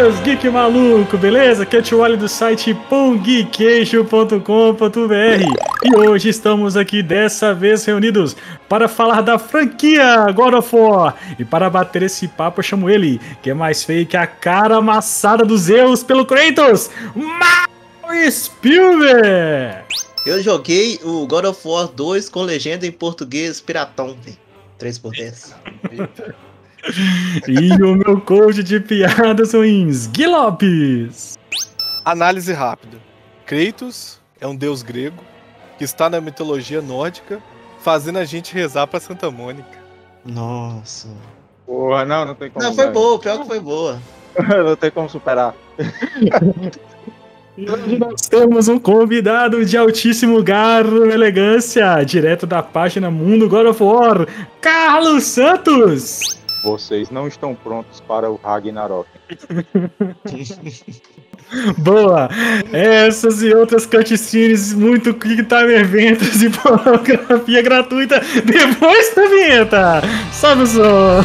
E aí, seus geek maluco, beleza? Aqui é o Wally do site pongqueijo.com.br e hoje estamos aqui dessa vez reunidos para falar da franquia God of War e para bater esse papo eu chamo ele, que é mais feio que a cara amassada dos Zeus pelo Kratos, Mario Spielberg! Eu joguei o God of War 2 com legenda em português piratão, velho. 3 por 10. e o meu coach de piadas ruins, Gui Lopes. Análise rápida. Kratos é um deus grego que está na mitologia nórdica, fazendo a gente rezar pra Santa Mônica. Nossa. Porra, não, não tem como. Não, foi boa, pior que foi boa. não tem como superar. E hoje nós temos um convidado de altíssimo garro e elegância, direto da página Mundo God of War, Carlos Santos! Vocês não estão prontos para o Ragnarok. Boa! Essas e outras cutscenes muito quick time eventos e pornografia gratuita depois da vinheta! Sobe o som!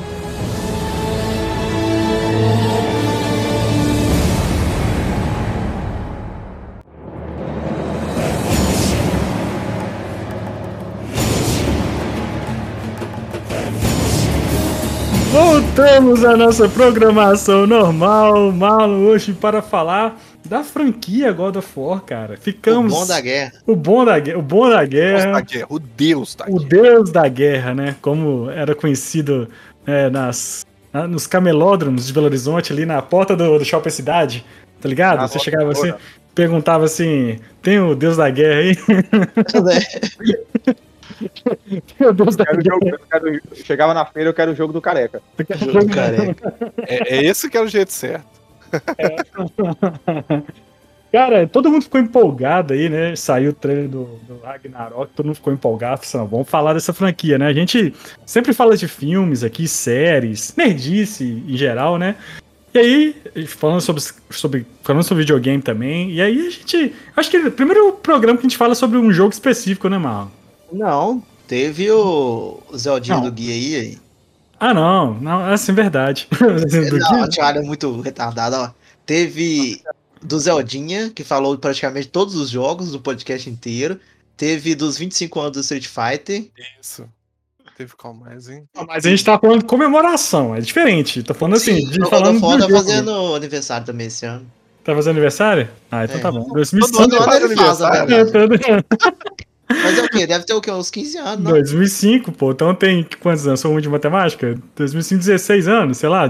Voltamos à nossa programação normal, malo, hoje para falar da franquia God of War, cara. Ficamos. O bom da guerra. O bom da guerra. O bom da guerra. Da guerra o deus da o guerra. O deus da guerra, né? Como era conhecido é, nas, nos camelódromos de Belo Horizonte, ali na porta do, do Shopping Cidade. Tá ligado? Na Você chegava assim, perguntava assim: tem o deus da guerra aí? Meu Deus eu quero jogo, eu quero, chegava na feira, eu quero o jogo do careca. Jogo do careca. É, é, esse que é o jeito certo. É. Cara, todo mundo ficou empolgado aí, né? Saiu o trailer do, do Ragnarok, todo mundo ficou empolgado. Falou, vamos falar dessa franquia, né? A gente sempre fala de filmes aqui, séries, nerdice em geral, né? E aí, falando sobre, sobre, falando sobre videogame também, e aí a gente. Acho que é o primeiro programa que a gente fala sobre um jogo específico, né, Mal? Não, teve o Zeldinho não. do Guia aí. Ah, não, não, é assim, verdade. não, a Thiago é muito retardado, ó. Teve do Zeldinha, que falou praticamente todos os jogos do podcast inteiro. Teve dos 25 anos do Street Fighter. Isso. Teve qual mais, hein? Não, mas a gente tá falando de comemoração, é diferente. Tô falando assim, Sim, de falando do tá fazendo aniversário também esse ano. Tá fazendo aniversário? Ah, então é. tá bom. 2005 todo ano ele faz, aniversário. Mas é o quê? Deve ter o quê? Uns 15 anos, não? 2005, pô. Então tem quantos anos? Sou ruim de matemática? 2005, 16 anos, sei lá.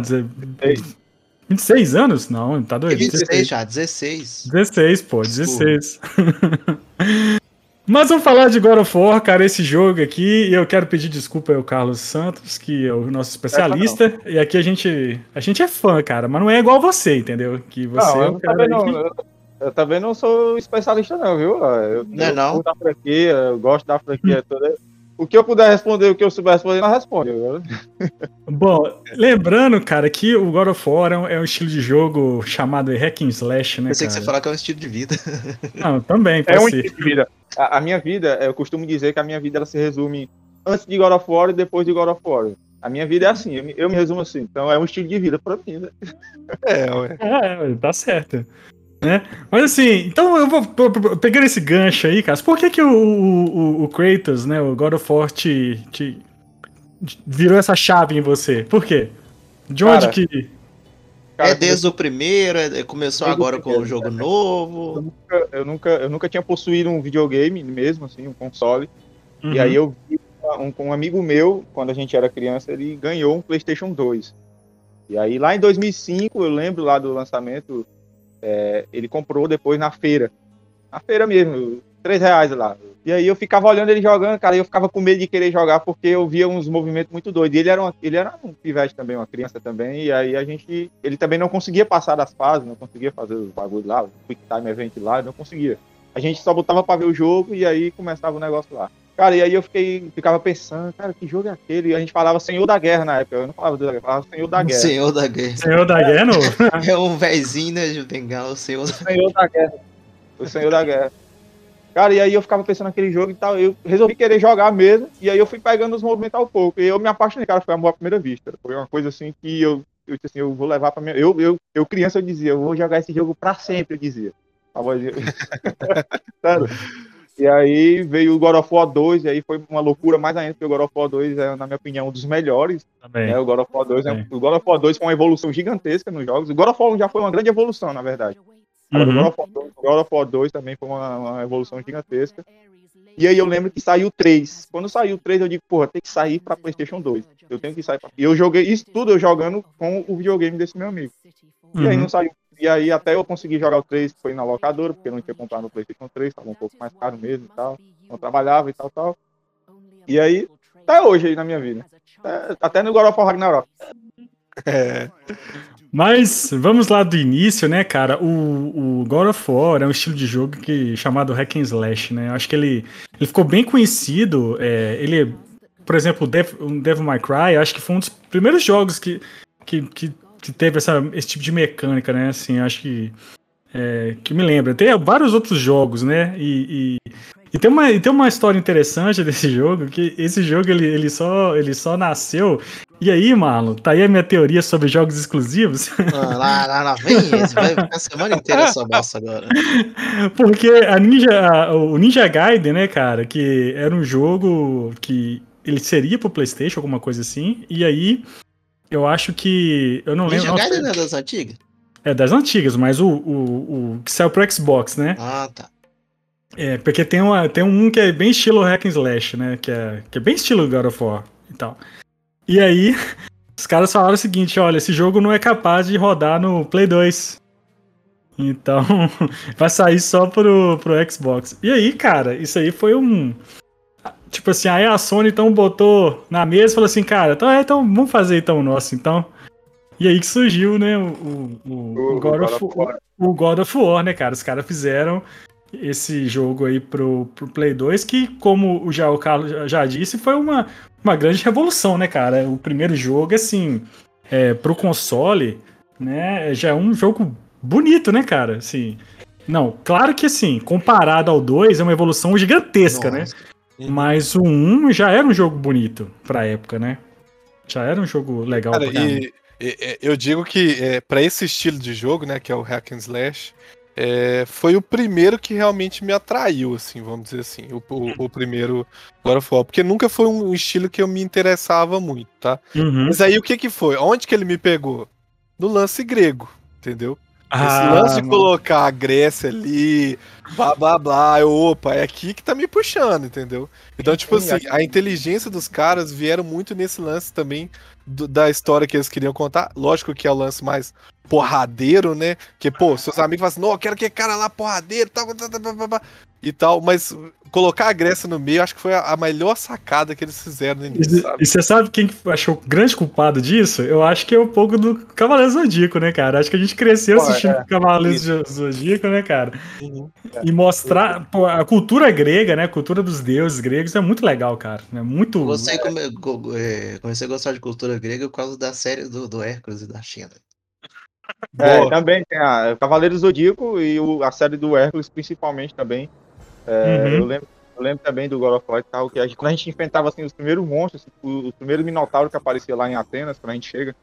26 anos? Não, tá doido. 26 16. já, 16. 16, pô, 16. Mas vamos falar de God of War, cara, esse jogo aqui, e eu quero pedir desculpa ao Carlos Santos, que é o nosso especialista, e aqui a gente, a gente é fã, cara, mas não é igual você, entendeu? Que você não, é o cara não, que... Eu também não sou especialista, não, viu? Eu, não é não? da franquia, eu gosto da franquia toda. O que eu puder responder, o que eu souber responder, não responde. Bom, lembrando, cara, que o God of War é um estilo de jogo chamado Hack and Slash, né? Pensei cara? que você falar que é um estilo de vida. Não, também, É um ser. estilo de vida. A, a, minha vida, eu costumo dizer que a minha vida ela se resume antes de God of War e depois de God of War. A minha vida é assim, eu me, eu me resumo assim. Então é um estilo de vida pra mim, né? É, ué. É, tá certo. Né? Mas assim, então eu vou pegando esse gancho aí, cara. Por que, que o, o, o Kratos, né, o God of War, te, te, virou essa chave em você? Por quê? De onde cara, que. cara é desde o primeiro, é- começou Desde o agora com primeiro, o jogo é. eu novo. nunca, eu nunca, eu nunca tinha possuído um videogame mesmo, assim, um console. Uhum. E aí eu vi um, com um amigo meu, quando a gente era criança, ele ganhou um PlayStation 2. E aí lá em 2005, eu lembro lá do lançamento, é, ele comprou depois na feira. Na feira mesmo, três reais lá. E aí eu ficava olhando ele jogando, cara, e eu ficava com medo de querer jogar porque eu via uns movimentos muito doidos. E ele era, uma- ele era um pivete também, uma criança também, e aí a gente, ele também não conseguia passar das fases, não conseguia fazer os bagulhos lá, o Quick Time Event lá, não conseguia. A gente só botava pra ver o jogo e aí começava o negócio lá. Cara, e aí eu fiquei, ficava pensando, cara, que jogo é aquele? E a gente falava Senhor da Guerra na época. Eu não falava Deus da Guerra, eu falava Senhor da Guerra. Senhor da Guerra. Senhor da Guerra, novo. É um vezinho, né, de bengala, o Senhor da Senhor da Guerra. O Senhor da Guerra. Cara, e aí eu ficava pensando naquele jogo e tal. Eu resolvi querer jogar mesmo. E aí eu fui pegando os movimentos ao pouco. E eu me apaixonei, cara. Foi amor à primeira vista. Foi uma coisa assim que eu, eu disse assim, eu vou levar pra minha. Eu, eu, eu criança, eu dizia, eu vou jogar esse jogo pra sempre, eu dizia. A voz de- Sério. E aí veio o God of War 2, e aí foi uma loucura mais ainda, porque o God of War 2 é, na minha opinião, um dos melhores. Também. né? O God of War 2 é, o God of War 2 foi uma evolução gigantesca nos jogos. O God of War 1 já foi uma grande evolução, na verdade. Agora, Uhum. o God of War 2, o God of War 2 também foi uma, uma evolução gigantesca. E aí eu lembro que saiu o 3. Quando saiu o 3, eu digo, porra, tem que sair pra Playstation 2. Eu tenho que sair pra... E eu joguei isso tudo eu jogando com o videogame desse meu amigo. E aí Uhum. não saiu. E aí até eu consegui jogar o 3, que foi na locadora, porque não tinha comprado no Playstation 3, tava um pouco mais caro mesmo e tal. Não trabalhava e tal, tal. E aí, até hoje aí na minha vida. Até, até no God of War Ragnarok. É, Mas vamos lá do início, né, cara? O, o God of War é um estilo de jogo que chamado hack and slash, né? Eu acho que ele, ele ficou bem conhecido. é, ele, por exemplo, o Dev- Devil May Cry, acho que foi um dos primeiros jogos que, que, que, que teve essa, esse tipo de mecânica, né? Assim, acho que é, que me lembra. Tem vários outros jogos, né? E, e, e tem, uma, e tem uma história interessante desse jogo, que esse jogo ele, ele, só, ele só nasceu. E aí, Marlon, tá aí a minha teoria sobre jogos exclusivos. Ah, lá, lá, lá, vem esse, vai ficar a semana inteira essa bosta agora. Porque a Ninja, a- o Ninja Gaiden, né, cara, que era um jogo que ele seria pro PlayStation, alguma coisa assim. E aí, eu acho que. Eu não lembro. Não, Gaiden é das antigas? é das antigas, mas o, o, o que saiu pro Xbox, né? Ah, tá. É, porque tem, uma, tem um que é bem estilo hack and slash, né? Que é, que é bem estilo God of War e tal. E aí, os caras falaram o seguinte, olha, esse jogo não é capaz de rodar no Play 2. Então, vai sair só pro, pro Xbox. E aí, cara, isso aí foi um... Tipo assim, aí a Sony então botou na mesa e falou assim, cara, então, é, então vamos fazer então o nosso, então. E aí que surgiu, né, o, o, o, o God of War o God of War, né, cara? Os caras fizeram esse jogo aí pro, pro Play 2, que, como o já, o Carlos já- disse, foi uma, uma grande revolução, né, cara? O primeiro jogo, assim, é, pro console, né, já é um jogo bonito, né, cara? Assim, não, claro que, assim, comparado ao 2, é uma evolução gigantesca, né? Nossa. Mas o 1 já era um jogo bonito pra época, né? Já era um jogo legal Cara, pra e, e- e- eu digo que é, para esse estilo de jogo, né, que é o hack and slash, é, foi o primeiro que realmente me atraiu, assim, vamos dizer assim, o, o- o primeiro God of War, porque nunca foi um estilo que eu me interessava muito, tá? Uhum. Mas aí o que que foi? Onde que ele me pegou? No lance grego, entendeu? Esse Ah, lance de colocar a Grécia ali, blá blá blá, eu, opa, é aqui que tá me puxando, entendeu? Então, tipo Sim, assim, a inteligência dos caras vieram muito nesse lance também do- da história que eles queriam contar. Lógico que é o lance mais porradeiro, né? Que, pô, seus amigos falam assim, não, eu quero que cara lá porradeiro tal, tal, tal, tal, tal, tal", e tal, mas colocar a Grécia no meio, acho que foi a, melhor sacada que eles fizeram no início, E, sabe? e você sabe quem que achou o grande culpado disso? Eu acho que é um pouco do Cavaleiro Zodíaco, né, cara? Acho que a gente cresceu Pô, assistindo é. Cavaleiro Zodíaco, né, cara? Uhum. E mostrar pô, a cultura grega, né? A cultura dos deuses gregos é muito legal, cara. É muito. Você come, é, comecei a gostar de cultura grega por causa das séries do, do Hércules e da China. É, também tem a Cavaleiro Zodíaco e o- a série do Hércules, principalmente também. É, Uhum. eu, lembro, eu lembro também do God of War e tal, que a gente- quando a gente enfrentava assim, os primeiros monstros, o, o primeiro Minotauro que aparecia lá em Atenas, quando a gente chega.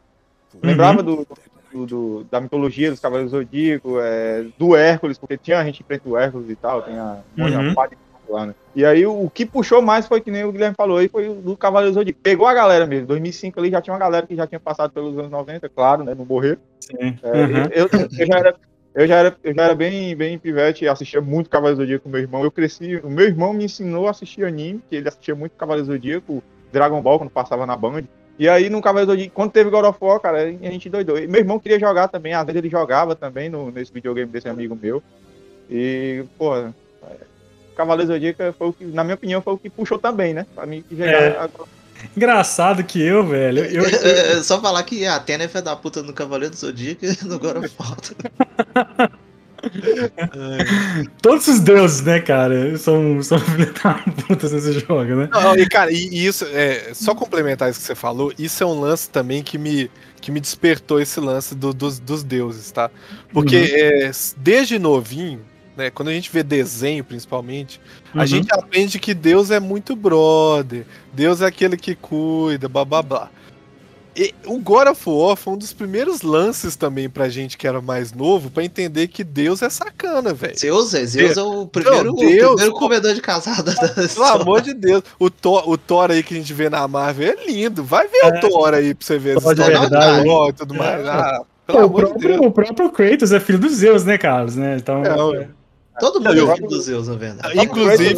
Lembrava do, do- do- da mitologia dos Cavaleiros Zodíaco, é, do Hércules, porque tinha a gente enfrenta o Hércules e tal, tem a Uhum. a parte lá, né? E aí o, que puxou mais foi que nem o Guilherme falou aí, foi o do Cavaleiro Zodíaco. Pegou a galera mesmo. 2005 ali já tinha uma galera que já tinha passado pelos anos 90, claro, né? Não morrer. Sim. É, Uhum. eu, eu já era, eu já era, eu já era bem, bem pivete assistia muito Cavaleiro do Zodíaco com meu irmão. Eu cresci, o meu irmão me ensinou a assistir anime, que ele assistia muito Cavaleiro do Zodíaco, Dragon Ball, quando passava na Band. E aí no Cavaleiro Zodíaco, quando teve God of War, cara, a gente doidou. E meu irmão queria jogar também, às vezes ele jogava também no, nesse videogame desse amigo meu. E, é, Cavaleiro do Zodíaco foi o que, na minha opinião, foi o que puxou também, né? Pra mim que já É. Engraçado que eu, velho. Eu, eu- Só falar que a Atena é fé da puta no Cavaleiro do Zodíaco e no God of War. todos os deuses, né, cara, são, são filha da puta nesse jogo, né? Não, e cara, e, e isso, é, só complementar isso que você falou, isso é um lance também que me, que me despertou esse lance do- dos, dos deuses, tá? Porque é, desde novinho, né, quando a gente vê desenho principalmente, a Uhum. gente aprende que Deus é muito brother, Deus é aquele que cuida, blá blá blá. E o God of War foi um dos primeiros lances também pra gente que era mais novo, pra entender que Deus é sacana, velho. Zeus, é, Zeus é o primeiro, o Deus, primeiro pô. comedor de casada da Pelo história. amor de Deus, o Thor, o Thor aí que a gente vê na Marvel é lindo. Vai ver o Thor aí pra você ver Thor de histórias do verdade. Thor e tudo mais. Ah, pelo Pô, o, amor de Deus. próprio, o próprio Kratos é filho dos Zeus, né, Carlos? Né? Então, É, ué. Todo mundo Eu- é filho dos Zeus, na verdade. Inclusive-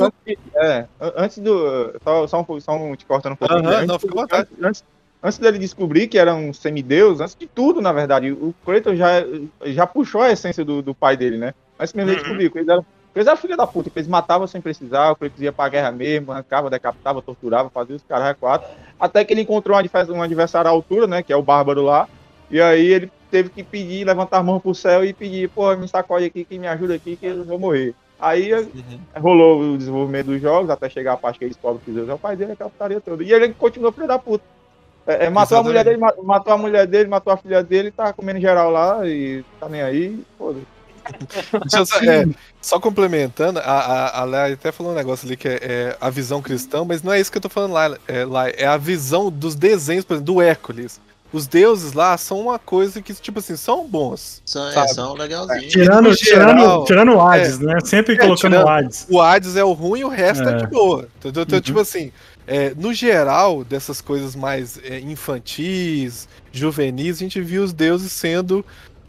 Antes, é, do. Só, só, um, só um te cortando um pouquinho. Aham, antes, não, fica à vontade. Antes, antes dele descobrir que era um semideus, antes de tudo, na verdade, o Kratos já, já puxou a essência do, do pai dele, né? Antes mesmo de Uhum. descobrir que eles eram. Eles eram filha da puta, que eles matavam sem precisar, o Kratos ia pra guerra mesmo, arrancava, decapitava, torturava, fazia os caras quatro. Até que ele encontrou um um adversário à altura, né? Que é o Bárbaro lá. E aí ele teve que pedir, levantar a mão pro céu e pedir, pô, me sacode aqui, que me ajuda aqui, que eu vou morrer. Aí Uhum. rolou o desenvolvimento dos jogos, até chegar a parte que eles descobrem que Deus é o pai dele, aquela putaria toda. E ele continuou filho da puta. É, é, matou a mulher dele, ma- matou a mulher dele, matou a filha dele, tá comendo geral lá e tá nem aí, foda Deixa eu só, é, só complementando, a, a, a Léa até falou um negócio ali que é, é a visão cristã, mas não é isso que eu tô falando lá, é, lá, é a visão dos desenhos, por exemplo, do Hércules. Os deuses lá são uma coisa que, tipo assim, são bons. São, é, são legalzinhos. tirando, no tirando, geral, tirando o Hades, né? Sempre É, colocando tirando- o Hades. O Hades é o ruim e o resto é, É. de boa. Então, então, Uhum. tipo assim, é, no geral, dessas coisas mais é, infantis, juvenis, a gente viu os deuses sendo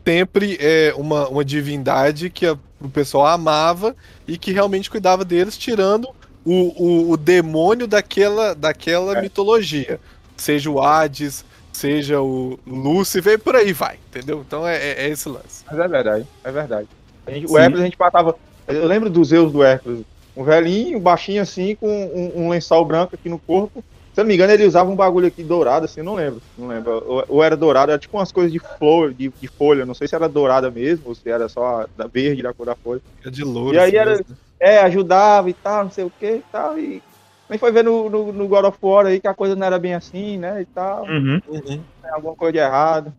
sempre é, uma, uma divindade que a- o pessoal amava e que realmente cuidava deles, tirando o, o, o demônio daquela, daquela mitologia. Seja o Hades, seja o Lúcifer, por aí vai, entendeu? Então é, é- é esse lance. Mas é verdade, é verdade. A gente- o Hércules a gente passava. Eu lembro dos Zeus do Hércules. Um velhinho, baixinho assim, com um, um lençol branco aqui no corpo. Se eu não me engano, ele usava um bagulho aqui dourado, assim, não lembro. Não lembro. Ou, ou era dourado, era tipo umas coisas de flor, de, de folha. Não sei se era dourada mesmo, ou se era só da verde da cor da folha. É de louro. E aí era- mesmo. É, ajudava e tal, não sei o que e tal. E nem foi ver no, no, no God of War aí que a coisa não era bem assim, né? E tal. Uhum. Uhum. Tem alguma coisa de errado.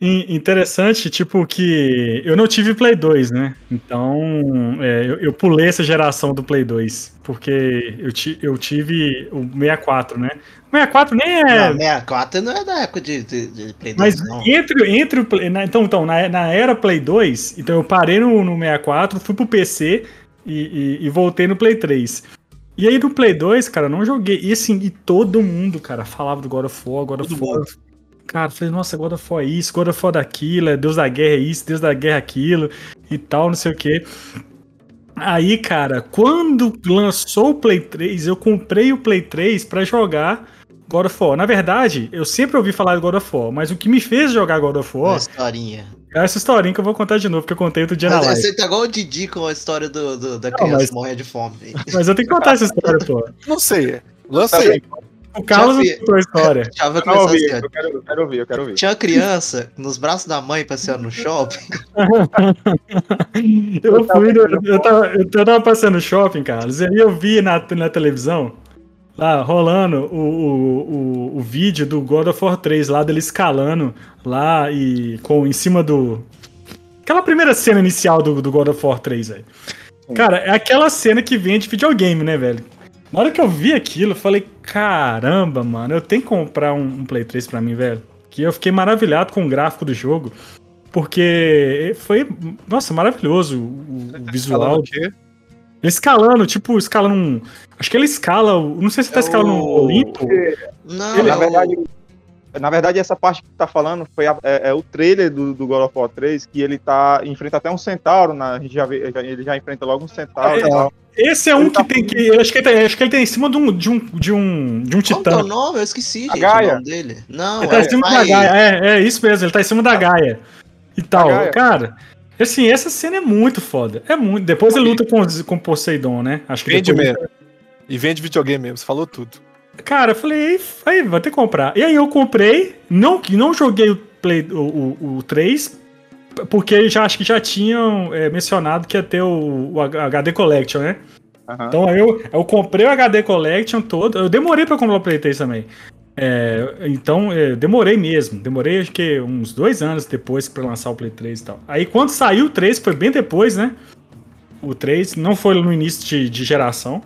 In- Interessante, tipo, que eu não tive Play 2, né? Então, é, eu, eu pulei essa geração do Play 2, porque eu, ti, eu tive o 64, né? O 64 nem é. Não, 64 não é da época de, de, de Play 2, Mas não. entre, entre o Play. na- então, então na, na era Play 2, então eu parei no, no 64, fui pro PC e, e- e voltei no Play 3. E aí no Play 2, cara, eu não joguei. E assim, e todo mundo, cara, falava do God of War, God of War. Cara, eu falei, nossa, God of War é isso, God of War daquilo, é Deus da guerra é isso, Deus da guerra é aquilo e tal, não sei o quê. Aí, cara, quando lançou o Play 3, eu comprei o Play 3 pra jogar God of War. Na verdade, eu sempre ouvi falar de God of War, mas o que me fez jogar God of Uma War historinha. É essa historinha que eu vou contar de novo, que eu contei outro dia na Mas live. você tá igual o Didi com a história do, do- da criança mas- morrendo de fome. Mas eu tenho que contar essa história, pô. Não sei. Lança aí. O Carlos não contou a história. Já Eu não começar ouvi, assim, ó. eu quero, eu quero ouvir, eu quero ouvir. Tinha uma criança nos braços da mãe passeando no shopping. Eu fui, eu, tava, eu tava passando no shopping, Carlos, e aí eu vi na, na televisão, lá, rolando o, o, o, o vídeo do God of War 3, lá dele escalando lá e com em cima do. Aquela primeira cena inicial do, do God of War 3, velho. Cara, é aquela cena que vem de videogame, né, velho? Na hora que eu vi aquilo, eu falei, caramba, mano, eu tenho que comprar um, um Play 3 pra mim, velho. Que eu fiquei maravilhado com o gráfico do jogo. Porque foi, nossa, maravilhoso o, o Falando visual. o quê? Escalando, tipo, escalando um. Acho que ele escala. Não sei se tá É escalando um Olimpo. Não, Ele, é na verdade, na verdade, essa parte que tu tá falando foi a- é, é o trailer do, do God of War 3, que ele tá. enfrenta até um centauro, na, já já- ele já enfrenta logo um centauro. É. Esse é um Ele tá- que tem que. eu Acho que, ele tá, acho que ele tá em cima de um, de um, de um, de um Qual que é titã. o nome? Eu esqueci, A gente, Gaia. o nome dele. Não, Ele tá é em cima da Gaia. É, é isso mesmo, ele tá em cima da Gaia. E tal. Gaia. Cara, assim, essa cena é muito foda. É muito. Depois ele luta com, com Poseidon, né? Acho que Vende depois- mesmo. E vende videogame mesmo, você falou tudo. Cara, eu falei, aí, vai ter que comprar. E aí eu comprei, não, não joguei o, Play, o, o, o 3, porque já, acho que já tinham é, mencionado que ia ter o, o HD Collection, né? Aham. Então aí eu, eu comprei o HD Collection todo. Eu demorei pra comprar o Play 3 também. É, então, é, demorei mesmo. Demorei acho que uns dois anos depois pra lançar o Play 3 e tal. Aí quando saiu o 3, foi bem depois, né? O 3 não foi no início de, de geração.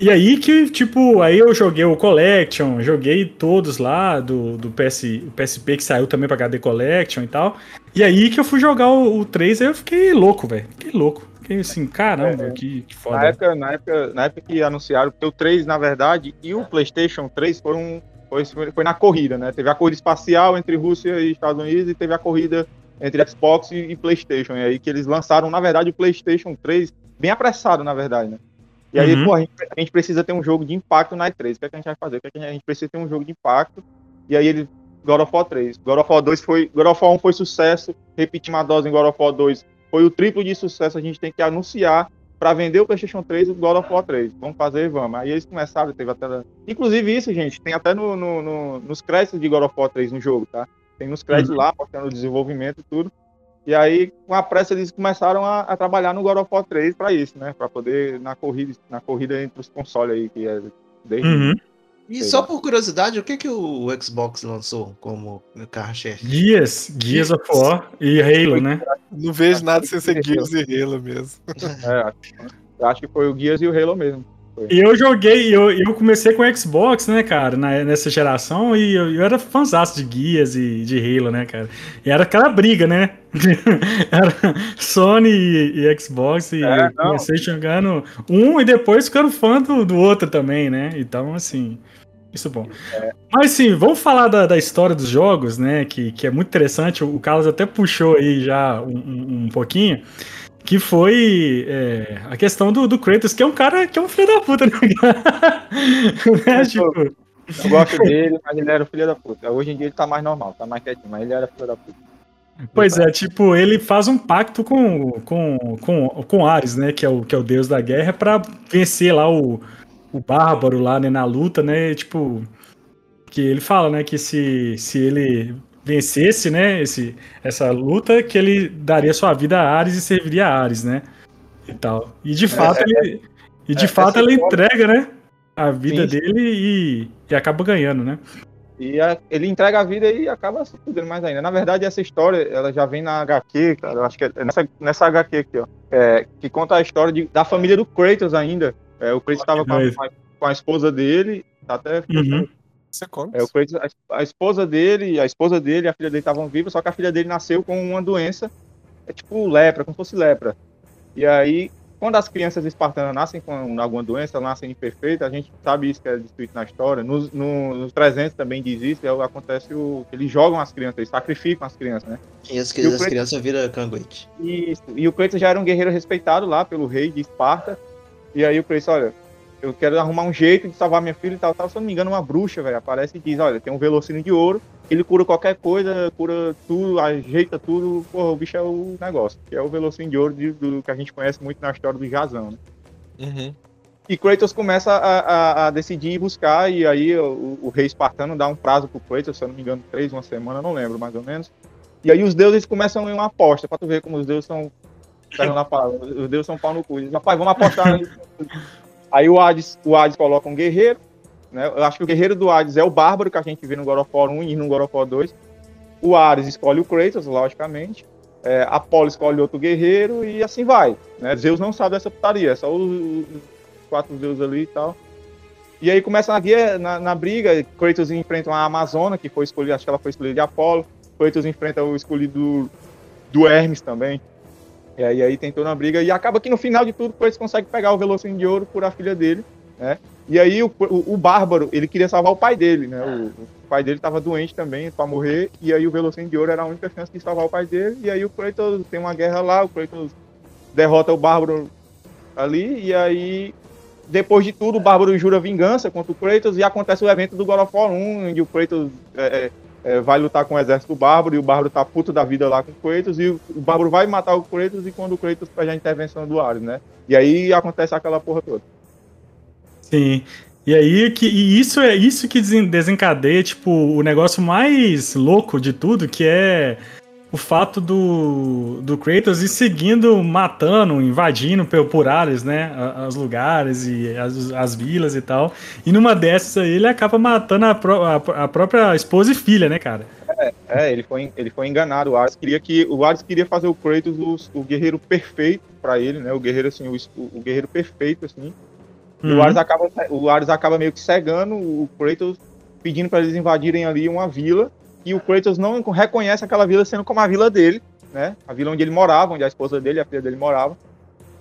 E aí que, tipo, aí eu joguei o Collection, joguei todos lá do, do PS, PSP que saiu também pra HD Collection e tal. E aí que eu fui jogar o, o 3, aí eu fiquei louco, velho. Fiquei louco. Fiquei assim, caramba, É, que, que Na foda. época, na, época, na época que anunciaram, porque o 3, na verdade, e o PlayStation 3 foram. Foi, foi na corrida, né? Teve a corrida espacial entre Rússia e Estados Unidos e teve a corrida entre Xbox e, e PlayStation. E aí que eles lançaram, na verdade, o PlayStation 3 bem apressado, na verdade, né? E aí, Uhum. pô, a gente, a gente precisa ter um jogo de impacto na E3. O que, é que a gente vai fazer? O que, é que a gente precisa ter um jogo de impacto? E aí ele. God of War 3. God of War 2 foi. God of War 1 foi sucesso. Repetimos a dose em God of War 2 foi o triplo de sucesso. A gente tem que anunciar para vender o PlayStation 3 e o God of War 3. Vamos fazer, vamos. Aí eles começaram, teve até. Inclusive, isso, gente, tem até no, no- no- nos créditos de God of War 3 no jogo, tá? Tem nos créditos lá, mostrando o desenvolvimento e tudo. E aí, com a pressa, eles começaram a, a trabalhar no God of War 3 para isso, né? Para poder, na corrida, na corrida entre os consoles aí, que é desde. Uhum. E só por curiosidade, o que, que o Xbox lançou como carro-chefe? Gears, Gears of War e Halo, né? Não vejo nada sem ser Gears e Halo mesmo. É, acho, eu acho que foi o Gears e o Halo mesmo. E eu joguei, eu, eu comecei com o Xbox, né, cara, na- nessa geração, e eu, eu era fãzaço de Gears e de Halo, né, cara. E era aquela briga, né? era Sony e, e Xbox, e É, comecei jogando um e depois ficando fã do, do outro também, né? Então, assim, isso é bom. Mas assim, vamos falar da, da história dos jogos, né? Que, que é muito interessante. O Carlos até puxou aí já um, um- um pouquinho. Que foi é, a questão do, do Kratos, que é um cara que é um filho da puta, né? Né, tipo, Eu gosto dele, mas ele era o filho da puta. Hoje em dia ele tá mais normal, tá mais quietinho, mas ele era filho da puta. pois é, tipo, ele faz um pacto com, com, com, com Ares, né? Que é, o, que é o deus da guerra, pra vencer lá o, o bárbaro lá, né, na luta, né? Tipo, que ele fala, né, que se, se ele vencesse, né, esse, essa luta, que ele daria sua vida a Ares e serviria a Ares, né? E tal. E de fato ele. E de é, fato ele entrega, né? A vida Sim, sim. dele e, e acaba ganhando, né? E a- ele entrega a vida e acaba se fudendo mais ainda. Na verdade, essa história, ela já vem na HQ, cara. Eu acho que é nessa, nessa HQ aqui, ó. é, que conta a história de- da família do Kratos ainda. É, o Kratos estava com, com a- esposa dele. tá Até Uhum. Você come? É, o Kratos, a, a esposa dele, a esposa dele e a filha dele estavam vivas, só que a filha dele nasceu com uma doença, é tipo lepra, como se fosse lepra. E aí, quando as crianças espartanas nascem com alguma doença, nascem imperfeitas, a gente sabe isso que é descrito na história. Nos, no, nos 300 também diz isso, é, acontece o eles jogam as crianças, eles sacrificam as crianças, né? E as, E as crianças viram canguete. E, e o Kratos já era um guerreiro respeitado lá pelo rei de Esparta. E aí o Kratos, olha, eu quero arrumar um jeito de salvar minha filha e tal, tal. Se eu não me engano, uma bruxa, velho, aparece e diz, olha, tem um velocino de ouro, ele cura qualquer coisa, cura tudo, ajeita tudo. Porra, o bicho é o negócio, que é o velocino de ouro de- do que a gente conhece muito na história do Jazão, né? Uhum. E Kratos começa a, a- a decidir ir buscar, e aí o, o rei espartano dá um prazo pro Kratos, se eu não me engano, três, uma semana, não lembro mais ou menos. E aí os deuses começam em uma aposta, pra tu ver como os deuses são. Pegam na palavra, Os são pau no cu. Eles, rapaz, vamos apostar. aí. o Hades, o Hades coloca um guerreiro, né? Eu acho que o guerreiro do Hades é o bárbaro que a gente vê no God of War 1 e no God of War 2. O Ares escolhe o Kratos, logicamente. É, Apolo escolhe outro guerreiro e assim vai. Né? Zeus não sabe dessa putaria, é só os, os quatro deuses ali e tal. E aí começa na, guerra, na, na briga, Kratos enfrenta uma Amazona, que foi escolhida, acho que ela foi escolhida de Apolo. Kratos enfrenta o escolhido do Hermes também. E aí, aí tentou na briga e acaba que no final de tudo Kratos consegue pegar o Velocino de Ouro por a filha dele, né? E aí o, o, o Bárbaro, ele queria salvar o pai dele, né? O, o pai dele estava doente também para morrer e aí o Velocino de Ouro era a única chance de salvar o pai dele. E aí o Kratos tem uma guerra lá, o Kratos derrota o Bárbaro ali e aí depois de tudo o Bárbaro jura vingança contra o Kratos e acontece o evento do God of War 1, onde o Kratos é, é, vai lutar com o exército Bárbaro e o Bárbaro tá puto da vida lá com o Kratos e o, Bárbaro vai matar o Kratos e quando o Kratos pede a intervenção do Ares, né? E aí acontece aquela porra toda. Sim. E aí que e isso é isso que desen- desencadeia, tipo, o negócio mais louco de tudo, que é o fato do, do Kratos ir seguindo, matando, invadindo por, áreas, né? Os lugares e as, as vilas e tal. E numa dessas aí ele acaba matando a, pró- a, a própria esposa e filha, né, cara? É, ele foi, ele foi enganado. O Ares queria que o Ares queria fazer o Kratos o, o guerreiro perfeito pra ele, né? O guerreiro assim, o, o guerreiro perfeito assim. E Uhum. o Ares acaba o Ares acaba meio que cegando o Kratos, pedindo pra eles invadirem ali uma vila e o Kratos não reconhece aquela vila sendo como a vila dele, né? A vila onde ele morava, onde a esposa dele e a filha dele moravam.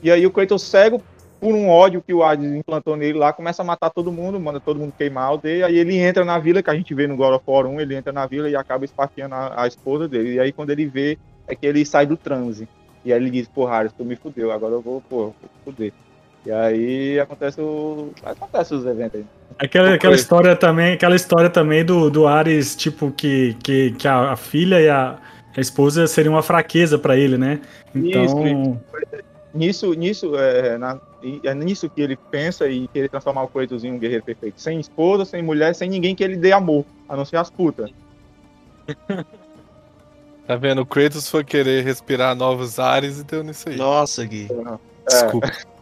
E aí o Kratos cego por um ódio que o Hades implantou nele lá, começa a matar todo mundo, manda todo mundo queimar a aldeia, aí ele entra na vila, que a gente vê no God of War 1, ele entra na vila e acaba esfaqueando a, a esposa dele. E aí quando ele vê, é que ele sai do transe. E aí ele diz, porra, Hades, tu me fudeu, agora eu vou, porra, vou fuder. E aí acontece o. Acontece os eventos aí. Aquela, aquela história também, aquela história também do, do Ares, tipo, que, que, que a, a filha e a, a esposa seriam uma fraqueza pra ele, né? Então, Isso, Nisso, nisso, é, na- é nisso que ele pensa e querer transformar o Kratos em um guerreiro perfeito. Sem esposa, sem mulher, sem ninguém que ele dê amor, a não ser as putas. Tá vendo? O Kratos foi querer respirar novos ares e deu nisso aí. Nossa, Gui. Desculpa.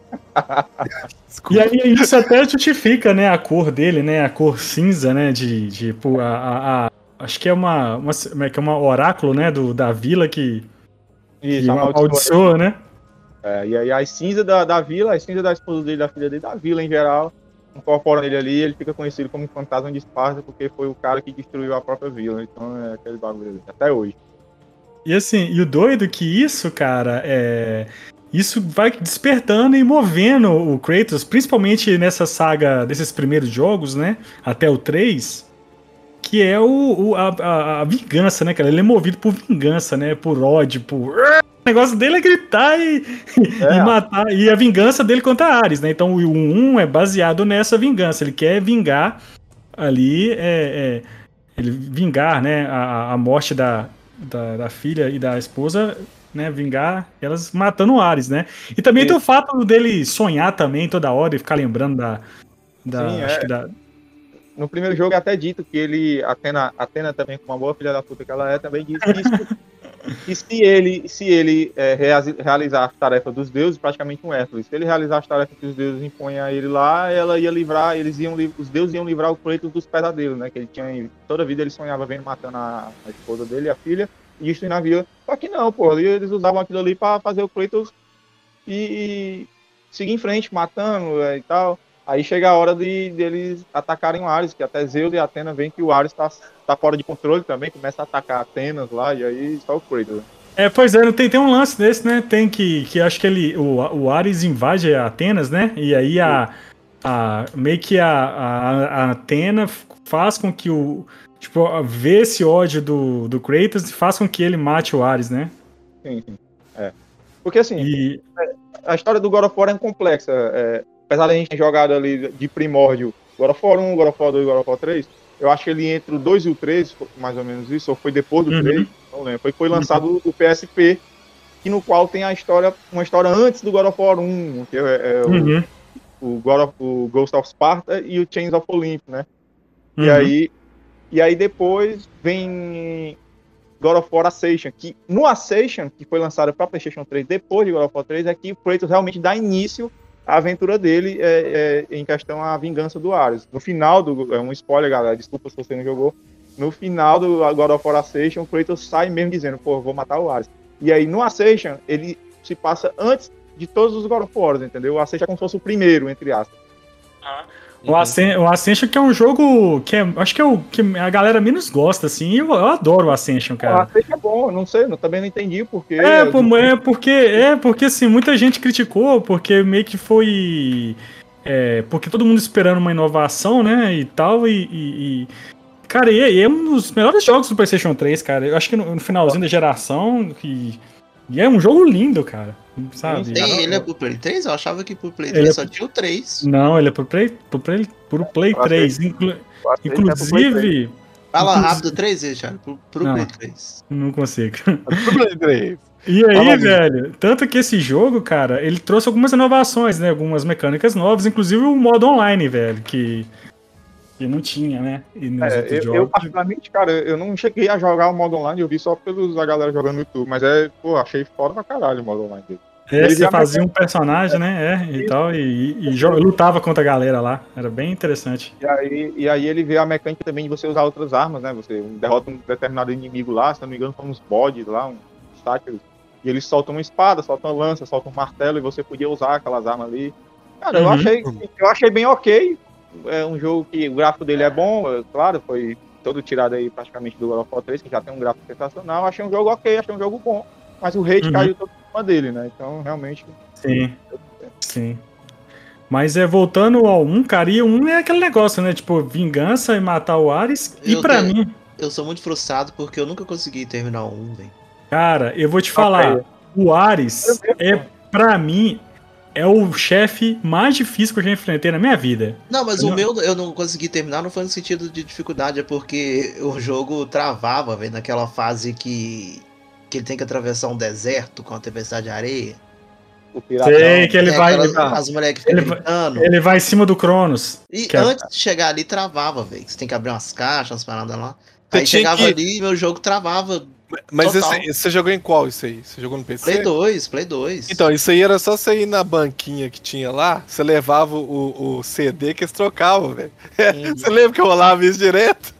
E aí isso até justifica, né, a cor dele, né, a cor cinza, né, de, de pô, a, a- a- acho que é uma, uma, como é que é uma oráculo, né, do, da vila que, que Isso, amaldiçoa. amaldiçoa, né? É, e aí as cinzas da, da vila, as cinzas da esposa dele, da filha dele, da vila em geral, incorporam ele ali, ele fica conhecido como fantasma de Esparta, porque foi o cara que destruiu a própria vila. Então é aquele bagulho ali, até hoje. E assim, e o doido que isso, cara, é. Isso vai despertando e movendo o Kratos, principalmente nessa saga desses primeiros jogos, né? Até o 3, que é o, o- a, a- a vingança, né, cara? Ele é movido por vingança, né? Por ódio, por. O negócio dele é gritar e, É. e matar. E a vingança dele contra Ares, né? Então o 1 é baseado nessa vingança. Ele quer vingar ali, é, é, ele vingar, né? A, a morte da, da, da filha e da esposa, né? Vingar elas matando o Ares, né? E também tem o fato dele sonhar também toda hora e ficar lembrando da. da Sim, acho é. que da No primeiro jogo é até dito que ele, Atena, Atena também, com uma boa filha da puta que ela é, também diz que, isso- se ele, se ele é, realizar as tarefas dos deuses, praticamente um Hércules, se ele realizar as tarefas que os deuses impõem a ele lá, ela ia livrar, eles iam, os deuses iam livrar o Kratos dos pesadelos, né? Que ele tinha, toda a vida ele sonhava vendo matando a, a esposa dele, a filha, e destruindo a vila. Só que não, pô, ali eles usavam aquilo ali pra fazer o Kratos e, e seguir em frente, matando é, e tal. Aí chega a hora de deles atacarem o Ares, que até Zeus e Atena veem que o Ares tá, tá fora de controle também, começa a atacar Atenas lá, e aí só o Kratos. É, pois é, tem, tem um lance desse, né? Tem que, que acho que ele, o, o Ares invade Atenas, né? E aí a, a meio que a, a, a Atena faz com que o tipo vê esse ódio do, do Kratos e faz com que ele mate o Ares, né? Sim, sim. É. Porque assim, E a história do God of War é complexa. é, apesar da gente ter jogado ali de primórdio God of War 1, God of War 2 God of War 3, eu acho que ele entre o 2 e o 3, foi mais ou menos isso, ou foi depois do Uhum. 3, não lembro. Foi, foi lançado o PSP, que no qual tem a história, uma história antes do God of War 1, que é, é Uhum, o, God of, o Ghost of Sparta e o Chains of Olympus, né? E uhum. aí e aí depois vem God of War Ascension, que no Ascension, que foi lançado para PlayStation 3 depois de God of War 3, é que o Kratos realmente dá início à aventura dele é, é, em questão à vingança do Ares. No final do é um spoiler, galera, desculpa se você não jogou. No final do God of War Ascension, o Kratos sai mesmo dizendo, pô, vou matar o Ares. E aí no Ascension, ele se passa antes de todos os God of War, entendeu? O Ascension é como se fosse o primeiro, entre aspas. O, Ascen o Ascension que é um jogo que é, acho que é o que a galera menos gosta, assim. Eu, eu adoro o Ascension, cara. achei que é bom, não sei, eu também não entendi porque. É, pô, é porque é porque assim muita gente criticou porque meio que foi é, porque todo mundo esperando uma inovação, né, e tal e, e- e- cara, e é, e é um dos melhores jogos do PlayStation 3, cara. Eu acho que no, no finalzinho da geração e, e é um jogo lindo, cara. Sabe? Tem, ele é pro Play 3? Eu achava que pro Play Ele 3 é- só tinha o 3. Não, ele é pro Play, pro Play, pro Play Eu achei- 3. Inclu- é pro inclusive, Fala rápido três vezes, Thiago. Pro, pro Não. Play 3. não consigo. Play 3. E aí, Fala aí. velho, tanto que esse jogo, cara, ele trouxe algumas inovações, né? Algumas mecânicas novas, inclusive o modo online, velho, que, que não tinha, né? E É, eu, eu, particularmente, cara, eu não cheguei a jogar o modo online, eu vi só pelos a galera jogando no YouTube, mas é, pô, achei foda pra caralho o modo online dele. É, ele você fazia um personagem, né? É, e tal, e, e, e lutava contra a galera lá. Era bem interessante. E aí, e aí ele vê a mecânica também de você usar outras armas, né? Você derrota um determinado inimigo lá, se não me engano, são uns bodes lá, uns sátiros. E eles soltam uma espada, soltam uma lança, soltam um martelo, e você podia usar aquelas armas ali. Cara, eu Uhum. achei, eu achei bem ok. É um jogo que o gráfico dele é bom, é, claro, foi todo tirado aí praticamente do God of War 3, que já tem um gráfico sensacional. Achei um jogo ok, achei um jogo bom. Mas o hate Uhum. caiu todo em cima dele, né? Então, realmente. Sim. Sim. Mas é voltando ao 1, cara, e o 1 é aquele negócio, né? Tipo, vingança e matar o Ares. E Eu pra tenho- mim, Eu sou muito frustrado porque eu nunca consegui terminar o 1, velho. cara, eu vou te falar, o Ares é, pra mim, é o chefe mais difícil que eu já enfrentei na minha vida. Não, mas Eu o não- meu eu não consegui terminar, não foi no sentido de dificuldade, é porque o jogo travava, velho, naquela fase que, que ele tem que atravessar um deserto com a tempestade de areia. O pirata. Sei que ele É, vai. as ele vai- gritando. Ele vai em cima do Cronos. E que é- antes de chegar ali, travava, velho. Você tem que abrir umas caixas, umas paradas lá. Você Aí chegava que- ali e meu jogo travava. Mas esse- você jogou em qual isso aí? Você jogou no PC? Play 2, Play 2. Então, isso aí era só você ir na banquinha que tinha lá, você levava o, o CD que eles trocavam, velho. Você lembra que eu rolava isso direto?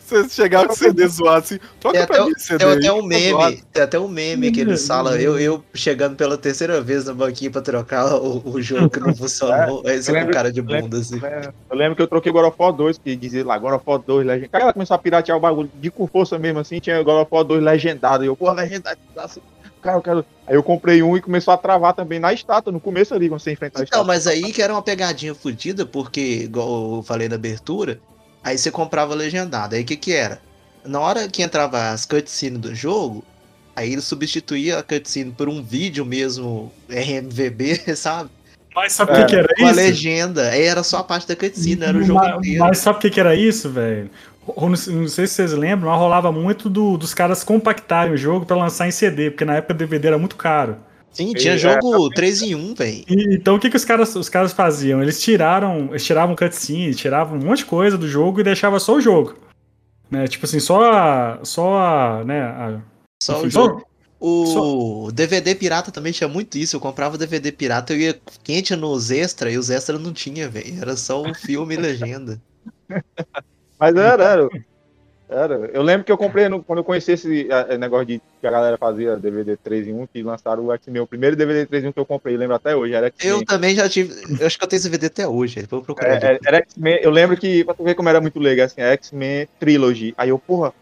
Você chegava com o CD zoado assim, troca Tem pra até, mim esse CD. tem aí, até um tá meme, tem até um meme que eles falam, eu, eu chegando pela terceira vez na banquinha pra trocar o, o jogo que não funcionou, aí você com lembro- cara de bunda assim. É, Eu lembro que eu troquei God of War 2, que dizia lá, God of War 2 legendado. Cara, ela começou a piratear o bagulho de com força mesmo, assim, tinha God of War 2 legendado. E eu, pô, legendado. assim, Cara, eu quero. Aí eu comprei um e começou a travar também na estátua, no começo ali, quando você enfrentar a Então, estátua. mas aí que era uma pegadinha fodida, porque, igual eu falei na abertura, aí você comprava legendado. Aí o que que era? Na hora que entrava as cutscenes do jogo, aí ele substituía a cutscene por um vídeo mesmo, RMVB, sabe? Mas sabe o que, É, que era Com a isso? legenda. Aí era só a parte da cutscene, não era o jogo mas, inteiro. mas sabe o que, que era isso, velho? Não, não sei se vocês lembram, mas rolava muito do- dos caras compactarem o jogo pra lançar em CD, porque na época o DVD era muito caro. Sim, tinha É, jogo 3 em 1, velho. E- então o que, que os, caras, os caras faziam? Eles tiraram, eles tiravam cutscene, tiravam um monte de coisa do jogo e deixavam só o jogo. Né? Tipo assim, só a. Só a. Né, a Só enfim, o jogo. O DVD pirata também tinha muito isso. Eu comprava DVD pirata, eu ia quente nos extras e os extras não tinha, velho. Era só o filme e legenda. Mas era, era. Era. Eu lembro que eu comprei no- quando eu conheci esse negócio de que a galera fazia DVD 3 em 1, que lançaram o X-Men. O primeiro DVD 3 em 1 que eu comprei, lembro até hoje, era X-Men. Eu também já tive. Eu acho que eu tenho esse DVD até hoje. Vou procurar. É, era X-Men, eu lembro que, pra tu ver como era muito legal, assim, é X-Men Trilogy. Aí eu, porra,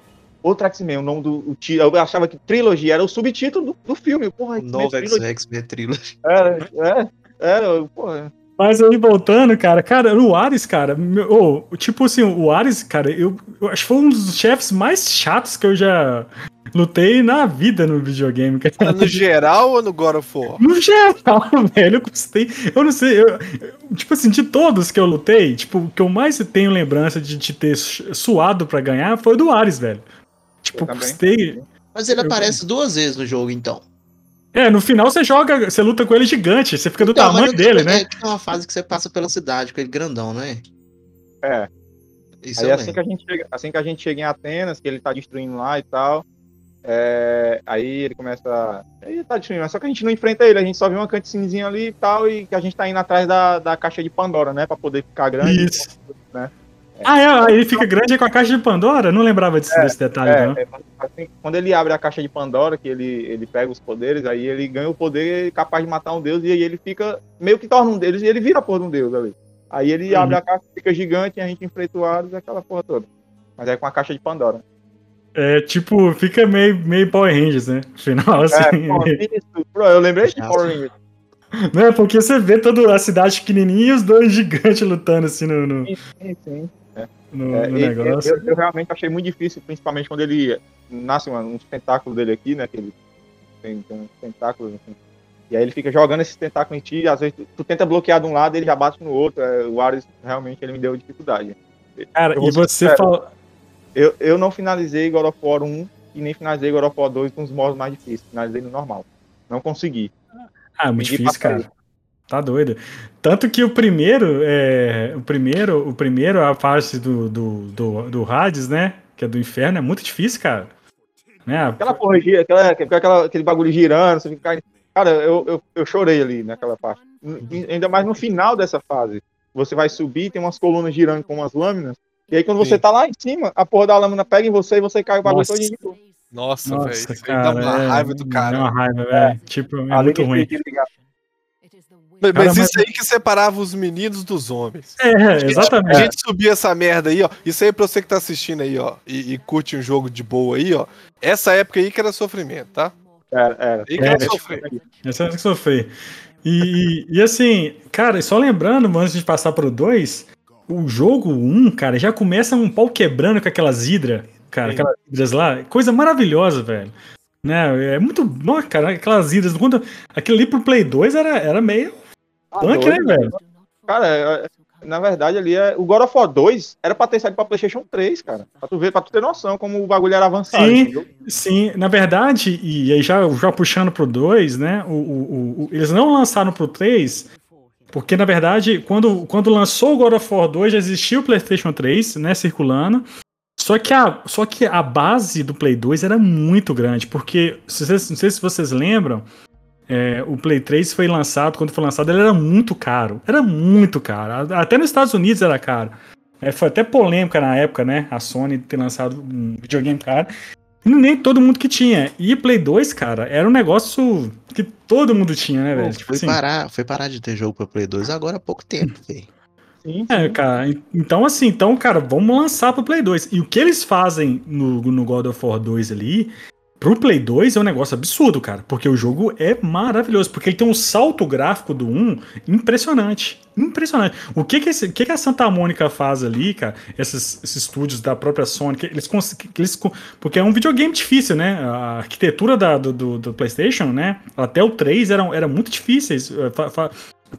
outro X-Men, o nome do. O eu achava que Trilogy era o subtítulo do, do filme. Porra, X-Men Novo. X-Men Trilogy. Era, é, era, porra. Mas aí voltando, cara, cara, o Ares, cara, meu, ô, tipo assim, o Ares, cara, eu, eu acho que foi um dos chefes mais chatos que eu já lutei na vida no videogame, cara. No geral ou no God of War? No geral, velho, eu gostei. Eu não sei, eu, tipo assim, de todos que eu lutei, tipo, o que eu mais tenho lembrança de, de ter su- suado pra ganhar foi do Ares, velho. Tipo, gostei. Mas ele Eu- aparece duas vezes no jogo, então. É, no final você joga, você luta com ele gigante, você fica do Então, tamanho eu- dele, é, né? que Tem uma fase que você passa pela cidade com ele grandão, né? É. Isso Aí assim lembro. que, a gente chega, assim que a gente chega em Atenas, que ele tá destruindo lá e tal. é, aí ele começa. Ele tá destruindo, mas só que a gente não enfrenta ele, a gente só vê uma cutscenezinha ali e tal, e que a gente tá indo atrás da, da caixa de Pandora, né? Pra poder ficar grande. Isso. né? Ah, é, aí ele fica grande com a caixa de Pandora? Não lembrava desse, desse detalhe, É, não. é, assim, quando ele abre a caixa de Pandora, que ele, ele pega os poderes, aí ele ganha o poder capaz de matar um deus, e aí ele fica. meio que torna um deus, e ele vira a porra de um deus ali. Aí ele Uhum. abre a caixa, fica gigante, e a gente enfrenta o Hades e aquela porra toda. Mas é com a caixa de Pandora. É tipo, fica meio, meio Power Rangers, né? Final, assim. É, pô, isso, bro, eu lembrei de. Power Rangers. Não é porque você vê toda a cidade pequenininha e os dois gigantes lutando assim no, no, Sim, sim. No- É, no e- negócio. eu, eu realmente achei muito difícil, principalmente quando ele nasce um, uns tentáculos dele aqui, né? Que ele tem, tem uns tentáculos, assim. E aí ele fica jogando esses tentáculos em ti, e às vezes tu, tu tenta bloquear de um lado ele já bate no outro. É, o Ares realmente ele me deu dificuldade. Cara, eu e você fala. Eu, eu não finalizei God of War 1 e nem finalizei God of War 2 com os modos mais difíceis. Finalizei no normal. Não consegui. Ah, muito Pedi difícil, cara. Tá doido. Tanto que o primeiro, é, o primeiro, o primeiro, a parte do, do, do, do Hades, né? Que é do inferno, é muito difícil, cara. Né? Aquela porra, gira- aquela, aquela, aquele bagulho girando, você fica. Cara, eu, eu, eu chorei ali naquela parte. Ainda mais no final dessa fase. Você vai subir, tem umas colunas girando com umas lâminas. E aí, quando você Sim. tá lá em cima, a porra da lâmina pega em você e você cai o bagulho todo de. Nossa, velho. Dá uma é, raiva do Dá cara. uma raiva, velho. Tipo, é Ali muito ruim. Mas, Cara, mas isso aí que separava os meninos dos homens. É, A exatamente. gente subia essa merda aí, ó. Isso aí é pra você que tá assistindo aí, ó. E, e curte um jogo de boa aí, ó. Essa época aí que era sofrimento, tá? Era, era. Aí que É, era é sofrimento. Essa é que sofri. E, e, e assim, cara, só lembrando, antes de passar pro 2, o jogo 1, cara, já começa um pau quebrando com aquelas hidras, cara, Sim. aquelas hidras lá. Coisa maravilhosa, velho. Né? É muito bom, cara, aquelas hidras. Quando, aquilo ali pro Play 2 era, era meio Tá punk, né, velho? Cara, é- na verdade ali é. O God of War 2 era pra ter saído pra PlayStation 3, cara. Pra tu ver, pra tu ter noção como o bagulho era avançado. Sim. entendeu? Sim, na verdade, e aí já, já puxando pro 2, né? O, o- o- eles não lançaram pro 3, porque na verdade, quando, quando lançou o God of War 2, já existia o PlayStation 3, né? Circulando. Só que, a, só que a base do Play 2 era muito grande, porque, se vocês- não sei se vocês lembram, é, o Play 3 foi lançado, quando foi lançado, ele era muito caro. Era muito caro. Até nos Estados Unidos era caro. É, foi até polêmica na época, né? A Sony ter lançado um videogame caro. E nem todo mundo que tinha. E Play 2, cara, era um negócio que todo mundo tinha, né, Pô, velho? Tipo foi, assim, parar, foi parar de ter jogo pra Play 2 agora há pouco tempo, velho. Sim, É, cara, en- então assim, então, cara, vamos lançar pro Play 2. E o que eles fazem no, no God of War 2 ali, pro Play 2 é um negócio absurdo, cara. Porque o jogo é maravilhoso. Porque ele tem um salto gráfico do 1 impressionante. Impressionante. O que que, esse- que, que a Santa Mônica faz ali, cara? Esses, esses estúdios da própria Sony, que eles, que eles Porque é um videogame difícil, né? A arquitetura da- do, do, do PlayStation, né? Até o 3 eram, era muito difíceis. eh, fa- fa-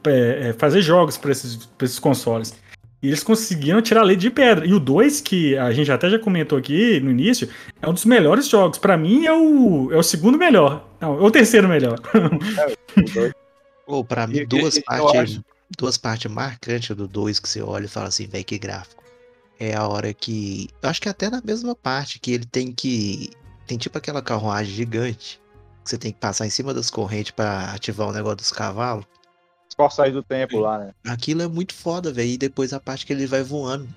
é, fazer jogos para esses, esses consoles. E eles conseguiram tirar a lei de pedra. E o 2, que a gente até já comentou aqui no início, é um dos melhores jogos. Pra mim é o, é o segundo melhor. Não, é o terceiro melhor. Pô, pra mim, duas partes. Duas partes marcantes do 2 que você olha e fala assim, velho, que gráfico. É a hora que. Eu acho que é até na mesma parte que ele tem que. Tem tipo aquela carruagem gigante. Que você tem que passar em cima das correntes pra ativar o negócio dos cavalos. Corsários do tempo lá, né? Aquilo é muito foda, velho. E depois a parte que ele vai voando.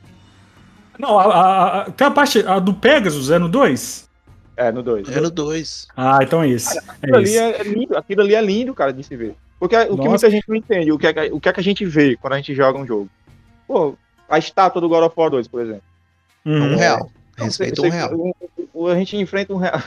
Não, a, a, a, tem a parte a do Pegasus é no 2? É, no 2. É no 2. Ah, então é esse. Aquilo É ali é, é lindo, aquilo ali é lindo, cara, de se ver. Porque o que Nossa. muita gente não entende, o que, é, que- o que é que a gente vê quando a gente joga um jogo? Pô, a estátua do God of War 2, por exemplo. Uhum. Um real. Não, Respeita um real. o- A gente enfrenta um real.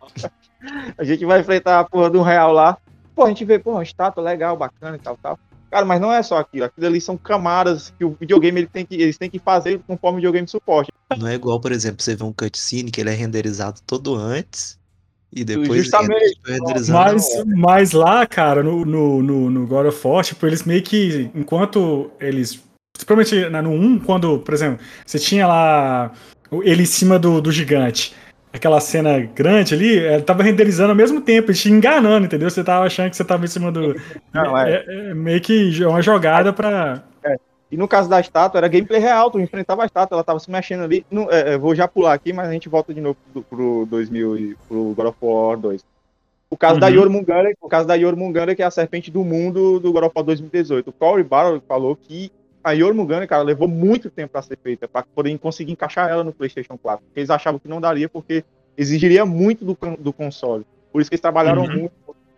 a gente vai enfrentar a porra de um real lá. Pô, a gente vê, pô, uma estátua legal, bacana e tal, tal. Cara, mas não é só aquilo. Aquilo ali são camadas que o videogame ele tem que, eles têm que fazer conforme o videogame suporte. Não é igual, por exemplo, você vê um cutscene que ele é renderizado todo antes. E depois Justamente. é renderizado. Mas, mas lá, cara, no, no, no, no God of War, tipo, eles meio que, enquanto eles, principalmente no 1, quando, por exemplo, você tinha lá ele em cima do, do gigante, aquela cena grande ali, ele tava renderizando ao mesmo tempo, te enganando, entendeu? Você tava achando que você tava em cima do... Não, é. é, é meio que uma jogada pra... E no caso da estátua, era gameplay real, tu enfrentava a estátua, ela tava se mexendo ali. Não, é, é, vou já pular aqui, mas a gente volta de novo pro, pro 2000 e pro God of War 2. O caso da Uhum. Jormungandr, o caso da Jormungandr, que é a serpente do mundo do God of War 2018. O Corey Barrow falou que a Jormungandr, cara, levou muito tempo para ser feita, para poder conseguir encaixar ela no PlayStation 4. Porque eles achavam que não daria, porque exigiria muito do, do console. Por isso que eles trabalharam Uhum. muito,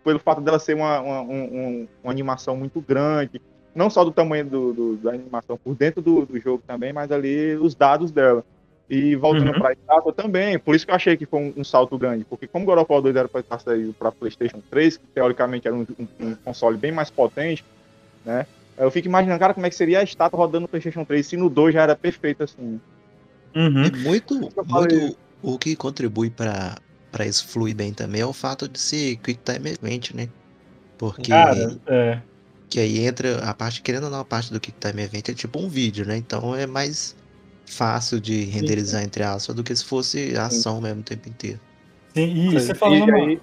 pelo fato dela ser uma, uma, um- um- uma animação muito grande, não só do tamanho do, do- da animação por dentro do, do jogo também, mas ali os dados dela. E voltando Uhum. pra estátua também, por isso que eu achei que foi um, um salto grande, porque como God of War 2 era para estar saído para PlayStation 3, que teoricamente era um, um- um console bem mais potente, né? Eu fico imaginando, cara, como é que seria a estátua rodando no PlayStation 3 se no 2 já era perfeito assim. Uhum. E muito, muito o que contribui pra para isso fluir bem também é o fato de ser Quick Time Event, né? Porque Cara, é. que aí entra a parte, querendo ou não, a parte do Quick Time Event é tipo um vídeo, né? Então é mais fácil de renderizar entre aspas do que se fosse ação mesmo o tempo inteiro. Sim, e você falou aí-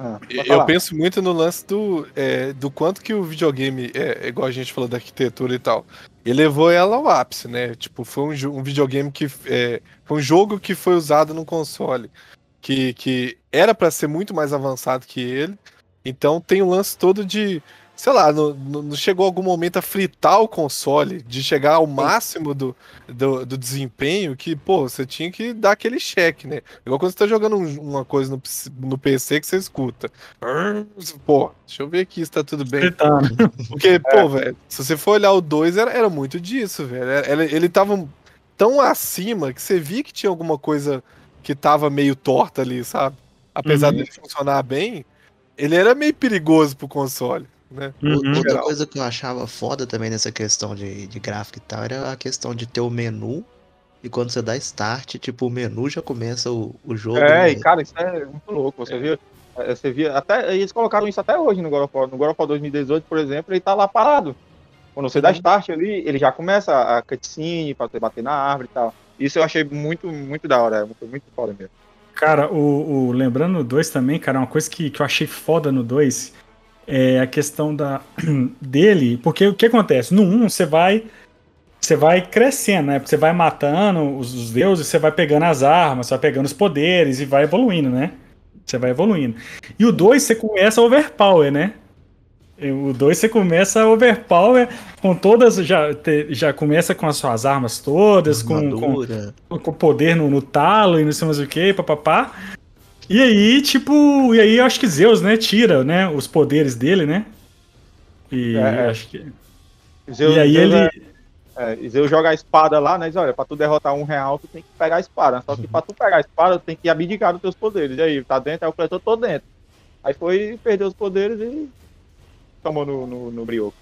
Ah, Eu penso muito no lance do, é, do quanto que o videogame, é, é igual a gente falou da arquitetura e tal, ele levou ela ao ápice, né? Tipo, foi um, um videogame que. É, foi um jogo que foi usado no console, que, que era pra ser muito mais avançado que ele. Então tem o lance todo de. Sei lá, não, não chegou algum momento a fritar o console, de chegar ao máximo do, do, do desempenho, que, pô, você tinha que dar aquele cheque, né? Igual quando você tá jogando um- uma coisa no, PC no PC que você escuta. Pô, deixa eu ver aqui se tá tudo bem. Gritando. Porque, pô, velho, se você for olhar o 2, era, era muito disso, velho. Ele, ele tava tão acima que você via que tinha alguma coisa que tava meio torta ali, sabe? Apesar Uhum. dele funcionar bem, ele era meio perigoso pro console, né? Uhum. Outra coisa que eu achava foda também nessa questão de, de gráfico e tal era a questão de ter o menu e quando você dá start, tipo, o menu já começa o, o jogo. É, né? e cara, isso é muito louco. Você viu? é, Você via, até eles colocaram isso até hoje no God of War. No God of War 2018, por exemplo, ele tá lá parado. Quando você dá start ali, ele já começa a cutscene pra você bater na árvore e tal. Isso eu achei muito, muito da hora. Muito, muito foda mesmo. Cara, o, o- lembrando no 2 também, cara, uma coisa que, que eu achei foda no 2 é a questão da dele, porque o que acontece? No 1 você vai você vai crescendo, né? Você vai matando os, os deuses, você vai pegando as armas, você vai pegando os poderes e vai evoluindo, né? Você vai evoluindo. E o 2 você começa overpower, né? O 2 você começa overpower com todas, já, já começa com as suas armas todas, com, com, com poder no, no talo e não sei mais o que, papapá. E aí, tipo, e aí eu acho que Zeus, né, tira, né, os poderes dele, né? E É, é. acho que. Zeus, e aí Zeus ele. é- é, Zeus joga a espada lá, né? Diz, olha, pra tu derrotar um real, tu tem que pegar a espada. Só que pra tu pegar a espada, tu tem que abdicar dos teus poderes. E aí, tá dentro? Aí o coletor tô dentro. Aí foi, perdeu os poderes e tomou no, no, no brioco.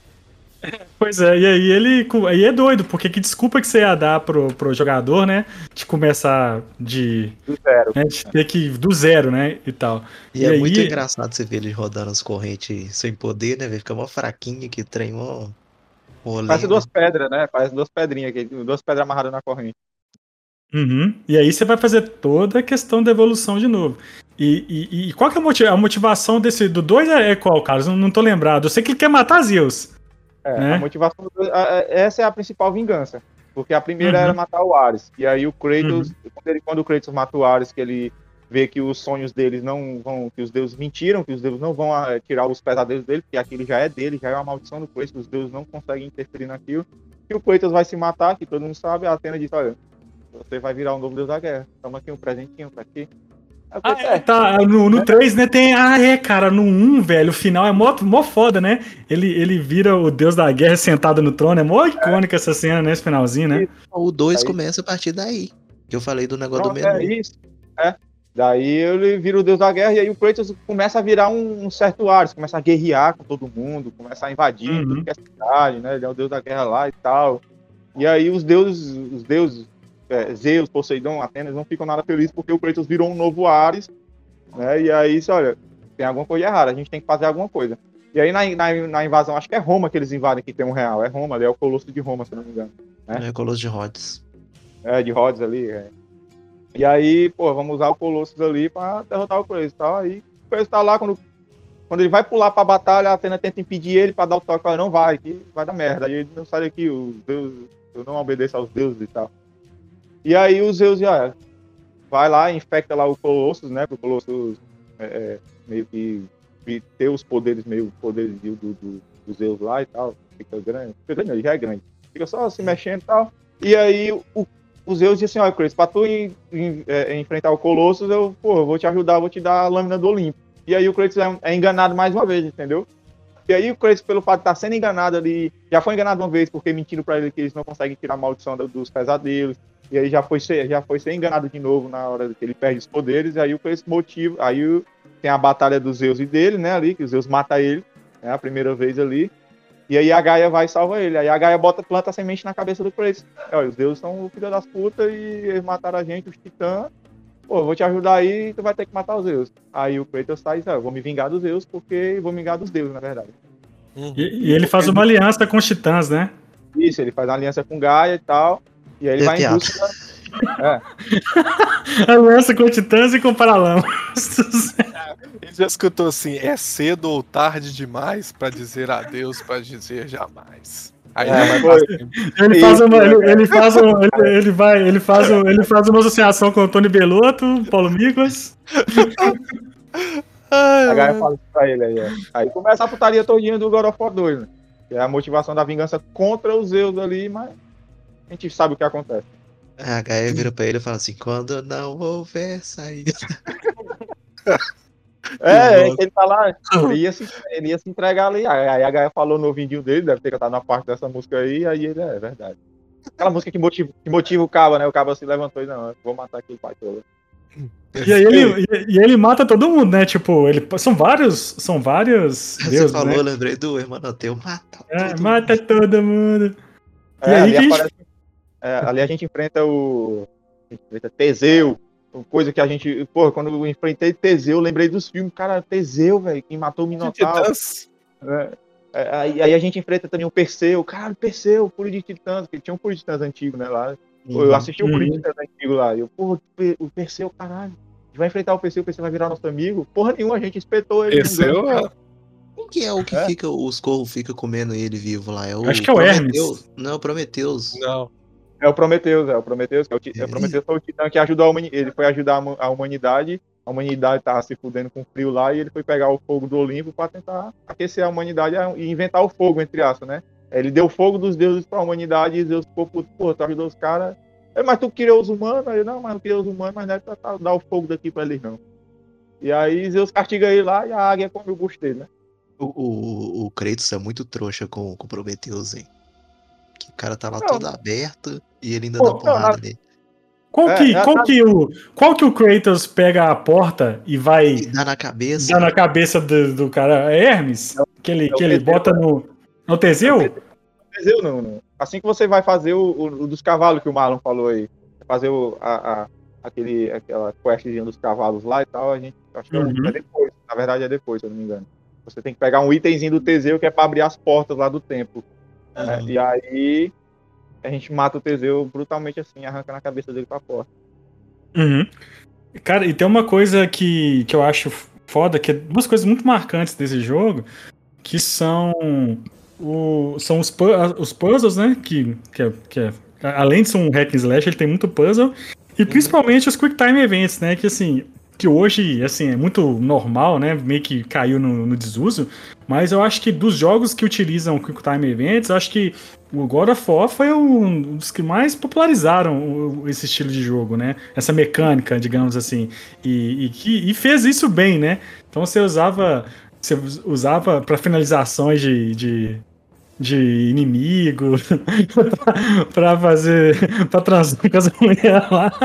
Pois é, e aí ele. Aí é doido, porque que desculpa que você ia dar pro, pro jogador, né? De começar de. Do zero. Né, de ter que. do zero, né? E tal. E, E é aí- muito engraçado você ver ele rodando as correntes sem poder, né? Fica mó fraquinho que trem, mó. né? duas pedras, né? Parece duas pedrinhas aqui, duas pedras amarradas na corrente. Uhum. E aí você vai fazer toda a questão da evolução de novo. E, e- e qual que é a, moti- a motivação desse do 2 é, é qual, Carlos? Não, não tô lembrado. Eu sei que ele quer matar Zeus. É, Né? a motivação. essa é a principal vingança. Porque a primeira Uhum. era matar o Ares. E aí o Kratos, quando, ele- quando o Kratos mata o Ares, que ele vê que os sonhos deles não vão. que os deuses mentiram, que os deuses não vão ah, tirar os pesadelos dele, porque aquilo já é dele, já é uma maldição do Kratos, os deuses não conseguem interferir naquilo. E o Kratos vai se matar, que todo mundo sabe, a Atena diz, olha, você vai virar um novo deus da guerra. Toma aqui um presentinho pra ti. Ah, é, "É, tá. No, no 3, né, tem. Ah, é, cara, no 1, velho, o final é mó, mó foda, né? Ele, ele vira o deus da guerra sentado no trono. É mó icônica essa cena, né? Esse finalzinho, né? O 2 Aí- começa a partir daí. Que eu falei do negócio Pronto, do menu. é isso. É. Daí ele vira o deus da guerra e aí o Kratos começa a virar um, um certo Ares, começa a guerrear com todo mundo, começa a invadir Uhum. tudo que é cidade, né? Ele é o deus da guerra lá e tal. E aí os deuses, os deuses, é, Zeus, Poseidon, Atenas, não ficam nada felizes porque o Kratos virou um novo Ares, né? E aí, isso, olha, tem alguma coisa errada, a gente tem que fazer alguma coisa. E aí na, na, na invasão, acho que é Roma que eles invadem que tem um real, é Roma, ali é o Colosso de Roma, se não me engano. É Colosso de Rhodes. É, de Rhodes ali. é. E aí, pô, vamos usar o Colossus ali pra derrotar o Kratos e tal. Aí o Kratos tá lá, quando, quando ele vai pular pra batalha, a Atena tenta impedir ele pra dar o toque. Ela não vai, que vai dar merda. Aí ele não sai daqui, os deuses, eu não obedeço aos deuses e tal. E aí os Zeus já vai lá, infecta lá o Colossus, né? Pro Colossus é, é, meio que ter os poderes, meio poderes do, do, do, Zeus lá e tal. Fica grande. Fica grande, já é grande. Fica só se mexendo e tal. E aí o o Zeus disse assim, olha, Kratos, pra tu en- en- é, enfrentar o Colossus, eu, pô, eu vou te ajudar, vou te dar a lâmina do Olimpo. E aí o Kratos é, é enganado mais uma vez, entendeu? E aí o Kratos, pelo fato de estar sendo enganado ali, já foi enganado uma vez porque mentiram pra ele que eles não conseguem tirar a maldição do- dos pesadelos. E aí já foi ser, já foi ser enganado de novo na hora que ele perde os poderes. E aí o Kratos motivo, aí tem a batalha dos Zeus e dele, né, ali, que os Zeus mata ele, né, a primeira vez ali. E aí a Gaia vai e salva ele. Aí a Gaia bota, planta a semente na cabeça do Kratos. Olha, os deuses são o filho das putas e eles mataram a gente, os titãs. Pô, eu vou te ajudar aí, tu vai ter que matar os Zeus. Aí o Kratos sai e diz, ah, eu vou me vingar dos Zeus, porque vou me vingar dos deuses, na verdade. E, e ele faz uma aliança com os titãs, né? Isso, ele faz uma aliança com Gaia e tal. E aí ele É vai em teatro. busca. É, Aliança com titãs e com paralamas. Ele já escutou assim: é cedo ou tarde demais pra dizer adeus, pra dizer jamais. Aí É, ele vai faz uma, ele, ele faz um, ele, ele vai, ele faz um, ele faz uma associação com o Tony Belotto, Paulo Miklas. a Gaia fala isso pra ele aí. é. Aí começa a putaria todinha do God of War 2, né? Que é a motivação da vingança contra os Zeus ali, mas a gente sabe o que acontece. A Gaia vira pra ele e fala assim: quando não houver saída. É, é ele tá lá, ele ia, se, ele ia se entregar ali. Aí a Gaia falou no ouvidinho dele, deve ter cantado na parte dessa música aí, aí ele, é, é verdade. Aquela música que motiva, que motiva o Caba, né? O Caba se levantou e não, eu vou matar aquele pai todo. E aí ele, e, e ele mata todo mundo, né? Tipo, ele, são vários, são vários Você deuses, falou, né? eu lembrei do Hermanoteu, mata É, todo mata todo mundo. E É, aí ali, a gente- aparece- é, ali a gente enfrenta o. A gente enfrenta Teseu. Coisa que a gente. Porra, quando eu enfrentei Teseu, eu lembrei dos filmes. Cara, Teseu, velho, quem matou o Minotauro. Né? É, Aí, aí a gente enfrenta também o Perseu. Caralho, Perseu, Fúria de Titãs, que tinha um Fúria de Titãs antigo, né? Lá. Pô, Eu assisti o Fúria de Uhum. Titãs antigo lá. E eu, porra, o Perseu, caralho. A gente vai enfrentar o Perseu, o Perseu vai virar nosso amigo. Porra nenhuma, a gente espetou ele. Esse é. Quem que é o que É? fica, os corvos ficam comendo ele vivo lá? É o Acho que é o Hermes. Prometheus. Não, o Prometheus. Não. É o Prometheus, é o Prometheus, que é o, é o Prometheus foi o titã que ajudou a humanidade. Ele foi ajudar a huma- a humanidade. A humanidade tava se fudendo com frio lá e ele foi pegar o fogo do Olimpo para tentar aquecer a humanidade e inventar o fogo, entre aspas, né? Ele deu o fogo dos deuses pra humanidade e Zeus ficou puto, pô, tu ajudou os caras. "É, Mas tu criou os humanos? Aí, não, mas eu criei os humanos, mas não é pra dar o fogo daqui pra eles, não. E aí Zeus castiga ele lá e a águia come o bucho dele, né? O, o, o Kratos é muito trouxa com, com o Prometheus, hein? Cara tá lá Não. todo aberto e ele ainda Pô, dá não, porrada na- nele. Qual É, que, é, qual tá- que o, qual que o Kratos pega a porta e vai E dá na cabeça. dar na cabeça do, do cara? É Hermes? Que ele, é que ele Teseu. bota no. No Teseu? Teseu não, não. Assim que você vai fazer o, o- o dos cavalos que o Marlon falou aí, fazer o, a, a- aquele, aquela questzinha dos cavalos lá e tal, a gente acho que é, Uhum. é depois. Na verdade é depois, se eu não me engano. Você tem que pegar um itemzinho do Teseu que é pra abrir as portas lá do templo. Né? Uhum. E aí a gente mata o Teseu brutalmente assim, arrancando a cabeça dele pra porta. Uhum. Cara, e tem uma coisa que, que eu acho foda, que é duas coisas muito marcantes desse jogo, que são o, são os, pu- os puzzles, né? Que, que, é, que é- além de ser um hack and slash, ele tem muito puzzle. E principalmente os quick time events, né? Que assim, que hoje assim, é muito normal, né? Meio que caiu no, no desuso. Mas eu acho que dos jogos que utilizam quick time events, eu acho que o God of War foi um dos que mais popularizaram esse estilo de jogo, né? Essa mecânica, digamos assim. E, e que, e fez isso bem, né? Então você usava. Você usava para finalizações de, de, de inimigo, pra fazer. pra transar com as mulheres lá.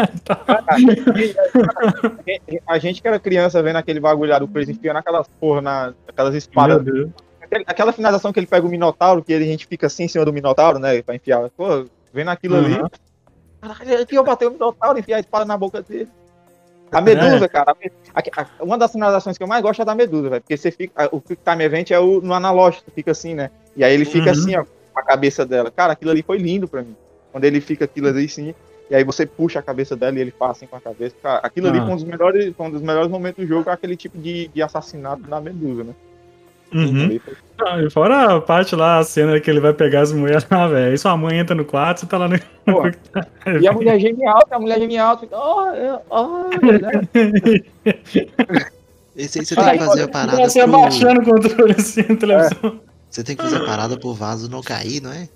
A gente que era criança vendo aquele bagulho lá do Crazy enfiando aquelas porra, na, aquelas espadas Aquela finalização que ele pega o Minotauro, que ele- a gente fica assim em cima do Minotauro, né? Pra enfiar. Pô, vendo aquilo ali. Uhum. Caralho, ele eu bater o Minotauro, enfiar a espada na boca dele. A Medusa, cara. a a- uma das finalizações que eu mais gosto é da Medusa, velho. Porque você fica. a- O Quick Time Event é o, no analógico, fica assim, né? E aí ele fica Uhum. assim, ó, com a cabeça dela. Cara, aquilo ali foi lindo pra mim. Quando ele fica aquilo ali assim. E aí você puxa a cabeça dela e ele faz assim com a cabeça. Cara, aquilo ali Ah. foi um dos melhores, foi um dos melhores momentos do jogo, é aquele tipo de, de assassinato da Medusa, né? Uhum. Foi- Ah, e Fora a parte lá, a cena que ele vai pegar as mulheres lá, velho. Aí sua mãe entra no quarto, você tá lá no. Pô, E a mulher geme alta, a mulher alta, fica, oh, é, oh? Esse aí você Ah, tem que e fazer a parada você pro... abaixando o controle assim na televisão. Você tem que fazer a parada pro vaso não cair, não é?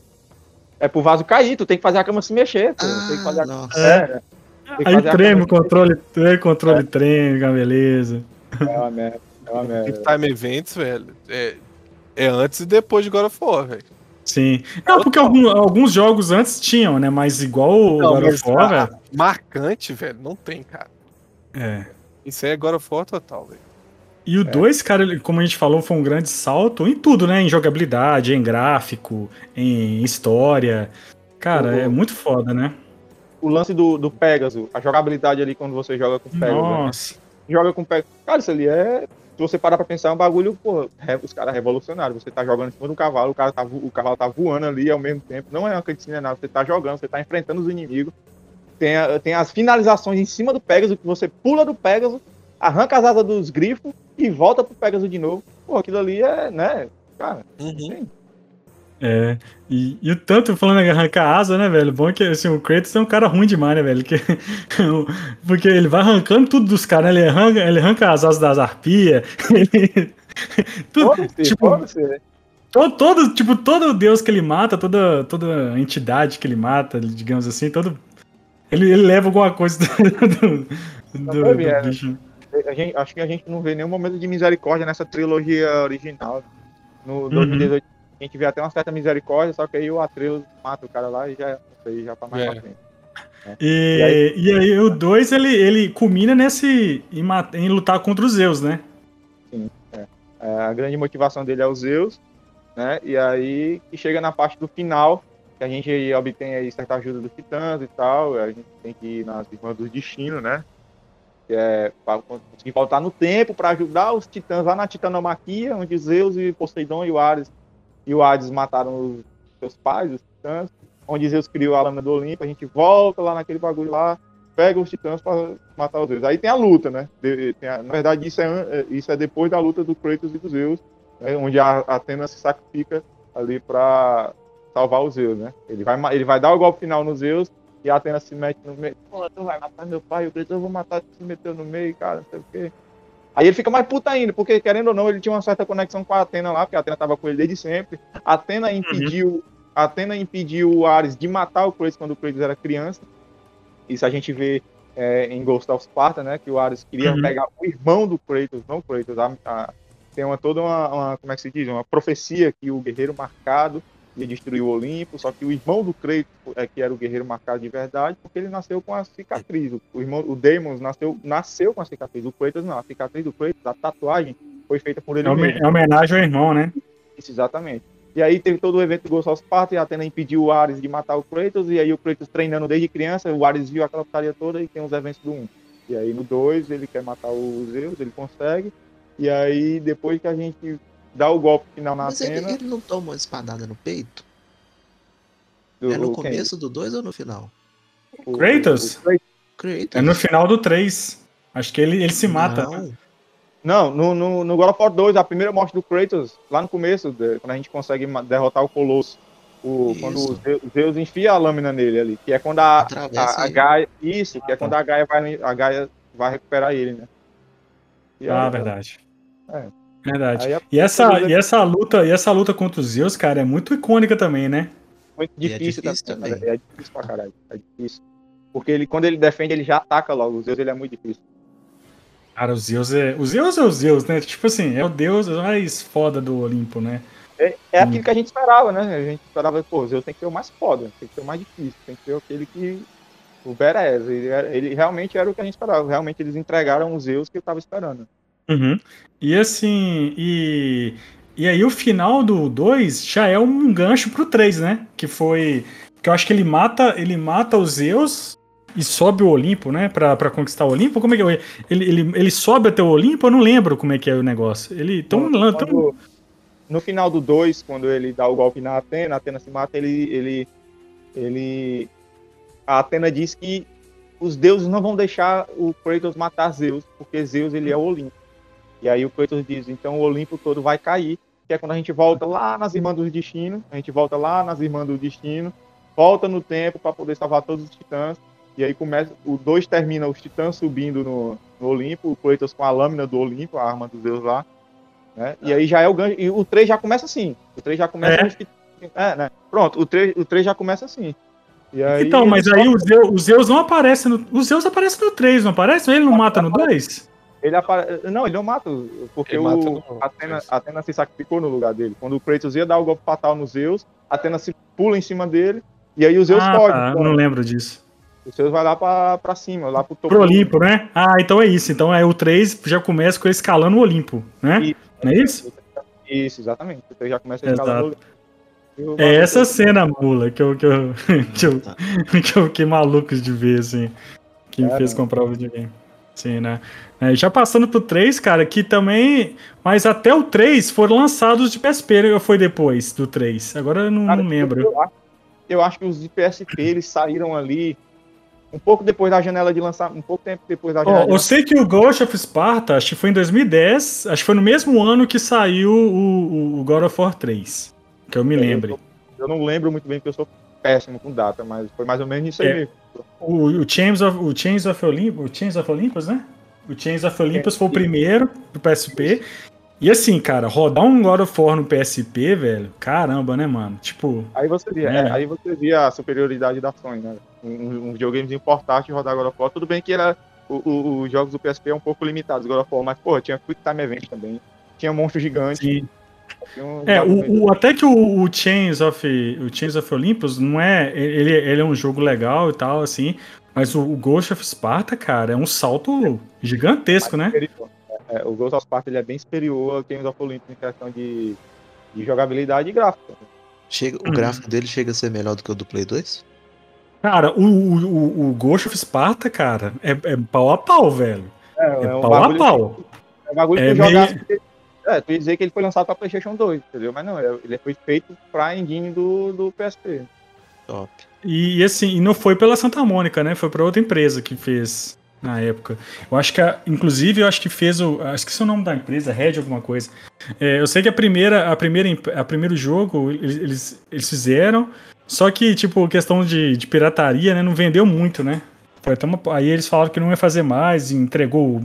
É pro vaso cair, tu tem que fazer a cama se mexer, pô. tem que fazer Ah, a... nossa. É? Tem que Aí treme o cama- controle, o controle treme, com a beleza. É uma merda, é Time Events, velho, é, É antes e depois de God of War, velho. Sim. Não, porque algum- alguns jogos antes tinham, né? Mas igual o God of War, a- velho. Marcante, velho, não tem, cara. É. Isso aí é God of War total, velho. E o 2, cara, ele- como a gente falou, foi um grande salto em tudo, né? Em jogabilidade, em gráfico, em história. Cara, O- é muito foda, né? O lance do, do Pegasus, a jogabilidade ali quando você joga com o Pegasus. né? Joga com o Pegasus. Cara, isso ali é. Se você parar pra pensar, é um bagulho, pô, re- os caras revolucionários. Você tá jogando em cima do cavalo, o, cara tá, o cavalo tá voando ali ao mesmo tempo. Não é uma cutscene, é nada. Você tá jogando, você tá enfrentando os inimigos. Tem, a- tem as finalizações em cima do Pegasus, que você pula do Pegasus, arranca as asas dos grifos e volta pro Pegasus de novo. Pô, aquilo ali é, né? Cara, Uhum. É. E, e o tanto falando em arrancar asa, né, velho? Bom que assim, o Kratos é um cara ruim demais, né, velho? Que, porque ele vai arrancando tudo dos caras, né? Ele arranca, ele arranca as asas das arpias. Ele, tudo, foda-se, tipo, foda-se. né? todo, todo, tipo, todo deus que ele mata, toda, toda entidade que ele mata, digamos assim, todo. Ele, ele leva alguma coisa do, do, do- do mesmo. bicho. A gente- acho que a gente não vê nenhum momento de misericórdia nessa trilogia original. No Uhum. 2018 a gente vê até uma certa misericórdia, só que aí o Atreus mata o cara lá e já, isso aí já pra mais É. pra frente. E, e aí o 2 ele, ele culmina nesse. Em, ma- em lutar contra os Zeus, né? É, a grande motivação dele é os Zeus, né? E aí que chega na parte do final, que a gente obtém aí certa ajuda dos titãs e tal, a gente tem que ir nas irmãs do destino, né? Que é para conseguir voltar no tempo para ajudar os titãs lá na Titanomaquia, onde Zeus e Poseidon e o Ares e o Hades mataram os seus pais, os titãs, onde Zeus criou a lâmina do Olimpo, a gente volta lá naquele bagulho lá, pega os titãs para matar os Zeus. Aí tem a luta, né? A- na verdade, isso é, é- isso é depois da luta do Kratos e dos Zeus, né? onde a Atena se sacrifica ali para salvar os Zeus, né? Ele vai, ele vai dar o golpe final nos Zeus e a Atena se mete no meio. Pô, tu vai matar meu pai, o Kratos, eu vou matar, tu se meteu no meio, cara, não sei o quê. Aí ele fica mais puta ainda, porque querendo ou não, ele tinha uma certa conexão com a Atena lá, porque a Atena tava com ele desde sempre. A Atena impediu, a Atena impediu o Ares de matar o Kratos quando o Kratos era criança. Isso a gente vê é, em Ghost of Sparta, né? Que o Ares queria Uhum. pegar o irmão do Kratos, não o Kratos. A, a- tem uma, toda uma, uma- como é que se diz? Uma profecia que o guerreiro marcado ia destruir o Olimpo, só que o irmão do Kratos é que era o guerreiro marcado de verdade, porque ele nasceu com a cicatriz. O, o irmão, o Deimos nasceu, nasceu com a cicatriz. O Kratos não. A cicatriz do Kratos, a tatuagem, foi feita por ele É, mesmo. é homenagem ao irmão, né? Isso, exatamente. E aí teve todo o evento do Ghost of Sparta e a Atena impediu o Ares de matar o Kratos, e aí o Kratos treinando desde criança, o Ares viu aquela putaria toda e tem os eventos do 1. E aí no 2 ele quer matar os Zeus, ele consegue, e aí depois que a gente dá o golpe final na Mas ele, Atena... ele não toma uma espadada no peito? do- é no quem? começo do 2 ou no final? O- Kratos? o Kratos. Kratos. É no final do 3. Acho que ele, ele se mata. né? Não. Não, no, no, no God of War 2, a primeira morte do Kratos, lá no começo, de- quando a gente consegue derrotar o Colosso, o, quando o Zeus, Zeus enfia a lâmina nele ali, que é quando a, Atravessa a, a. Gaia. Isso, que é Ah, tá. quando a Gaia vai, a Gaia vai recuperar ele, né? E Ah, aí, verdade. É. Verdade. A- E essa, e essa luta, e essa luta contra os Zeus, cara, é muito icônica também, né? Muito E é difícil, difícil também. também. É difícil pra caralho. É difícil. Porque ele, quando ele defende, ele já ataca logo. O Zeus ele é muito difícil. Cara, os Zeus é. Os Zeus é os Zeus, né? Tipo assim, é o deus mais foda do Olimpo, né? É, é Hum. aquilo que a gente esperava, né? A gente esperava, pô, o Zeus tem que ser o mais foda, tem que ser o mais difícil, tem que ser aquele que. O Beres. Ele, ele realmente era o que a gente esperava. Realmente eles entregaram os Zeus que eu tava esperando. Uhum. E assim, e. E aí o final do 2 já é um gancho pro 3, né? Que foi. Que eu acho que ele mata, ele mata os Zeus e sobe o Olimpo, né? Pra, pra conquistar o Olimpo. Como é que é? Ele, ele, ele sobe até o Olimpo? Eu não lembro como é que é o negócio. Ele. Tão, Quando- tão, quando- no final do 2, quando ele dá o golpe na Atena, a Atena se mata, ele. ele, ele a Atena diz que os deuses não vão deixar o Kratos matar Zeus, porque Zeus ele é o Olimpo. E aí o Kratos diz, então o Olimpo todo vai cair, que é quando a gente volta lá nas Irmãs do Destino, a gente volta lá nas Irmãs do Destino, volta no tempo para poder salvar todos os titãs, e aí começa, o 2 termina os titãs subindo no, no Olimpo, o Kratos com a lâmina do Olimpo, a arma dos deuses lá, né? E aí já é o gancho, e o 3 já começa assim, o 3 já começa... É? os titãs- é, né? Pronto, o 3, o 3 já começa assim. Aí Então, mas aí só- os Zeus, os Zeus não aparecem no. Os Zeus aparecem no 3, não aparece? Ele não mata no 2? Ele apare... Não, ele não mata, porque Ele o mata no- Atena, Atena se sacrificou no lugar dele. Quando o Kratos ia dar o golpe fatal nos Zeus, Atena se pula em cima dele, e aí os Zeus Ah, fogem. tá, então, não lembro disso. Os Zeus vai lá pra, pra cima, lá pro topo. Pro Olimpo, né? Ah, então é isso. Então é o 3 já começa com ele escalando o Olimpo, né? Isso. Não é isso? Isso, exatamente. Você já começa a escalar Exato. no Olimpo. O É essa cena, mula, que eu, que eu, que eu, que eu fiquei maluco de ver, assim. Que me fez comprar o videogame. Sim, né? É, já passando pro 3, cara, que também. Mas até o 3 foram lançados de PSP, ou foi depois do 3? Agora eu não, Cara, não lembro. Eu acho, eu acho que os de PSP eles saíram ali um pouco depois da janela de lançar, um pouco tempo depois da janela. Ó, de eu sei que o Ghost of Sparta, acho que foi em 2010, acho que foi no mesmo ano que saiu o, o God of War 3. Que eu me lembre. Eu, eu não lembro muito bem porque eu sou péssimo com data, mas foi mais ou menos isso aí É. mesmo. O, o, Chains of, o Chains of Olympus, o Chains of Olympus, né? O Chains of Olympus foi o primeiro do PSP. E assim, cara, rodar um God of War no PSP, velho, caramba, né, mano? Tipo, Aí você via, É. é, aí você via a superioridade da Sony, né? Um, um, videogamezinho portátil rodar God of War, tudo bem que era o- os jogos do PSP é um pouco limitados, God of War, mas pô, tinha Quick Time Event também, tinha monstro gigante. sim. É, o, o- até que o, o Chains of o Chains of Olympus não é, ele, ele é um jogo legal e tal assim, mas o, o Ghost of Sparta, cara, é um salto gigantesco, né? superior. É, o Ghost of Sparta ele é bem superior ao Games of Olympus em questão de, de jogabilidade e gráfico. Chega, o Uhum. gráfico dele chega a ser melhor do que o do Play 2? Cara, o, o, o- Ghost of Sparta, cara, é, é pau a pau, velho. É, É, é um pau a pau. é um bagulho É que tu meio- jogasse. É, tu ia dizer que ele foi lançado pra PlayStation 2, entendeu? Mas não, ele ele foi feito pra engine do, do PSP. Top. E, e assim, e não foi pela Santa Mônica, né? Foi pra outra empresa que fez na época. Eu acho que, a, inclusive, eu acho que fez o. Acho que esse é o nome da empresa, Red alguma coisa. É, eu sei que a primeira, a primeira, a primeiro jogo eles, eles, fizeram, só que, tipo, questão de, de pirataria, né? Não vendeu muito, né? Foi até uma- aí eles falaram que não ia fazer mais, e entregou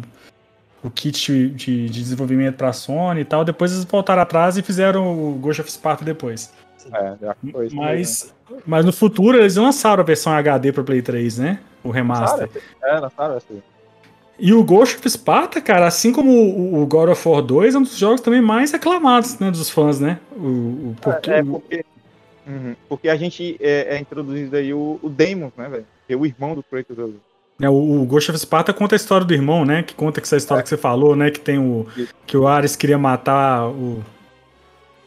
o, kit de, de- de desenvolvimento pra Sony e tal. Depois eles voltaram atrás e fizeram o Ghost of Sparta depois. É, já foi mesmo. Mas, mas no futuro eles lançaram a versão HD para Play 3, né? O remaster. Lançaram? É, lançaram essa. E o Ghost of Sparta, cara, assim como o, God of War 2, é um dos jogos também mais aclamados, né, dos fãs, né? O, o, porque, É, porque, Uhum, porque a gente é, é introduzido aí o, o né, velho? Que é o irmão do Kratos. ali. Né, o, o Ghost of Sparta conta a história do irmão, né? Que conta que essa história que você falou, né? Que tem o. Que o Ares queria matar o.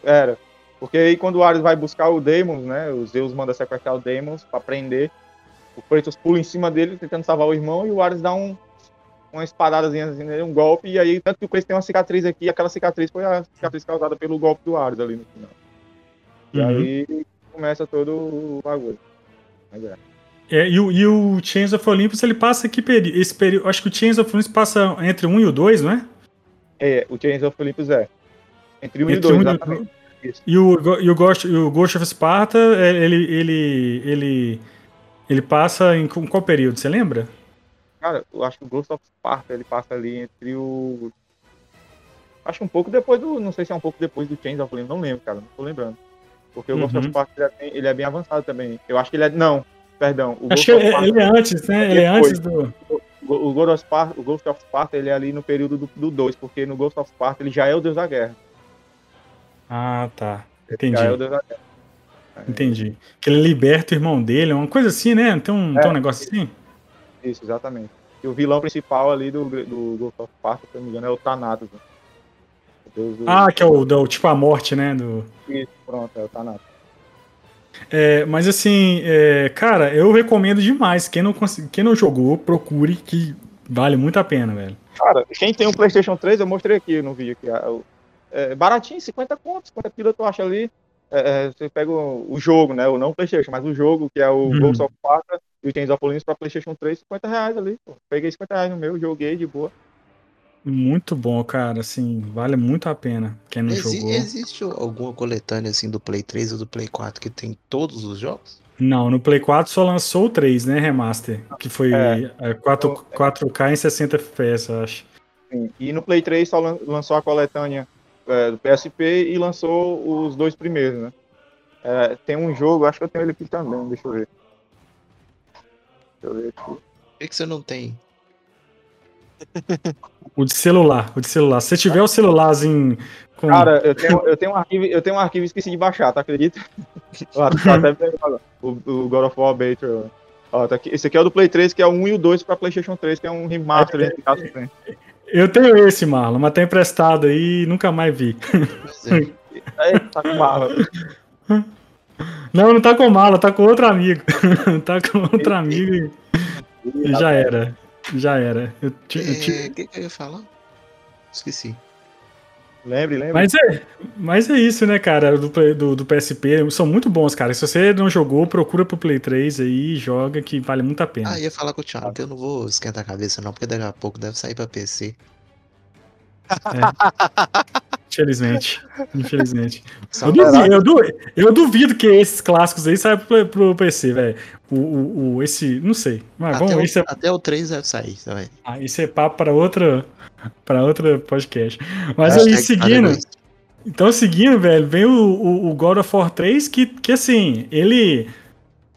Era. Porque aí quando o Ares vai buscar o Daemon, né? Os Zeus manda sequestrar o Daemon pra prender. O Kratos pula em cima dele tentando salvar o irmão e o Ares dá um uma espadadazinha assim, nele, um golpe, e aí tanto que o Kratos tem uma cicatriz aqui, e aquela cicatriz foi a cicatriz causada pelo golpe do Ares ali no final. E Uhum. aí começa todo o bagulho. Mas é. É, e, o, e o Chains of Olympus, ele passa que período? Esse período. Acho que o Chains of Olympus passa entre o 1 e o 2, não é? É, o Chains of Olympus é. Entre um e Entre dois, um e exatamente. E o, e o, Ghost, e o Ghost of Sparta, é, ele, ele, ele, ele passa em qual período? Você lembra? Cara, eu acho que o Ghost of Sparta ele passa ali entre o. Acho que um pouco depois do. Não sei se é um pouco depois do Chains of Olympus, não lembro, cara, não tô lembrando. Porque o Ghost Uhum. of Sparta ele é, bem, ele é bem avançado também. Eu acho que ele é. Não, perdão. O Acho Ghost que é- ele é antes, né? Ele é antes do. o, o Ghost of Sparta, o Ghost of Sparta ele é ali no período do 2, porque no Ghost of Sparta ele já é o deus da guerra. Ah, tá. Ele Entendi. Já é o deus da guerra. Entendi. Que ele liberta o irmão dele, uma coisa assim, né? Tem um, É. tem um negócio assim? Isso, exatamente. E o vilão principal ali do, do Ghost of Sparta, se eu não me engano, é o Thanatos. né? O do... Ah, que é o do, tipo a morte, né? Do... Isso, pronto, é o Thanatos. É, mas assim, é, cara, eu recomendo demais. Quem não, quem não jogou, procure, que vale muito a pena, velho. Cara, quem tem um PlayStation 3, eu mostrei aqui no vídeo aqui. É, baratinho, 50 contos, 50 pila tu acha ali. É, é, você pega o, o jogo, né? O não PlayStation, mas o jogo, que é o Uhum. Ghost of Sparta e o Chains of Olympus pra PlayStation 3, 50 reais ali. Pô. Peguei 50 reais no meu, joguei de boa. Muito bom, cara. Assim, vale muito a pena. Quem não Exi- jogou. existe alguma coletânea assim do Play 3 ou do Play 4 que tem todos os jogos? Não, no Play 4 só lançou o 3, né? Remaster. Que foi É. é, 4, 4K em 60 FPS, eu acho. Sim. E no Play 3 só lan- lançou a coletânea é, do PSP e lançou os dois primeiros, né? É, tem um jogo, acho que eu tenho ele aqui também, deixa eu ver. Deixa eu ver aqui. Por que, que você não tem? O de celular, o de celular. Se você tiver o celularzinho com. Cara, eu tenho, eu tenho um arquivo, eu tenho um arquivo e esqueci de baixar, tá? Acredita? Ó, tá até o, o God of War Battle. Ó, tá aqui. Esse aqui é o do Play 3, que é o 1 e o 2 pra PlayStation 3, que é um remaster. entre aspas, né? Eu tenho esse, Marlon, mas tá emprestado aí e nunca mais vi. É. Tá com barra. Não, não tá com mala, tá com outro amigo. tá com outro amigo e, e já era. Já era. Eu ti- É, O que, que eu ia falar? Esqueci. Lembre, lembre. Mas é, mas é isso, né, cara, do, do, do PSP. São muito bons, cara. Se você não jogou, procura pro Play 3 aí, joga que vale muito a pena. Ah, ia falar com o Thiago que eu não vou esquentar a cabeça, não, porque daqui a pouco deve sair pra PC. Infelizmente. Infelizmente. Eu duvido, eu, du- eu duvido que esses clássicos aí saiam pro, pro PC, velho. O, o, o- esse. Não sei. Mas até, vamos, o, esse é, até o 3 deve sair também. ah, esse é papo para outra. Para outra podcast. Mas Hashtag aí, seguindo. Então, seguindo, velho, vem o, o, o God of War 3, que, que assim, ele.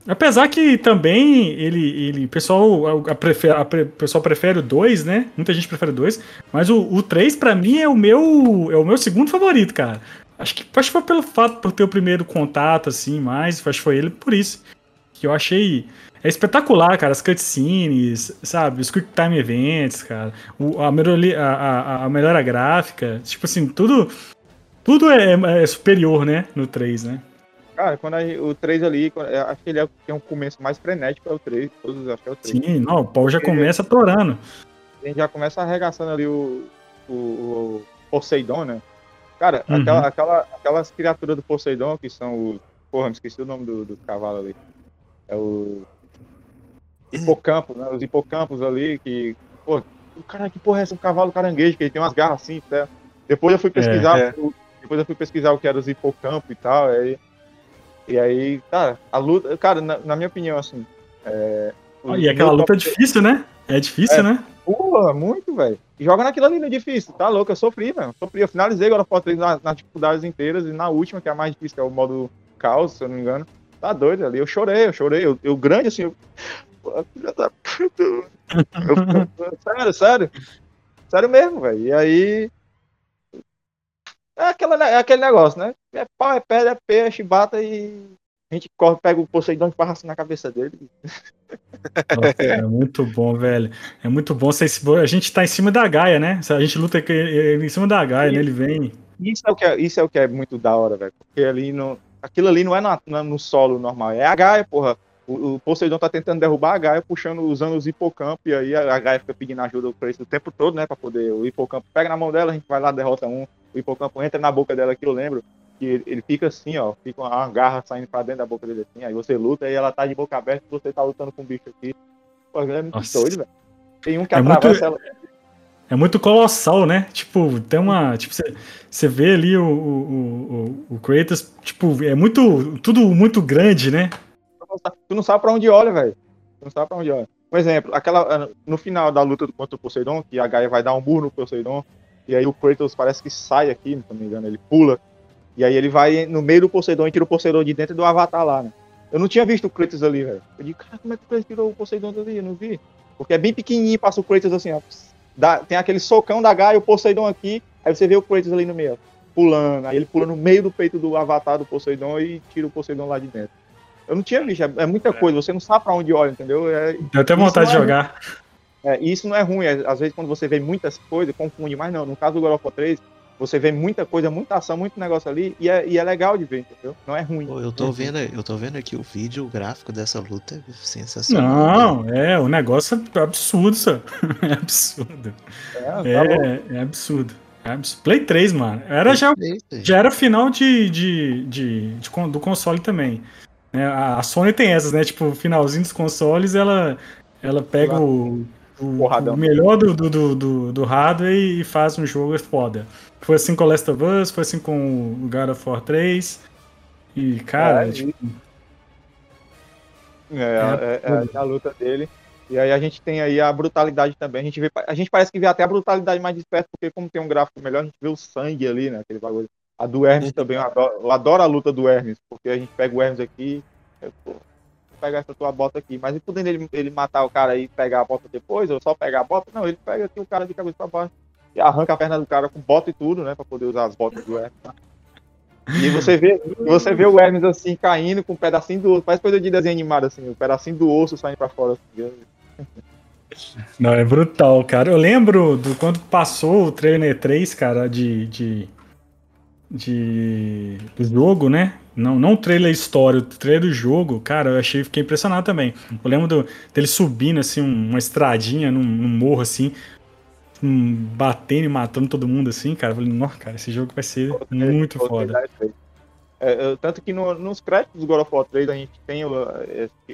Apesar que também ele. ele pessoal, a, a prefe- a pre- pessoal prefere o 2, né? Muita gente prefere o 2. Mas o, o 3, pra mim, é o meu. É o meu segundo favorito, cara. Acho que, acho que foi pelo fato por ter o primeiro contato, assim, mais. Acho que foi ele por isso. Que eu achei. É espetacular, cara. As cutscenes, sabe? Os Quick Time Events, cara. O, a, melhori- a, a, melhora gráfica. Tipo assim, tudo. Tudo é, é superior, né? No 3, né? Cara, quando a o 3 ali, eu acho que ele é, tem um começo mais frenético, é o 3. Todos acho que é o 3. Sim, não, o Paul já começa torando. A gente já começa arregaçando ali o, o, o Poseidon, né? Cara, Uhum. aquela, aquela, aquelas criaturas do Poseidon que são os. Porra, me esqueci o nome do, do cavalo ali. É o. Hipocampos, né? Os hipocampos ali que. Pô, cara, que porra é esse? Um cavalo caranguejo, que ele tem umas garras assim, né? Depois eu fui pesquisar. É. o- Depois eu fui pesquisar o que era os hipocampos e tal. Aí, e aí, cara, a luta. Cara, na, na minha opinião, assim. É, o E aquela luta é top- difícil, né? É difícil, É. né? Porra, muito, velho. E Joga naquilo ali no difícil, tá louco? Eu sofri, velho. Sofri. Eu finalizei agora o 3 nas, nas dificuldades inteiras e na última, que é a mais difícil, que é o modo caos, se eu não me engano. Tá doido ali. Eu chorei, eu chorei. Eu, eu grande assim. Eu... Pô, filha da puta. Eu- eu- sério, sério. Sério mesmo, velho. E aí. É, aquela, é aquele negócio, né? É pau, é pedra, é peixe, bata e. A gente corre, pega o Poseidon e barra assim na cabeça dele. Nossa, é muito bom, velho. É muito bom. A gente tá em cima da Gaia, né? A gente luta em cima da Gaia, né? Ele vem. Isso é o que é, isso é, o que é muito da hora, velho. Porque ali no, aquilo ali não é na- no solo normal, é a Gaia, porra. O, o Poseidon tá tentando derrubar a Gaia, puxando, usando os hipocampos, e aí a, a Gaia fica pedindo ajuda ao Kratos o tempo todo, né? Pra poder. O hipocampo pega na mão dela, a gente vai lá, derrota um. O hipocampo entra na boca dela, que eu lembro. Que ele, fica assim, ó. Fica uma garra saindo pra dentro da boca dele assim. Aí você luta e ela tá de boca aberta e você tá lutando com um bicho aqui. Pô, é muito Nossa. doido, velho. Tem um que É muito- atravessa ela. É muito colossal, né? Tipo, tem uma. Tipo, você- vê ali o, o, o, o Kratos, tipo, é muito. Tudo muito grande, né? tu não sabe pra onde olha, velho. Tu não sabe pra onde olha. Um exemplo, aquela, no final da luta contra o Poseidon, que a Gaia vai dar um burro no Poseidon, e aí o Kratos parece que sai aqui, se não me engano, ele pula, e aí ele vai no meio do Poseidon e tira o Poseidon de dentro do Avatar lá, né? Eu não tinha visto o Kratos ali, velho. Eu digo, cara, como é que o Kratos tirou o Poseidon dali? Eu não vi. Porque é bem pequenininho, passa o Kratos assim, ó. Dá- tem aquele socão da Gaia e o Poseidon aqui, aí você vê o Kratos ali no meio, ó, pulando. Aí ele pula no meio do peito do Avatar do Poseidon e tira o Poseidon lá de dentro. Eu não tinha visto, é, é muita coisa, você não sabe pra onde olha, entendeu? É, Deu até vontade de é- jogar. é, e isso não é ruim, é- às vezes quando você vê muitas coisas, confunde, mas não, no caso do God of War 3, você vê muita coisa, muita ação, muito negócio ali, e é, e é legal de ver, entendeu? Não é ruim. Pô, eu tô vendo, eu tô vendo aqui o vídeo, o gráfico dessa luta é sensacional. Não, é, o negócio é absurdo, só. É absurdo. É, tá. É, é absurdo. É. Play 3, mano. Era já, Perfeito, já era final de, de, de, de do console também. né? A Sony tem essas, né? Tipo, finalzinho dos consoles, ela, ela pega o, o, o melhor do, do, do, do, do hardware e faz um jogo foda. Foi assim com Last of Us, foi assim com o God of War 3. E, cara, É, tipo, É, é, é a luta dele. E aí a gente tem aí a brutalidade também. A gente, vê, a gente parece que vê até a brutalidade mais de perto, porque como tem um gráfico melhor, a gente vê o sangue ali, né? Aquele bagulho. A do Hermes também, eu adoro, eu adoro a luta do Hermes, porque a gente pega o Hermes aqui. é, pô, pegar essa tua bota aqui. Mas e podendo ele, ele matar o cara e pegar a bota depois, ou só pegar a bota? Não, ele pega aqui o cara de cabeça pra baixo arranca a perna do cara com bota e tudo, né? Pra poder usar as botas do Hermes. tá? E você vê, você vê o Hermes assim, caindo com um pedacinho do osso. Parece coisa de desenho animado, assim, o um pedacinho do osso saindo pra fora. Assim, Não, é brutal, cara. Eu lembro do quando passou o trailer 3, cara, de, de, de do jogo, né? Não, não o trailer história, o trailer do jogo, cara, eu achei, fiquei impressionado também. Eu lembro do, dele subindo, assim, um- uma estradinha num, num morro, assim, um, batendo e matando todo mundo, assim, cara. Eu falei, nossa, cara, esse jogo vai ser muito foda. É, é, tanto que no- nos créditos do God of War 3 a gente tem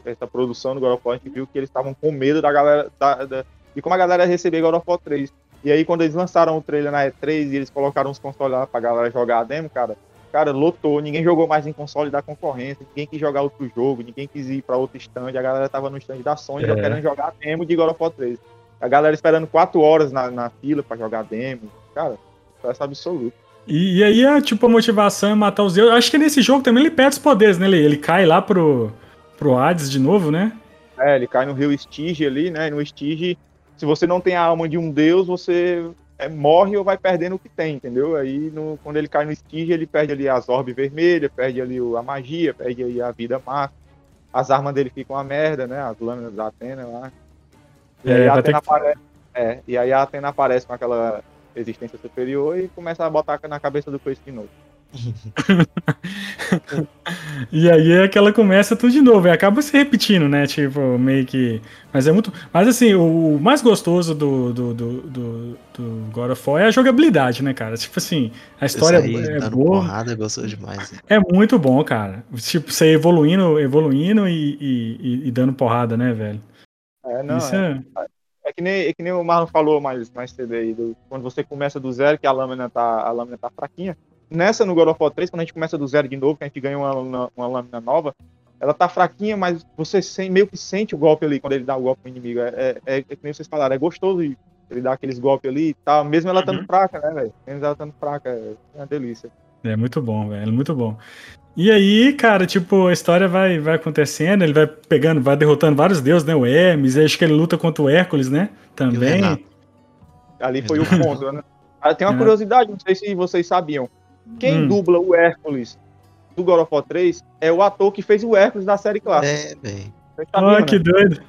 essa produção do God of War, a gente viu que eles estavam com medo da galera, da, da- de como a galera ia receber God of War 3. E aí quando eles lançaram o trailer na E3 e eles colocaram os consoles lá pra galera jogar a demo, cara, cara, lotou, ninguém jogou mais em console da concorrência, ninguém quis jogar outro jogo, ninguém quis ir pra outro stand, a galera tava no stand da Sony já É. querendo jogar a demo de God of War 3. A galera esperando 4 horas na, na fila pra jogar a demo, cara, sucesso absoluto. E, e aí, é, tipo, a motivação é matar os deuses. Acho que nesse jogo também ele perde os poderes, né? Ele, ele cai lá pro, pro Hades de novo, né? É, ele cai no rio Stygia ali, né? No Stygia, se você não tem a alma de um deus, você é, morre ou vai perdendo o que tem, entendeu? Aí, no- quando ele cai no Stygia, ele perde ali as orbes vermelhas, perde ali o- a magia, perde aí a vida máxima. As armas dele ficam uma merda, né? As lâminas da Atena lá. E É, aí a vai ter Atena que- aparece. É, e aí a Atena aparece com aquela existência superior e começa a botar na cabeça do Kratos de novo. E aí é que ela começa tudo de novo. E acaba se repetindo, né? Tipo, meio que. Mas é muito. Mas assim, o mais gostoso do, do, do, do, do God of War é a jogabilidade, né, cara? Tipo assim, a história aí, é dando boa. porrada, gostou demais. né? É muito bom, cara. Tipo, você evoluindo, evoluindo e, e- e dando porrada, né, velho? É, não, Isso é, é. é que nem, é que nem o Marlon falou mais, mais cedo aí, do- quando você começa do zero, que a lâmina tá, a lâmina tá fraquinha. Nessa, no God of War 3, quando a gente começa do zero de novo, que a gente ganha uma, lâmina- uma lâmina nova, ela tá fraquinha, mas você sem- meio que sente o golpe ali, quando ele dá o golpe pro inimigo. É, é, é, é que nem vocês falaram, é gostoso ele dar aqueles golpes ali e tal, mesmo ela estando Uhum. fraca, né, velho? Mesmo ela estando fraca, é uma delícia. É muito bom, velho. Muito bom. E aí, cara, tipo, a história vai, vai acontecendo, ele vai pegando, vai derrotando vários deuses, né? O Hermes, acho que ele luta contra o Hércules, né? Também. Ali foi o ponto, né? Ah, Tem uma É. curiosidade, não sei se vocês sabiam. Quem Hum. dubla o Hércules do God of War 3 é o ator que fez o Hércules da série clássica. É, velho. Vocês sabiam, né? que doido.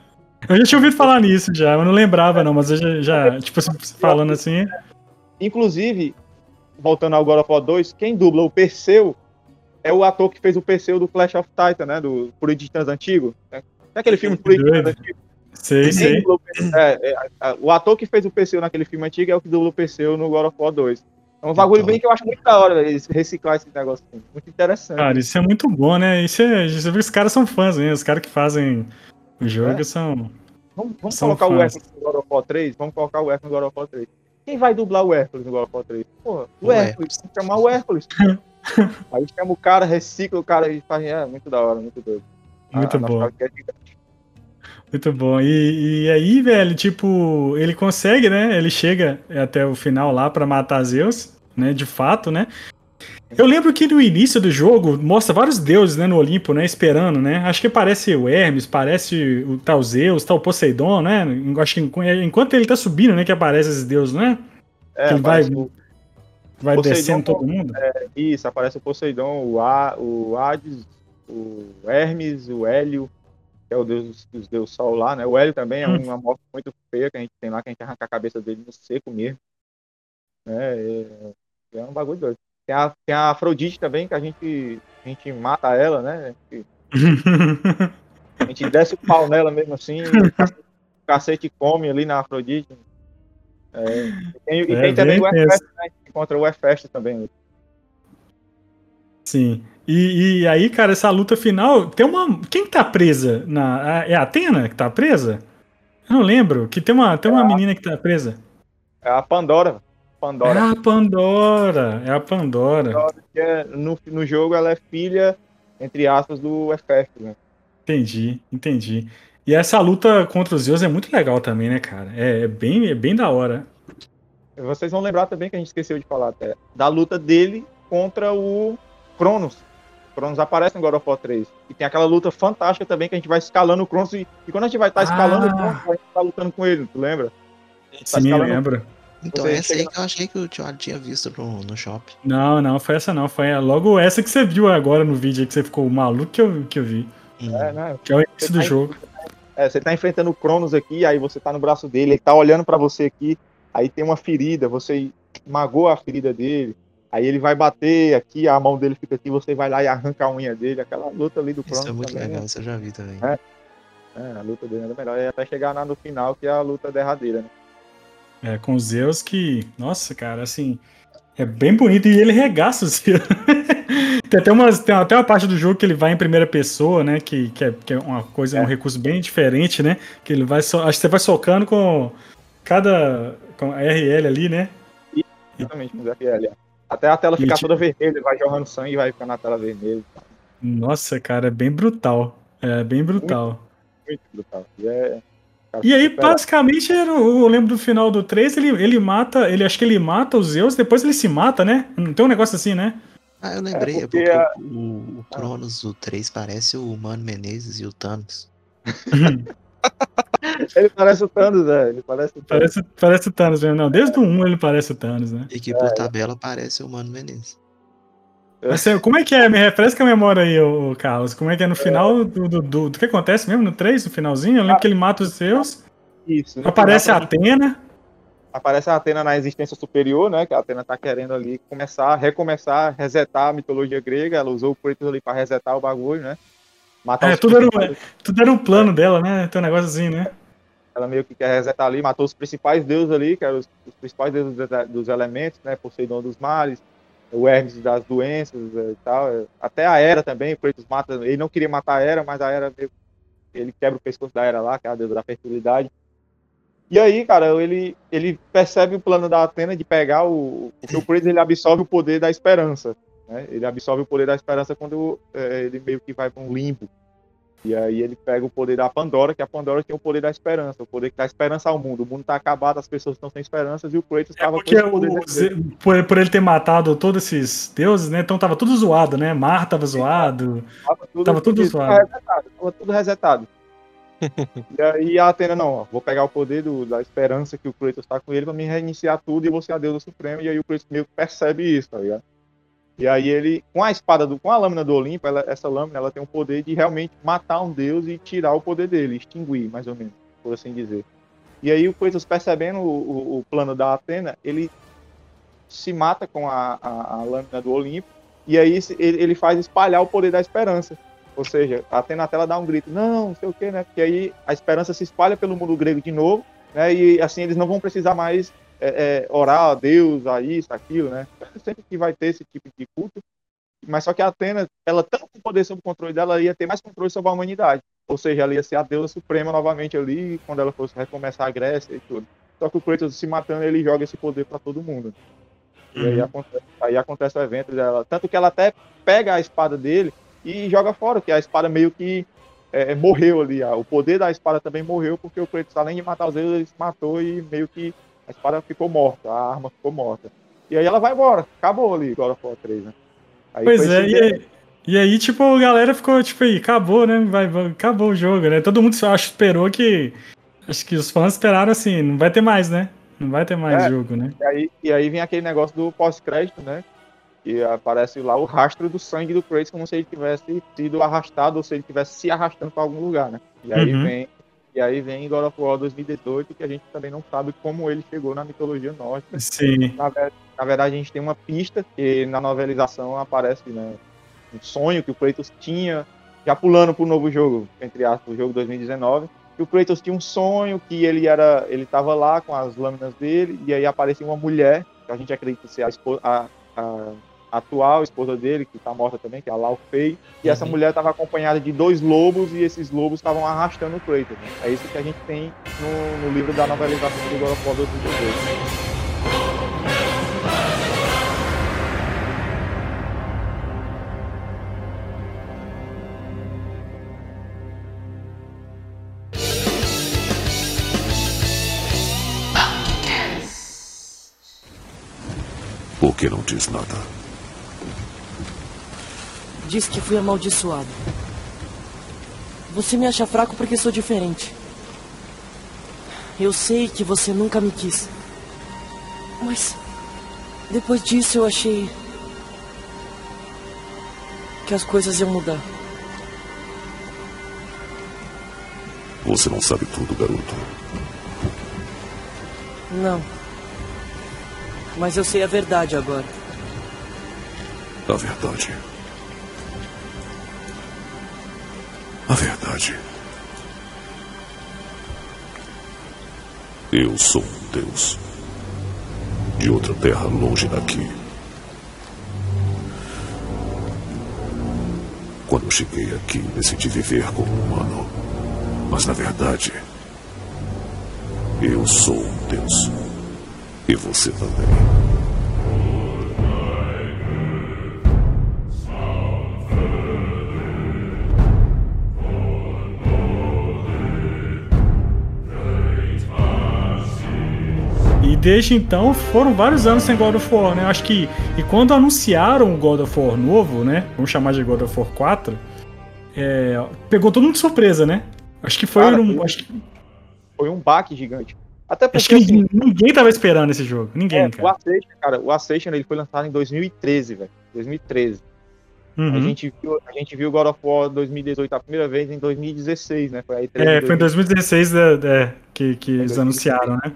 Eu já tinha ouvido falar nisso já, eu não lembrava não, mas eu já, já tipo, falando assim, Inclusive, voltando ao God of War 2, quem dubla o Perseu é o ator que fez o Perseu do Flash of Titan, né? Do Titãs antigo. Tem aquele filme doido. antigo? sei, sei. o é, é, a- o ator que fez o Perseu naquele filme antigo é o que dubla o Perseu no God of War 2. É um bagulho bem que eu acho muito da hora, eles reciclar esse negócio. assim. Muito interessante. Cara, isso é muito bom, né? Isso é, você vê que os caras são fãs, né? Os caras que fazem o jogo É. são. Vamos, vamos São colocar o fãs. Hércules no God of War 3? Vamos colocar o Hércules no God of War 3. Quem vai dublar o Hércules no God of War 3? Porra, o, O Hércules. Vamos chamar o Hércules. Aí chama o cara, recicla o cara e faz. É, muito da hora, muito doido. Muito A- a bom. é. Muito bom. E, e aí, velho, tipo, ele consegue, né? Ele chega até o final lá pra matar Zeus, né? De fato, né? Eu lembro que no início do jogo mostra vários deuses, né, no Olimpo, né, esperando, né? Acho que parece o Hermes, parece o tal Zeus, tal Poseidon, né? Acho que enqu- enquanto ele tá subindo, né, que aparece esses deuses, né? É, Que ele vai- o- Vai Poseidon descendo todo mundo. isso, aparece o Poseidon, o, A, o Hades, o Hermes, o Hélio, que é o deus dos- deuses Sol lá, né? O Hélio também é Hum. uma morte muito feia que a gente tem lá, que a gente arranca a cabeça dele no seco mesmo. É, é, é um bagulho doido. Tem a, tem a Afrodite também, que a gente, a gente mata ela, né? A gente, a gente desce o pau nela mesmo assim, o cacete- o cacete come ali na Afrodite. É, e tem, e É, tem também o tenso. Hefesto, né? A gente encontra o Hefesto também. Sim. E, e aí, cara, essa luta final. Tem uma. Quem que tá presa? Na, é a Atena que tá presa? Eu não lembro. Que tem uma, tem uma menina que tá presa. É a Pandora. Pandora. É a Pandora. É a Pandora. que é- no, no jogo ela é filha, entre aspas, do Hefesto, né? Entendi, entendi. E essa luta contra os Zeus é muito legal também, né, cara? É, é bem, é bem da hora. Vocês vão lembrar também que a gente esqueceu de falar até, da luta dele contra o Cronos. Cronos aparece no God of War 3. E tem aquela luta fantástica também que a gente vai escalando o Cronos. E, e quando a gente vai estar escalando Ah. o Cronos, a gente tá lutando com ele, tu lembra? Tá Sim, lembro. Então Você essa aí que eu achei que o Tio tinha visto no, no shopping. Não, não, foi essa não. Foi logo essa que você viu agora no vídeo aí, que você ficou maluco que eu, que eu vi. Hum. É, né? Que é o início do tá- jogo. É, você tá enfrentando o Cronos aqui, aí você tá no braço dele, ele tá olhando pra você aqui, aí tem uma ferida, você magoa a ferida dele, aí ele vai bater aqui, a mão dele fica aqui, você vai lá e arranca a unha dele, aquela luta ali do Isso Cronos é muito também, legal, isso eu já vi também. É. É, a luta dele é melhor, e até chegar na- no final, que é a luta derradeira, né? É, com os Zeus que. Nossa, cara, assim. É bem bonito e ele regaça os Zeus. tem, até umas, tem até uma parte do jogo que ele vai em primeira pessoa, né? Que, que, é, que é uma coisa, um É. recurso bem diferente, né? Que ele vai. So, acho que você vai socando com cada. com a RL ali, né? Exatamente, com o ZFL. Até a tela ficar E, tipo- toda vermelha, ele vai jorrando sangue e vai ficar na tela vermelha. Nossa, cara, é bem brutal. É bem brutal. Muito brutal. E, é, cara, E aí, basicamente, o- eu lembro do final do 3, ele, ele mata, ele acho que ele mata os Zeus, depois ele se mata, né? Não tem um negócio assim, né? Ah, eu lembrei, é porque porque, a- o, o Cronos, o 3, parece o Mano Menezes e o Thanos. Ele parece o Thanos, né? Ele parece o Thanos. parece, parece o Thanos mesmo. Não, desde o 1 ele parece o Thanos, né? E que por tabela parece o Mano Menezes. Mas você- como é que é? Me refresca a memória aí, ô, Carlos. Como é que é no final do, do, do, do que acontece mesmo no 3, no finalzinho? Eu lembro que ele mata os Zeus, Isso. aparece a Atena. aparece a Atena na existência superior, né? Que a Atena tá querendo ali começar, recomeçar, resetar a mitologia grega. Ela usou o Kratos ali pra resetar o bagulho, né? Matar É, os tudo era, um, tudo era um plano dela, né? Tem um negócio assim, né? Ela meio que quer resetar ali, matou os principais deuses ali, que eram os, os principais deuses dos, dos elementos, né? Poseidon dos mares, o Hermes das doenças eh, e tal. eh, Até a Hera também, o Kratos mata. Ele não queria matar a Hera, mas a Hera meio ele quebra o pescoço da Hera lá, que é a deusa da fertilidade. E aí, cara, ele, ele percebe o plano da Atena de pegar o. Porque o Kratos ele absorve o poder da esperança. Né? Ele absorve o poder da esperança quando eh, ele meio que vai para um limbo. E aí ele pega o poder da Pandora, que a Pandora tem o poder da esperança, o poder que dá esperança ao mundo. O mundo tá acabado, as pessoas estão sem esperanças e o Kratos estava com Porque poder. o por, por ele ter matado todos esses deuses, né? Então tava tudo zoado, né? Mar tava zoado. Tava tudo, tava tudo isso, zoado. resetado, tava tudo resetado. e aí a Atena, não, ó, vou pegar o poder do- da esperança que o Kratos tá com ele pra me reiniciar tudo e você é a deusa suprema. E aí o Kratos meio que percebe isso, tá ligado? E aí ele, com a espada, do, com a lâmina do Olimpo, ela- essa lâmina ela tem o poder de realmente matar um deus e tirar o poder dele, extinguir, mais ou menos, por assim dizer. E aí o Kratos, percebendo o, o- o plano da Atena, ele se mata com a, a- a lâmina do Olimpo, e aí ele, ele faz espalhar o poder da esperança. Ou seja, a Atena até ela dá um grito, não, não sei o quê, né? Porque aí a esperança se espalha pelo mundo grego de novo, né? E assim eles não vão precisar mais é, é, orar a Deus, a isso, aquilo, né? Sempre que vai ter esse tipo de culto. Mas só que a Atena, ela tanto com poder sob o controle dela, ela ia ter mais controle sobre a humanidade. Ou seja, ela ia ser a deusa suprema novamente ali, quando ela fosse recomeçar a Grécia e tudo. Só que o Kratos se matando, ele joga esse poder para todo mundo. E aí Uhum. acontece, aí acontece o evento dela. Tanto que ela até pega a espada dele e joga fora, que a espada meio que é, morreu ali. ó. O poder da espada também morreu, porque o Kratos, além de matar os deuses, ele se matou e meio que a espada ficou morta, a arma ficou morta. E aí ela vai embora, acabou ali, God of War 3, né? Aí Pois é, e aí, e aí, tipo, a galera ficou, tipo, aí, acabou, né? Vai, acabou o jogo, né? Todo mundo só acho, esperou que. Acho que os fãs esperaram assim, não vai ter mais, né? Não vai ter mais É. jogo, né? E aí, e aí vem aquele negócio do pós-crédito, né? E aparece lá o rastro do sangue do Kratos, como se ele tivesse sido arrastado, ou se ele estivesse se arrastando para algum lugar, né? E aí Uhum. vem. E aí vem God of War 2018, que a gente também não sabe como ele chegou na mitologia nórdica. Sim. Na, na verdade, a gente tem uma pista que na novelização aparece, né? Um sonho que o Kratos tinha, já pulando pro novo jogo, entre aspas, o jogo 2019. Que o Kratos tinha um sonho que ele era, ele tava lá com as lâminas dele e aí aparecia uma mulher, que a gente acredita ser a, esposa, a- a atual esposa dele, que tá morta também, que é a Lau Fei. E essa Uhum. mulher estava acompanhada de dois lobos e esses lobos estavam arrastando o Kratos. né? É isso que a gente tem no, no livro da novelização do God of War 2018. Por que não diz nada? Diz que fui amaldiçoado. Você me acha fraco porque sou diferente. Eu sei que você nunca me quis. Mas depois disso eu achei que as coisas iam mudar. Você não sabe tudo, garoto. Não. Mas eu sei a verdade agora. A verdade. A verdade. Eu sou um deus. De outra terra longe daqui. Quando cheguei aqui, decidi viver como humano. Mas na verdade, eu sou um deus. E você também. Desde então foram vários anos sem God of War, né? Acho que. E quando anunciaram o God of War novo, né? Vamos chamar de God of War 4, é, pegou todo mundo de surpresa, né? Acho que foi Cara, um. foi- Acho que, Foi um baque gigante. Até porque acho que assim, ninguém, ninguém tava esperando esse jogo. Ninguém, é, o cara. Ascension, cara, o Ascension ele foi lançado em 2013, velho. 2013. A, Uhum. gente viu, a gente viu God of War 2018 a primeira vez em 2016, né? Foi aí É, foi em 2016 é, é, que, que eles 2016. anunciaram, né?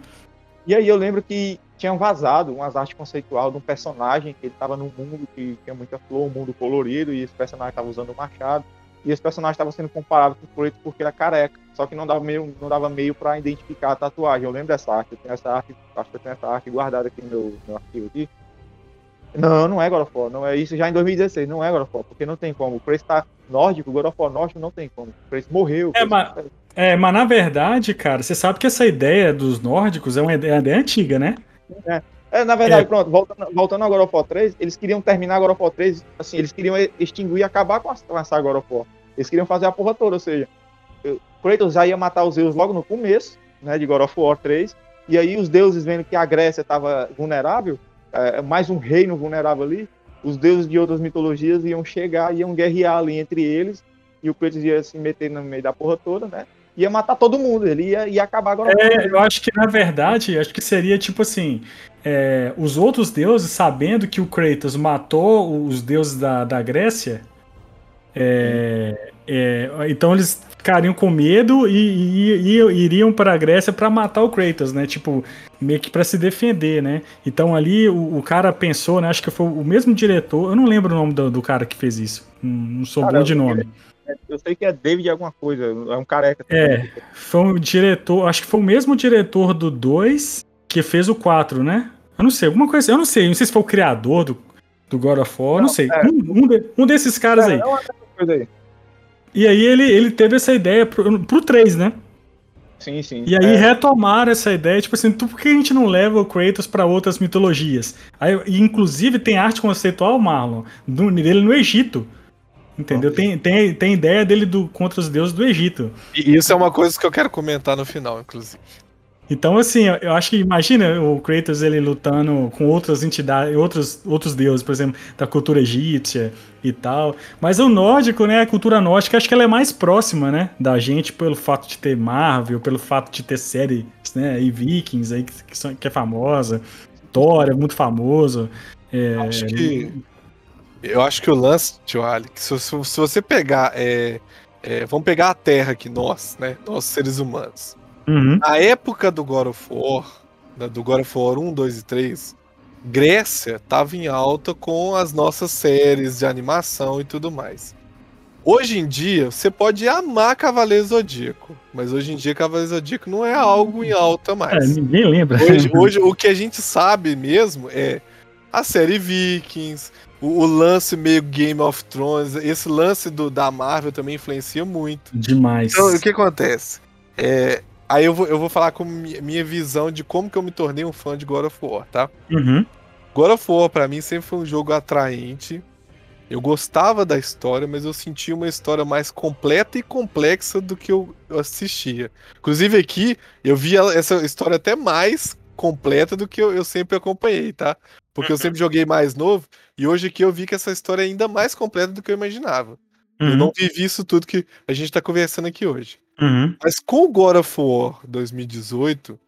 E aí eu lembro que tinham vazado umas artes conceitual de um personagem que ele tava num mundo que tinha muita flor, um mundo colorido, e esse personagem tava usando o machado. E esse personagem estava sendo comparado com o Kratos porque era careca. Só que não dava meio, não dava meio para identificar a tatuagem. Eu lembro dessa arte, eu tenho essa arte, acho que eu tenho essa arte guardada aqui no meu, meu arquivo aqui. Não, não é God of War, não é isso já em 2016, não é God of War, porque não tem como. O Kratos tá nórdico, God of War nórdico não tem como. O Kratos morreu. o É, mas- É, mas na verdade, cara, você sabe que essa ideia dos nórdicos é uma ideia, é uma ideia antiga, né? É, na verdade, É. pronto, voltando, voltando ao God of War 3, eles queriam terminar God of War 3, assim, eles queriam extinguir e acabar com, a, com essa God of War. Eles queriam fazer a porra toda, ou seja, Kratos já ia matar os Zeus logo no começo, né, de God of War 3, e aí os deuses vendo que a Grécia estava vulnerável, é, mais um reino vulnerável ali, os deuses de outras mitologias iam chegar, iam guerrear ali entre eles, e o Kratos ia se meter no meio da porra toda, né, ia matar todo mundo, ele ia, ia acabar War. É, eu acho que na verdade, acho que seria tipo assim: é, os outros deuses, sabendo que o Kratos matou os deuses da, da Grécia, é, é, então eles ficariam com medo e, e- e iriam para a Grécia para matar o Kratos, né? Tipo, meio que para se defender, né? Então ali o, o cara pensou, né? Acho que foi o mesmo diretor, eu não lembro o nome do, do cara que fez isso, não, sou Cara, bom de nome. Eu sei que é David alguma coisa, é um careca. É. Foi um diretor, acho que foi o mesmo diretor do 2 que fez o 4, né? Eu não sei, alguma coisa, eu não sei, não sei se foi o criador do, do God of War, não, Não, sei. é. Um, um de- um desses caras É, aí. é uma coisas aí. E aí ele, ele teve essa ideia pro, pro 3, né? Sim, sim. E aí É, retomaram essa ideia, tipo assim, por que a gente não leva o Kratos pra outras mitologias? Aí, e inclusive tem arte conceitual, Marlon, do, dele no Egito. Entendeu? Tem, tem, tem ideia dele do, contra os deuses do Egito. E isso é uma coisa que eu quero comentar no final, inclusive. Então, assim, eu- acho que imagina o Kratos ele lutando com outras entidades, outros, outros deuses, por exemplo, da cultura egípcia e tal. Mas o nórdico, né, a cultura nórdica, acho que ela é mais próxima, né, da gente pelo fato de ter Marvel, pelo fato de ter séries, né, e Vikings aí que, que, são, que é famosa, Thor é muito famoso. É, Acho que. Eu acho que o lance, tio que se, se- se você pegar. é, é, vamos pegar a Terra aqui, nós, né? Nós seres humanos. Uhum. Na época do God of War, né, do God of War 1, 2 e 3, Grécia tava em alta com as nossas séries de animação e tudo mais. Hoje em dia, você pode amar Cavaleiro Zodíaco, mas hoje em dia Cavaleiro Zodíaco não é algo em alta É, mais. ninguém lembra. Hoje, hoje, o que a gente sabe mesmo é a série Vikings, o, o lance meio Game of Thrones, esse lance do, da Marvel também influencia muito. Demais. Então, o que acontece? É, aí eu vou, eu vou falar com mi- minha visão de como que eu me tornei um fã de God of War, tá? Uhum. God of War, pra mim, sempre foi um jogo atraente. Eu gostava da história, mas eu sentia uma história mais completa e complexa do que eu eu assistia. Inclusive aqui, eu via essa história até mais completa do que eu, eu sempre acompanhei, tá? Porque eu sempre joguei mais novo, e hoje aqui eu vi que essa história é ainda mais completa do que eu imaginava. Eu Uhum, não vivi isso tudo que a gente tá conversando aqui hoje. Uhum. Mas com o God of War 2018,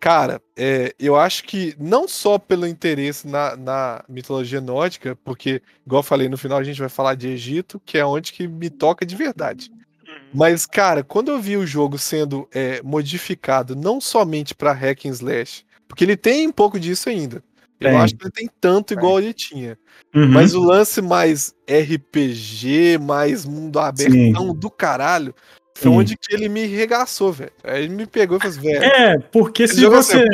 cara, é, eu acho que não só pelo interesse na, na mitologia nórdica, porque, igual eu falei, no final a gente vai falar de Egito, que é onde que me toca de verdade. Mas, cara, quando eu vi o jogo sendo é, modificado não somente pra hack and slash, porque ele tem um pouco disso ainda. Eu Tem. acho que ele tem tanto igual ele tinha. Uhum. Mas o lance mais RPG, mais mundo abertão do caralho, foi Sim. onde que ele me regaçou, velho. Aí ele me pegou e falou assim, velho. É, porque se você.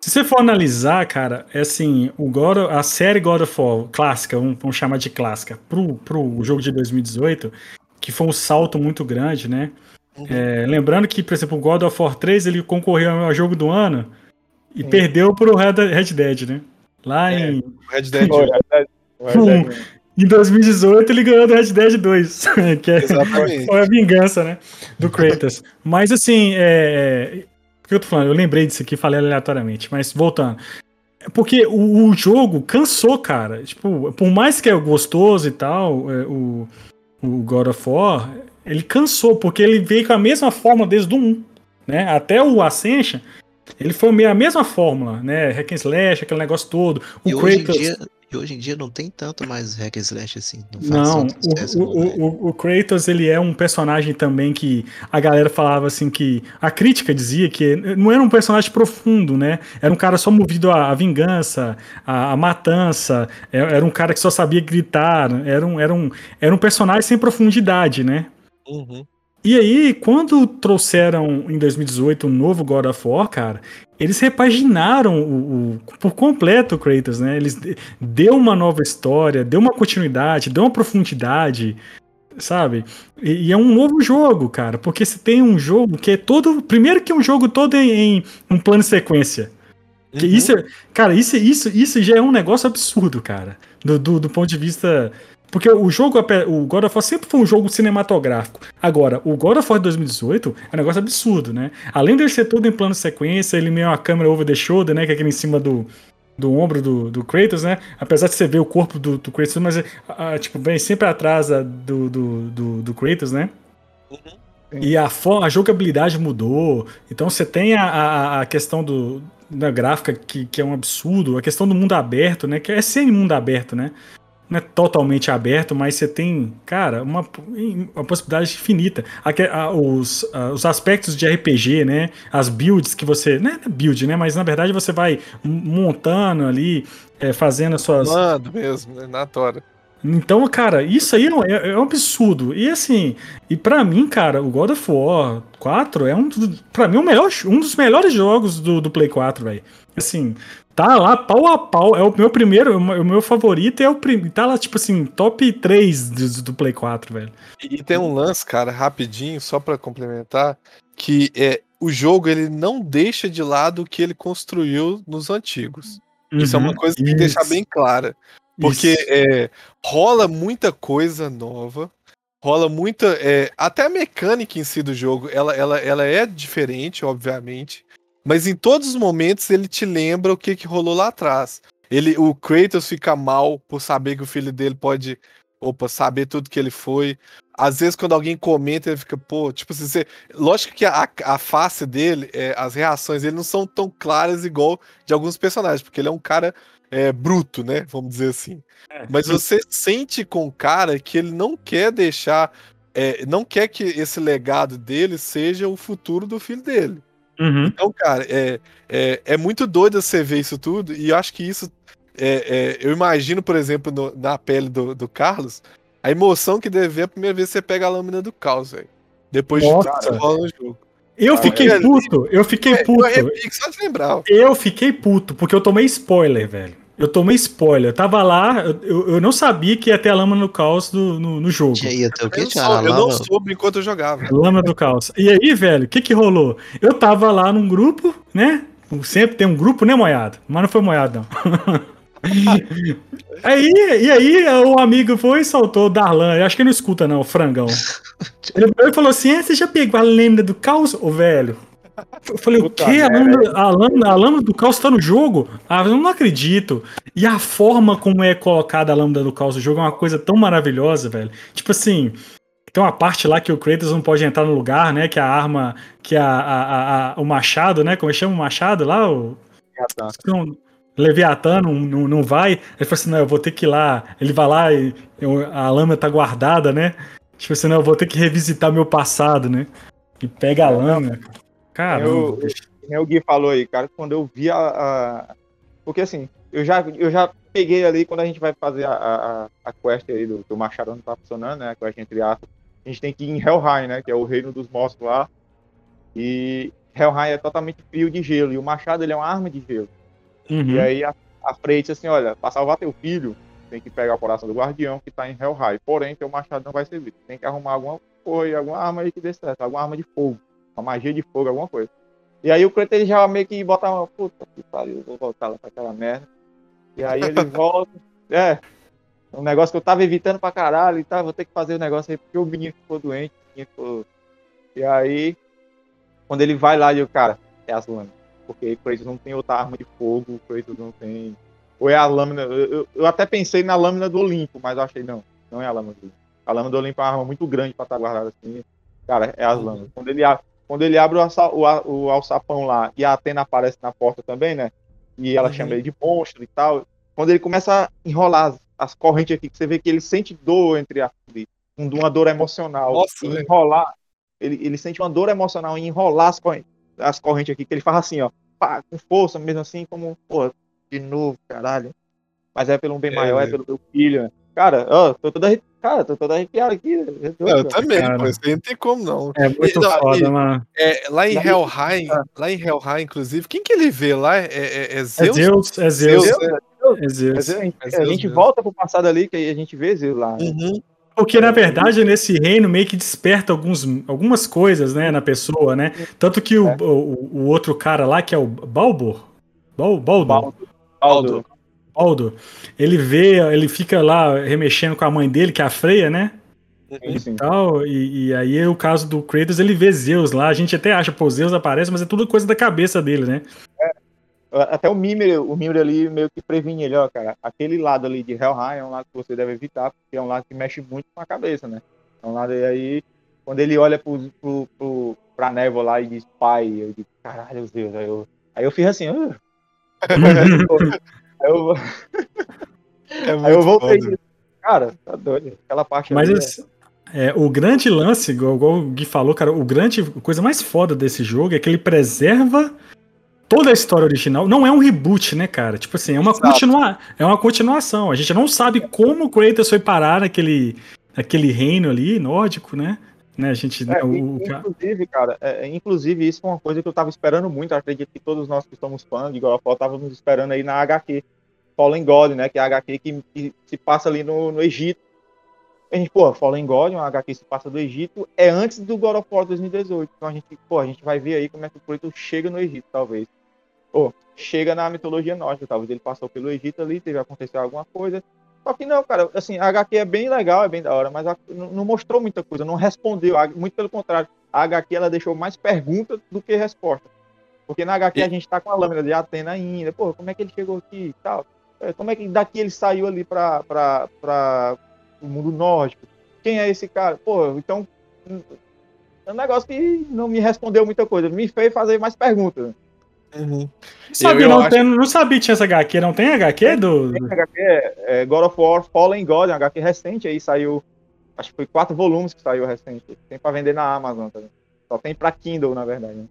Se você for analisar, cara, é assim, o God, a série God of War clássica, vamos, vamos chamar de clássica, pro, pro jogo de 2018, que foi um salto muito grande, né? Uhum. É, lembrando que, por exemplo, o God of War 3 ele concorreu ao jogo do ano e Sim. perdeu pro Red, Red Dead, né? Lá É. em, O Red Dead. Foi, é, é, é, em 2018 ele ganhou do Red Dead 2, que é, Exatamente. a vingança, né? Do Kratos. Mas assim, é. Por que eu tô falando? Eu lembrei disso aqui, falei aleatoriamente, mas voltando. É Porque o, o jogo cansou, cara. Tipo, por mais que é gostoso e tal, é, o, o God of War, ele cansou, porque ele veio com a mesma forma desde o 1. Né? Até o Ascension, ele foi meio a mesma fórmula, né? Hack and slash, aquele negócio todo. O E hoje, em Kratos. dia, hoje em dia não tem tanto mais hack and slash assim. Não Não, o, o, o, o Kratos ele é um personagem também que a galera falava assim que a crítica dizia que não era um personagem profundo, né? Era um cara só movido à, à vingança, à, à matança, é- era um cara que só sabia gritar, era um, era um, era um personagem sem profundidade, né? Uhum. E aí, quando trouxeram em 2018 um novo God of War, cara, eles repaginaram o, o- por completo o Kratos, né? Eles de- deu uma nova história, deu uma continuidade, deu uma profundidade, sabe? E, e é um novo jogo, cara, porque você tem um jogo que é todo, primeiro que é um jogo todo em, em um plano de sequência. Uhum. isso, é- cara, isso, isso, isso já é um negócio absurdo, cara, do, do, do ponto de vista porque o jogo, o God of War sempre foi um jogo cinematográfico. Agora, o God of War 2018 é um negócio absurdo, né? Além dele ser todo em plano sequência, ele meio uma câmera over the shoulder, né? Que é aquele em cima do, do ombro do, do Kratos, né? Apesar de você ver o corpo do, do Kratos, mas ah, tipo, bem sempre atrás do, do, do, do Kratos, né? E a, a jogabilidade mudou. Então você tem a, a, a questão do, da gráfica que, que é um absurdo, a questão do mundo aberto, né? Que é sem mundo aberto, né? Não é totalmente aberto, mas você tem, cara, uma, uma possibilidade infinita. Aque- a- os, a- os aspectos de RPG, né? As builds que você. Não é build, né? Mas na verdade você vai montando ali, é, fazendo as suas. Mando mesmo, né? Na tora. Então, cara, isso aí é, um- é- é um absurdo. E assim, e pra mim, cara, o God of War 4 é um, pra mim, o melhor, um dos melhores jogos do, do Play 4, velho. Assim, tá lá pau a pau. É o meu primeiro, o meu- o meu favorito é o primeiro. Tá lá, tipo assim, top 3 do, do Play 4, velho. E tem um lance, cara, rapidinho, só pra complementar, que é o jogo ele não deixa de lado o que ele construiu nos antigos. Isso é uma coisa que tem que deixar Uhum. Bem clara. Porque é, rola muita coisa nova, rola muita. é, até a mecânica em si do jogo, ela, ela, ela é diferente, obviamente. Mas em todos os momentos ele te lembra o que, que rolou lá atrás. Ele, o Kratos fica mal por saber que o filho dele pode. Opa, saber tudo que ele foi. Às vezes, quando alguém comenta, ele fica, pô, tipo assim, você... lógico que a, a face dele, é, as reações dele não são tão claras igual de alguns personagens, porque ele é um cara é, bruto, né? Vamos dizer assim. É. Mas você sente com o cara que ele não quer deixar. é, não quer que esse legado dele seja o futuro do filho dele. Uhum. Então, cara, é, é, é muito doido você ver isso tudo, e eu acho que isso. é, é, eu imagino, por exemplo, no- na pele do, do Carlos, a emoção que deve ver a primeira vez que você pega a lâmina do caos, velho. Depois de Nossa. tudo que rola no jogo. Eu fiquei é. puto, eu fiquei É, eu puto. arrepio só de lembrar. Eu fiquei puto, porque eu tomei spoiler, velho. Eu tomei spoiler. Eu tava lá, eu- eu, eu não sabia que ia ter a lâmina do caos do- no, no jogo. O Eu, Tiago? sou- eu não lama? soube enquanto eu jogava. Lâmina do caos. E aí, velho, o que que rolou? Eu tava lá num grupo, né? Sempre tem um grupo, né, moiado? Mas não foi moiado, não. aí, e aí, o amigo foi e soltou o Darlan. Eu acho que ele não escuta, não, o frangão. Ele, ele falou assim: "É, você já pegou a lâmina do caos, ô velho? Eu falei, Puta o quê? A lâmina, a, lâmina, a lâmina do caos tá no jogo? Ah, eu não acredito. E a forma como é colocada a lâmina do caos no jogo é uma coisa tão maravilhosa, velho. Tipo assim, tem uma parte lá que o Kratos não pode entrar no lugar, né? Que a arma, que a, a- a- o machado, né? Como é que chama o machado lá? O, não, Leviatã não, não, não vai. Ele falou assim: não, eu vou ter que ir lá. Ele vai lá e eu- a lâmina tá guardada, né? Tipo assim, não, eu vou ter que revisitar meu passado, né? E pega a lâmina. Caramba. Eu- bicho. Que nem o Gui falou aí, cara, quando eu vi a. a- Porque assim, eu já, eu já peguei ali quando a gente vai fazer a, a, a quest aí do, do Machado não tá funcionando, né? A quest entre aspas. A gente tem que ir em Helheim, né? Que é o reino dos mortos lá. E Helheim é totalmente frio de gelo. E o Machado ele é uma arma de gelo. Uhum. E aí a, a Frey disse assim: olha, pra salvar teu filho, tem que pegar o coração do guardião que tá em Helheim. Porém, teu machado não vai servir. Tem que arrumar alguma coisa, alguma arma aí que dê certo, alguma arma de fogo, uma magia de fogo, alguma coisa. E aí o Kratos ele já meio que bota uma puta que pariu, vou voltar lá pra aquela merda. E aí ele volta. É. Um negócio que eu tava evitando pra caralho e tá, vou ter que fazer o negócio aí porque o menino ficou doente, o menino ficou. E aí, quando ele vai lá, eu, cara, é as lâminas. Porque o Kratos não tem outra arma de fogo, o Kratos não tem. Ou é a lâmina. Eu, eu- eu até pensei na lâmina do Olimpo, mas eu achei não. Não é a lâmina do Olimpo. A lâmina do Olimpo é uma arma muito grande pra estar guardada assim. Cara, é as lâminas. Quando ele, a- quando ele abre o, alça- o, o alçapão lá e a Atena aparece na porta também, né? E ela Uhum. chama ele de monstro e tal. Quando ele começa a enrolar as, as correntes aqui, que você vê que ele sente dor entre a um- uma dor emocional. Nossa, enrolar. Ele, ele sente uma dor emocional em enrolar as correntes, as correntes aqui, que ele faz assim, ó. pá, com força, mesmo assim, como, pô, de novo, caralho. Mas é pelo bem É, maior, é velho. pelo meu filho, né? Cara, ó, tô arrepiado, cara, tô todo arrepiado aqui. né? É Eu também, cara. aí não tem como não. É muito Não, foda, e- mano. É, lá em Helheim, lá em Helheim, inclusive, quem que ele vê lá? É, é, é É Zeus? Zeus, é Zeus. É Mas Zeus. a gente, É volta pro passado ali, que aí a gente vê Zeus lá. né? Uhum. Porque, na verdade, nesse reino meio que desperta alguns, algumas coisas, né, na pessoa, né? Tanto que o, É. o, o outro cara lá, que é o Balbor, Bal, Baldo, Baldo. Baldo. Baldo, ele vê, ele fica lá remexendo com a mãe dele, que é a Freia, né? Sim, sim. Tal, e, e aí é o caso do Kratos, ele vê Zeus lá, a gente até acha, pô, Zeus aparece, mas é tudo coisa da cabeça dele, né? Até o Mimir, o Mimir ali meio que previne ele, ó, cara. Aquele lado ali de Helheim é um lado que você deve evitar, porque é um lado que mexe muito com a cabeça, né? É um lado e aí, quando ele olha pro, pro, pro, pra névoa lá e diz pai, eu digo, caralho, Deus. Aí eu, aí eu fiz assim, "Ah." eu, É muito aí eu voltei. foda. Cara, tá doido. Aquela parte Mas ali, esse- é, o grande lance, igual, igual o Gui falou, cara, o grande, a coisa mais foda desse jogo é que ele preserva toda a história original. Não é um reboot, né, cara? Tipo assim, é uma, Exato. continua, é uma continuação. A gente não sabe como o Kratos foi parar naquele, naquele reino ali, nórdico, né? Né a gente. É, o- in- o- inclusive, cara, é, é, inclusive isso foi uma coisa que eu tava esperando muito. Acredito que todos nós que somos fãs de God of War estávamos esperando aí na HQ. Fallen God, né? Que é a HQ que, que se passa ali no, no Egito. A gente, pô, Fallen God, uma HQ que se passa do Egito, é antes do God of War 2018. Então a gente, pô, a gente vai ver aí como é que o Kratos chega no Egito, talvez. Pô, chega na mitologia nórdica, talvez ele passou pelo Egito ali, teve acontecer alguma coisa. Só que não, cara, assim, a HQ é bem legal, é bem da hora, mas a- não mostrou muita coisa, não respondeu, a- muito pelo contrário. A HQ ela deixou mais perguntas do que resposta. Porque na HQ E- a gente tá com a lâmina de Atena ainda, pô, como é que ele chegou aqui e tal? É, Como é que daqui ele saiu ali pra, pra, pra o mundo nórdico? Quem é esse cara? Pô, então hum, é um negócio que não me respondeu muita coisa, me fez fazer mais perguntas. Uhum. Sabe, eu não, acho- tem- não sabia que tinha essa HQ, não tem HQ do. Tem HQ, é, God of War Fallen God, é um HQ recente, aí saiu, acho que foi quatro volumes que saiu recente. Tem pra vender na Amazon também. Só tem pra Kindle, na verdade. né?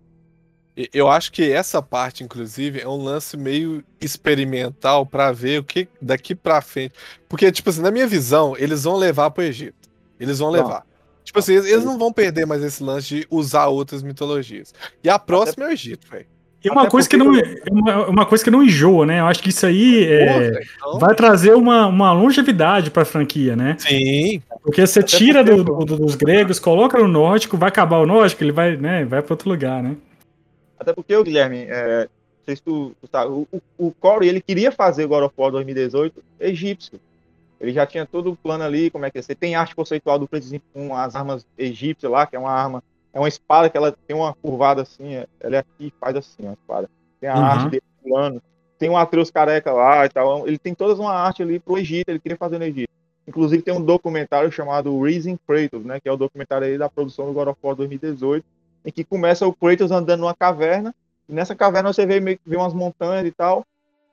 Eu acho que essa parte, inclusive, é um lance meio experimental pra ver o que daqui pra frente. Porque, tipo assim, na minha visão, eles vão levar pro Egito. Eles vão Não. levar. Tipo assim, eles, eles não vão perder mais esse lance de usar outras mitologias. E a próxima é o Egito, velho. E uma Até coisa que não. Uma, uma coisa que não enjoa, né? Eu acho que isso aí é, então- vai trazer uma, uma longevidade pra franquia, né? Sim. Porque você Até tira do- do- dos gregos, coloca no nórdico, vai acabar o nórdico, ele vai, né, vai para outro lugar, né? Até porque, o Guilherme, é, se tu, tu sabe, o, o, o Corey, ele queria fazer God of War 2018 egípcio. Ele já tinha todo o plano ali, como é que ia ser. Tem arte conceitual do Kratos com as armas egípcias lá, que é uma arma é uma espada que ela tem uma curvada assim, é- ela é aqui e faz assim, a espada. Tem a Uhum. arte dele pulando. Tem um Atreus careca lá e tal. Ele tem toda uma arte ali pro Egito, ele queria fazer no Egito. Inclusive tem um documentário chamado Raising Kratos, né? Que é o documentário aí da produção do God of War 2018, em que começa o Kratos andando numa caverna. E nessa caverna você vê meio que vê umas montanhas e tal.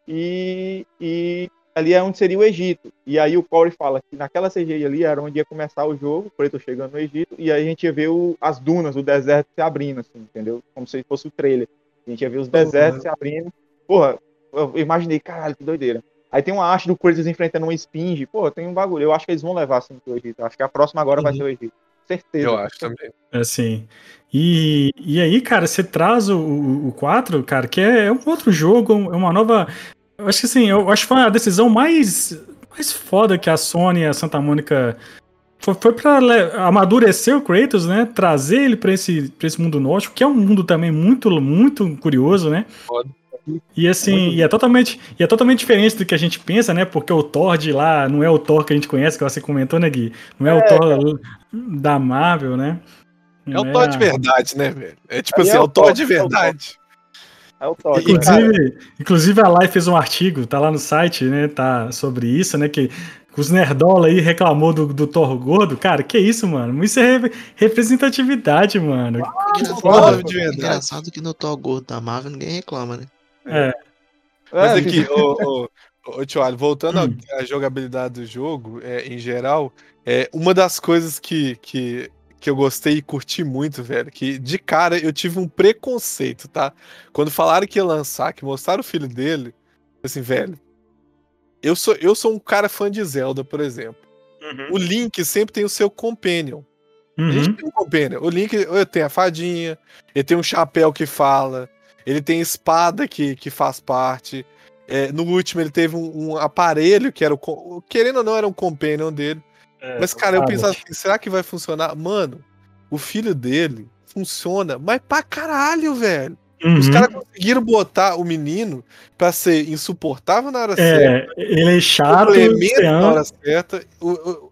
E, e ali é onde seria o Egito. E aí o Corey fala que naquela CGI ali era onde ia começar o jogo, o Kratos chegando no Egito, e aí a gente ia ver o- as dunas, o deserto se abrindo, assim, entendeu? Como se fosse o trailer. A gente ia ver os desertos se abrindo. Porra, eu imaginei, caralho, que doideira. Aí tem uma arte do Kratos enfrentando uma esfinge. Pô, tem um bagulho. Eu acho que eles vão levar assim pro Egito. Acho que a próxima agora vai Uhum. ser o Egito. Certeza. Eu acho também. Assim. E, e aí, cara, você traz o, o, o 4, cara, que é, é um outro jogo, é uma nova. Eu acho que assim, eu acho que foi a decisão mais, mais foda que a Sony e a Santa Mônica. Foi, foi pra amadurecer o Kratos, né? Trazer ele pra esse, pra esse mundo nórdico, que é um mundo também muito, muito curioso, né? Foda. E assim, e é totalmente, e é totalmente diferente do que a gente pensa, né? Porque o Thor de lá não é o Thor que a gente conhece, que você comentou, né, Gui? Não é, o Thor da Marvel, né? É o Thor a- de verdade, né, velho? É tipo Aí assim, é é o Thor Thor, de é verdade. É o Todd, cara. Inclusive, inclusive a Live fez um artigo, tá lá no site, né? Tá sobre isso, né? Que os nerdola aí reclamou do, do Thor gordo. Cara, que isso, mano? Isso é re- representatividade, mano. Engraçado, foda, de verdade. engraçado que no Thor Gordo da Marvel ninguém reclama, né? É, Mas É, aqui, ô, ô, ô, Tio voltando Hum. à- à jogabilidade do jogo, é, em geral, é, uma das coisas que, que, que eu gostei e curti muito, velho, que de cara eu tive um preconceito, tá? Quando falaram que ia lançar, que mostraram o filho dele, assim, velho, eu sou, eu sou um cara fã de Zelda, por exemplo. O Link sempre tem o seu companion. A gente uhum, tem um companion. O Link ele tem a fadinha, ele tem um chapéu que fala, ele tem espada que, que faz parte. É, no último, ele teve um, um aparelho que era o. Querendo ou não, era um companion dele. É, Mas, cara, eu pensava assim: será que vai funcionar? Mano, o filho dele funciona, mas pra caralho, velho. Os Uhum. caras conseguiram botar o menino pra ser insuportável na hora certa É, ele é chato, na hora certa. O- o-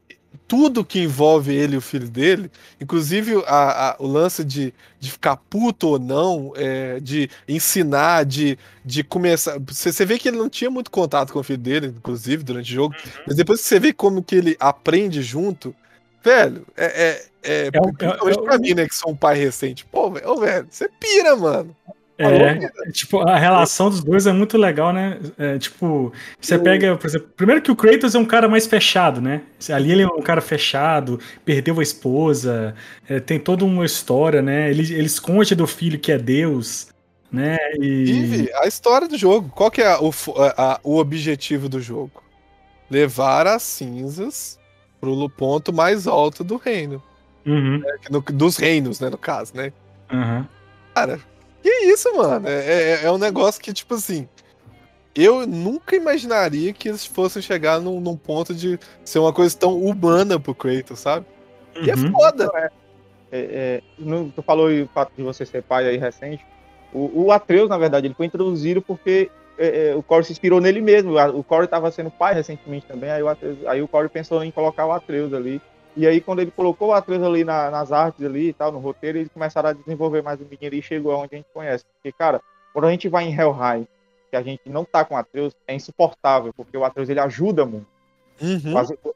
tudo que envolve ele e o filho dele, inclusive a- a- o lance de, de ficar puto ou não, é, de ensinar, de, de começar. Você, você vê que ele não tinha muito contato com o filho dele, inclusive, durante o jogo, Uhum. mas depois que você vê como que ele aprende junto, velho, é. é, é, É é pra mim, né, que sou um pai recente. Pô, velho, você pira, mano. É, tipo, a relação dos dois é muito legal, né? É, tipo, você pega, por exemplo, primeiro que o Kratos é um cara mais fechado, né? Ali ele é um cara fechado, perdeu a esposa, é, tem toda uma história, né? Ele, ele esconde do filho que é Deus, né? E a história do jogo. Qual que é o, a- a- o objetivo do jogo? Levar as cinzas pro ponto mais alto do reino. Uhum, No- dos reinos, né, no caso, né? uhum. Que isso, mano? É, é- é um negócio que, tipo assim. Eu nunca imaginaria que eles fossem chegar num, num ponto de ser uma coisa tão humana pro Kratos, sabe? E é uhum. foda. É, é, no- tu falou o fato de você ser pai aí recente. O, o Atreus, na verdade, ele foi introduzido porque é, é, o Corey se inspirou nele mesmo. O Corey estava sendo pai recentemente também, aí o, Atreus, aí o Corey pensou em colocar o Atreus ali. E aí, quando ele colocou o Atreus ali na- nas artes ali e tal, no roteiro, eles começaram a desenvolver mais o menino e chegou aonde a gente conhece. Porque, cara, quando a gente vai em Helheim, que a gente não tá com o Atreus, é insuportável, porque o Atreus ele ajuda muito. Uhum.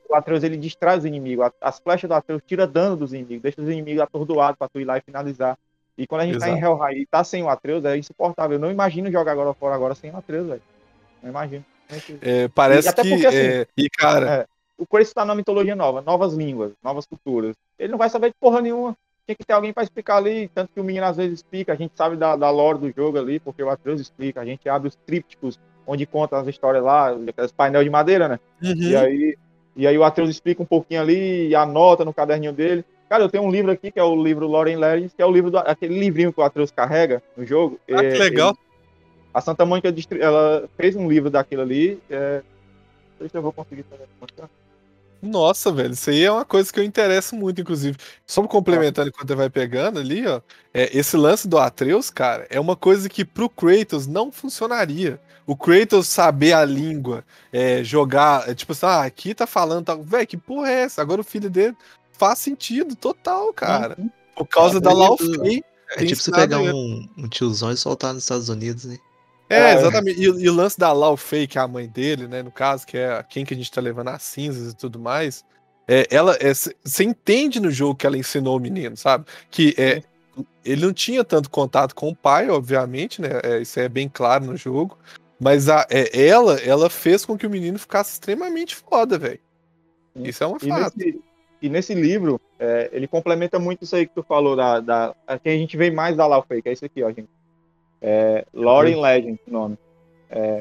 O Atreus- ele distrai os inimigos. As flechas do Atreus tira dano dos inimigos, deixa os inimigos atordoados pra tu ir lá e finalizar. E quando a gente tá em Helheim e tá sem o Atreus, é insuportável. Eu não imagino jogar agora fora agora sem o Atreus, velho. Não imagino. É, parece E que. porque, assim, é, e, cara, é, O Kratos tá na mitologia nova, novas línguas, novas culturas. Ele não vai saber de porra nenhuma. Tinha que ter alguém pra explicar ali, tanto que o menino às vezes explica, a gente sabe da, da lore do jogo ali, porque o Atreus explica, a gente abre os trípticos onde conta as histórias lá, aqueles painel de madeira, né? E uhum. aí, e aí o Atreus explica um pouquinho ali e anota no caderninho dele. Cara, eu tenho um livro aqui que é o livro Lauren Legends, que é o livro do, aquele livrinho que o Atreus carrega no jogo. Ah, que É, legal. ele- a Santa Mônica ela fez um livro daquilo ali. É, não sei se eu vou conseguir mostrar. Nossa, velho, isso aí é uma coisa que eu interesso muito, inclusive. Só complementando enquanto você vai pegando ali, ó. é, esse lance do Atreus, cara, é uma coisa que pro Kratos não funcionaria. O Kratos saber a língua, é, jogar, é, tipo assim, ah, aqui tá falando, tal. velho, que porra é essa? Agora o filho dele faz sentido total, cara. Por causa É, da mas Lau isso- Fei. É tipo você pegar um, um tiozão e soltar nos Estados Unidos, né? É, É. exatamente. E, e o lance da Lau Fei, que é a mãe dele, né? No caso, que é quem que a gente tá levando as cinzas e tudo mais. É, ela você entende no jogo que ela ensinou o menino, sabe? Que é, ele não tinha tanto contato com o pai, obviamente, né? é, isso é bem claro no jogo. Mas a, é, ela, ela fez com que o menino ficasse extremamente foda, velho. Isso é um E fato. nesse, e nesse livro, é, ele complementa muito isso aí que tu falou, da, da, que a gente vê mais da Laufey, que é esse aqui, ó, gente. É, Lauren Legend, o nome.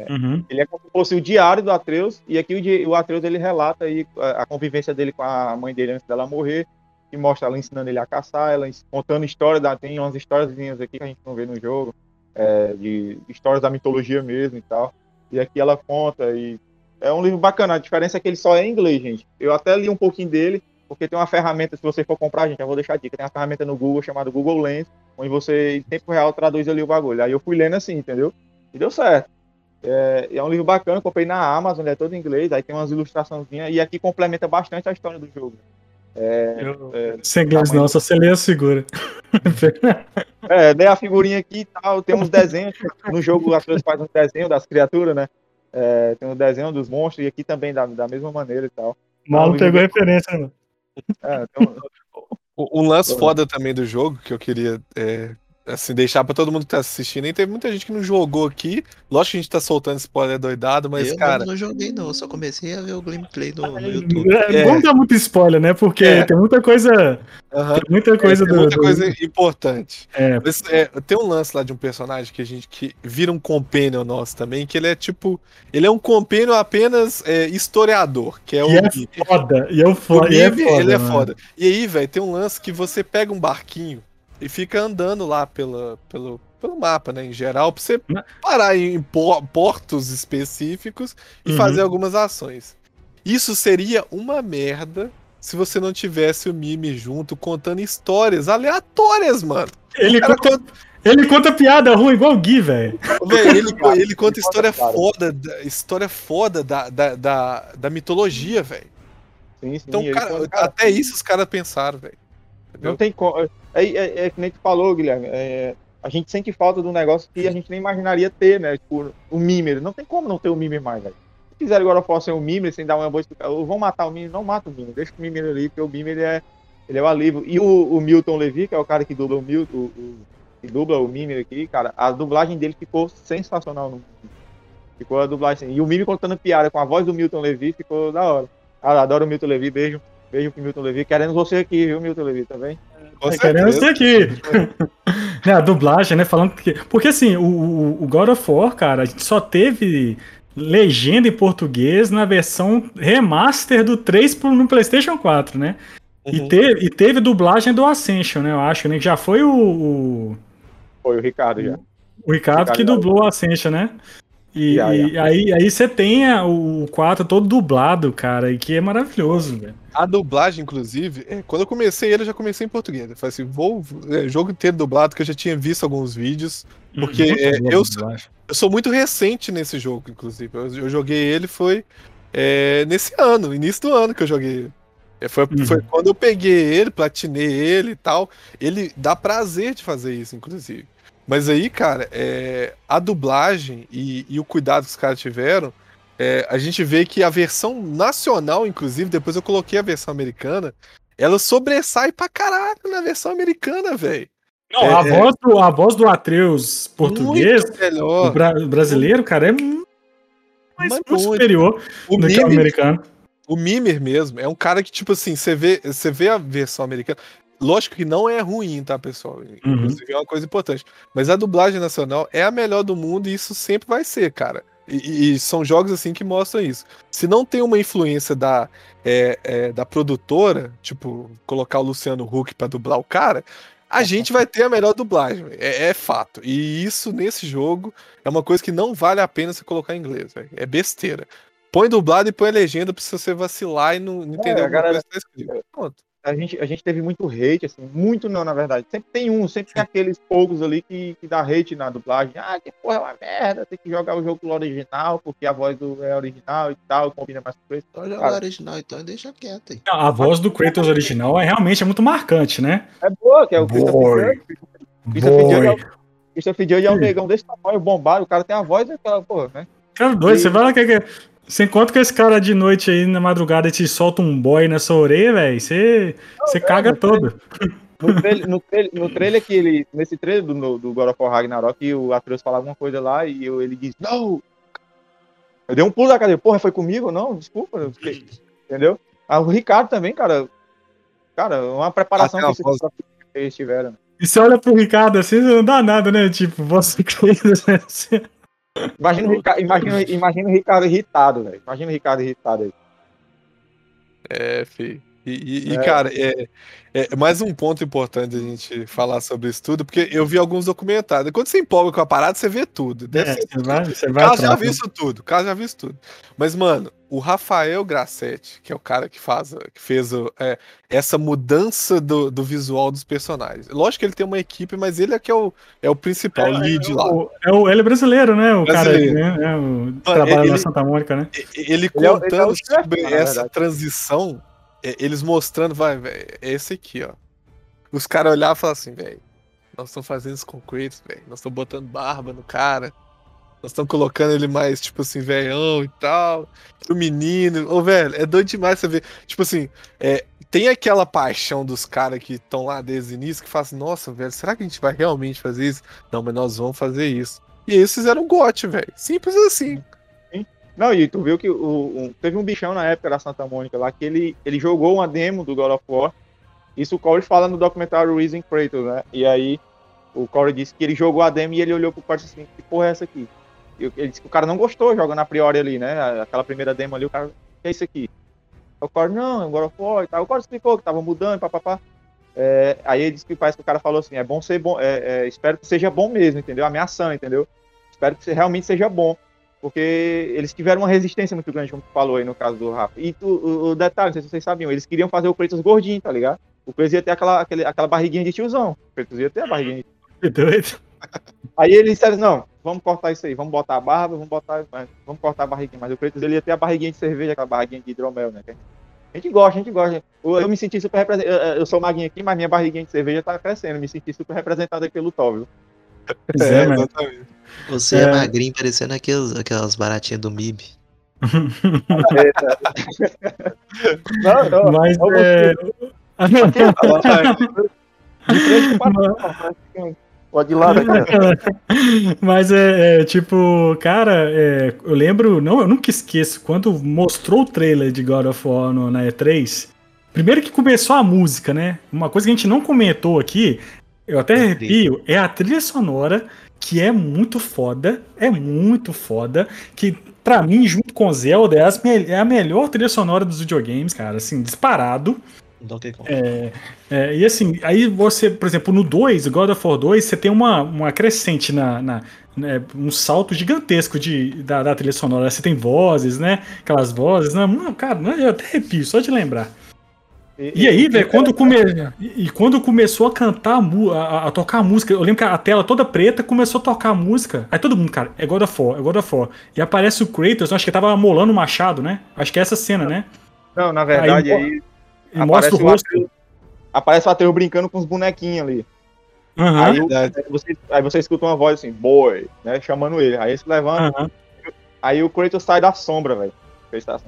Uhum. Ele é como se fosse o diário do Atreus, e aqui o, o Atreus ele relata aí a, a convivência dele com a mãe dele antes dela morrer, e mostra ela ensinando ele a caçar, ela contando história, da, tem umas histórias aqui que a gente não vê no jogo, é, de histórias da mitologia mesmo e tal. E aqui ela conta, e é um livro bacana, a diferença é que ele só é em inglês, gente. Eu até li um pouquinho dele, porque tem uma ferramenta, se você for comprar, gente, eu vou deixar a dica, tem uma ferramenta no Google chamada Google Lens, onde você, em tempo real, traduz ali o bagulho. Aí eu fui lendo assim, entendeu? E deu certo. É, é um livro bacana, comprei na Amazon, ele é todo em inglês, aí tem umas ilustraçõezinhas, e aqui complementa bastante a história do jogo. Eu- É, Sem inglês tamanho. não, só você lê a figura. É, dei a figurinha aqui e tal, tem uns desenhos, no jogo as pessoas fazem uns desenhos das criaturas, né? É, tem um desenho dos monstros, e aqui também da, da mesma maneira e tal. O Malu pegou referência, né? É, O- Um lance foda também do jogo que eu queria é, assim, deixar pra todo mundo que tá assistindo. E teve muita gente que não jogou aqui. Lógico que a gente tá soltando spoiler doidado, mas, eu cara. mesmo não joguei, não. Eu só comecei a ver o gameplay no, no YouTube. É, É. Vamos dar muito spoiler, né? Porque É. tem muita coisa. aham, Tem muita coisa tem do. muita do- coisa importante. É, Mas, é, tem um lance lá de um personagem que a gente que vira um companion nosso também, que ele é tipo. Ele é um companion apenas é, historiador, que é o e é foda. E é o O foda. e é foda, ele é mano. foda. E aí, velho, tem um lance que você pega um barquinho e fica andando lá pela, pelo, pelo mapa, né, em geral, pra você Mas- parar em po- portos específicos e Uhum. fazer algumas ações. Isso seria uma merda se você não tivesse o Mimi junto contando histórias aleatórias, mano. Ele cara conta, ele conta piada ruim igual o Gui, velho. Ele, ele conta ele história conta, cara. foda, da- história foda da, da, da, da mitologia, velho. sim, sim, Então, cara, conta- cara, até isso os caras pensaram, velho. Não tem como. É, é, é que nem tu falou, Guilherme. é, a gente sente falta de um negócio que a gente nem imaginaria ter, né? Tipo, o Mimer. Não tem como não ter o Mimer mais, velho. Se fizeram agora for sem o Mimer, sem dar uma boa explicação, vão matar o Mimer, não mata o Mimer, deixa o Mimer ali, porque o Mimer ele é, ele é o alívio. E o, o Milton Levy, que é o cara que dubla o Milton, o, o- que dubla o Mimer aqui, cara, a dublagem dele ficou sensacional. No, ficou a dublagem. E o Mimer contando piada com a voz do Milton Levy ficou da hora. Ah, adoro o Milton Levy, beijo. Beijo pro Milton Levy. Querendo você aqui, viu, Milton Levy, tá bem? Com É, querendo certeza. ser aqui. né, a dublagem, né? Falando que. Porque assim, o, o- o God of War, cara, a gente só teve legenda em português na versão remaster do 3 pro, no PlayStation 4, né? E, Uhum. teve, e teve dublagem do Ascension, né? Eu acho, né? Que já foi o, o, Foi o Ricardo já. o Ricardo que Ricardo. dublou o Ascension, né? E, Já, e aí, aí você tem o 4 todo dublado, cara, e que é maravilhoso, velho. A dublagem, inclusive, é, quando eu comecei ele, eu já comecei em português. Eu falei assim, vou. É, jogo inteiro dublado, que eu já tinha visto alguns vídeos. Porque, Muito é, eu. Eu sou muito recente nesse jogo, inclusive. Eu, eu joguei ele foi é, nesse ano, início do ano que eu joguei ele. É, foi, Uhum. foi quando eu peguei ele, platinei ele e tal. Ele dá prazer de fazer isso, inclusive. Mas aí, cara, é, a dublagem e, e o cuidado que os caras tiveram, é, a gente vê que a versão nacional, inclusive, depois eu coloquei a versão americana, ela sobressai pra caralho na versão americana, velho. Não, a, É, voz do, a voz do Atreus português, melhor. bra- brasileiro, cara, é muito, mais- Mas muito superior O do que o americano. O Mimer mesmo é um cara que, tipo assim, você vê, você vê a versão americana. Lógico que não é ruim, tá, pessoal? Uhum. Inclusive é uma coisa importante. Mas a dublagem nacional é a melhor do mundo e isso sempre vai ser, cara. E, e- e são jogos assim que mostram isso. Se não tem uma influência da, é, é, da produtora, tipo, colocar o Luciano Huck pra dublar o cara, a gente vai ter a melhor dublagem. É, é fato. E isso nesse jogo é uma coisa que não vale a pena você colocar em inglês. velho. É besteira. Põe dublado e põe a legenda pra você vacilar e não, não entender a alguma galera- coisa que tá escrito. Pronto. A gente, a gente teve muito hate, assim, muito não, na verdade. Sempre tem um, sempre tem aqueles poucos ali que, que dá hate na dublagem. Ah, que porra é uma merda, tem que jogar o jogo original, porque a voz do é original e tal, combina mais com isso. Pode jogar Cara. o original então e deixa quieto aí. A voz do Kratos original é realmente é muito marcante, né? É boa, que é o Christopher. Judge. É o- Christopher Judge é um negão desse tamanho, bombado, o cara tem a voz daquela, porra, né? Cara doido, E- você fala que, que você encontra com esse cara de noite aí na madrugada e te solta um boy na sua orelha, velho, você, você caga todo. No trailer, no trailer, no trailer que ele. Nesse trailer do, do God of War Ragnarok, o Atreus fala alguma coisa lá e eu- ele diz, não! Eu dei um pulo da cadeira, porra, foi comigo? Não, desculpa. entendeu? Ah, o Ricardo também, cara. Cara, uma preparação Até que que eles tiveram. E você olha pro Ricardo assim, não dá nada, né? Tipo, você Kratos, né? Você- Imagina, o Rica- imagina, imagina o Ricardo irritado, velho. Imagina o Ricardo irritado aí. É, fi. E, e- e, É. cara, é, é mais um ponto importante a gente falar sobre isso tudo, porque eu vi alguns documentários. Quando você empolga com a parada, você vê tudo. Deve É, ser você vai, você O vai Carlos já viu né? isso tudo, Carlos já viu isso tudo. Mas, mano, o Rafael Grassetti, que é o cara que faz, que fez é, essa mudança do, do visual dos personagens. Lógico que ele tem uma equipe, mas ele é que é o, é o principal, o lead lá. O- é o, ele é brasileiro, né? O Brasileiro. cara né? É, o, trabalha ele- na Santa Mônica, né? E- Ele Ele é o- contando ele é sobre essa transição, é, eles mostrando, vai, velho, é esse aqui, ó. Os caras olhavam e falavam assim, velho, nós estamos fazendo isso com o Kratos, velho. Nós estamos botando barba no cara. Nós estamos colocando ele mais, tipo assim, velhão e tal. O menino. Ô, velho, é doido demais você ver. Tipo assim, é, tem aquela paixão dos caras que estão lá desde o início que fala assim, nossa, velho, será que a gente vai realmente fazer isso? Não, mas nós vamos fazer isso. E eles fizeram o GOT, velho. Simples assim. Não, e tu viu que o, o- teve um bichão na época da Santa Mônica lá que ele, ele jogou uma demo do God of War. Isso o Corey fala no documentário Reason Kratos, né? E aí o Corey disse que ele jogou a demo e ele olhou pro Corey assim, que porra é essa aqui? E ele disse que o cara não gostou jogando a priori ali, né? Aquela primeira demo ali, o cara, que é isso aqui? O Corey, não, é um God of War e tal. O Corey explicou que tava mudando, papapá. É, aí ele disse que parece que o cara falou assim, é bom ser bom, é, é, espero que seja bom mesmo, entendeu? Ameaçando, entendeu? Espero que realmente seja bom porque eles tiveram uma resistência muito grande, como tu falou aí no caso do Rafa. E tu, o, o detalhe, não sei se vocês sabiam, eles queriam fazer o Kratos gordinho, tá ligado? O Kratos ia ter aquela, aquele- aquela barriguinha de tiozão. O Kratos ia ter a barriguinha de doido. Aí eles disseram, não, vamos cortar isso aí, vamos botar a barba, vamos botar, vamos cortar a barriguinha. Mas o Kratos ele ia ter a barriguinha de cerveja, aquela barriguinha de hidromel, né? A gente gosta, a gente gosta. Eu, eu me senti super representado. Eu, eu sou maguinho aqui, mas minha barriguinha de cerveja tá crescendo. Me senti super representado aqui pelo? Pois é, mano. exatamente. Você é, É. magrinho, parecendo aquelas, aquelas baratinhas do MIB. Não, não. Mas não, é. De frente com o patrão. Pode ir lá, né, cara? Mas é, é, tipo, cara, é, eu lembro, não, eu nunca esqueço, quando mostrou o trailer de God of War no- na E3, primeiro que começou a música, né? Uma coisa que a gente não comentou aqui, eu até arrepio, é a trilha sonora, que é muito foda, é muito foda, que pra mim, junto com Zelda, é, é a melhor trilha sonora dos videogames, cara, assim, disparado. Donkey Kong. É, e assim, aí você, por exemplo, no 2, God of War 2, você tem uma, uma crescente na. na- né, um salto gigantesco de, da, da trilha sonora. Você tem vozes, né? Aquelas vozes. Não, não, cara, não, eu até arrepio, só de lembrar. E aí, velho, quando, come... e, e quando começou a cantar, a, mu- a- a tocar a música, eu lembro que a tela toda preta começou a tocar a música. Aí todo mundo, cara, é God of War, é God of War. E aparece o Kratos, eu acho que ele tava amolando o machado, né? Acho que é essa cena, né? Não, na verdade, Aí, aí, E mostra o o rosto. Atreus- aparece o Atreus brincando com os bonequinhos ali. Aham, Aí, você, aí você escuta uma voz assim, boy, né? Chamando ele. Aí ele se levanta, aham. aí o Kratos sai da sombra, velho. Tá assim,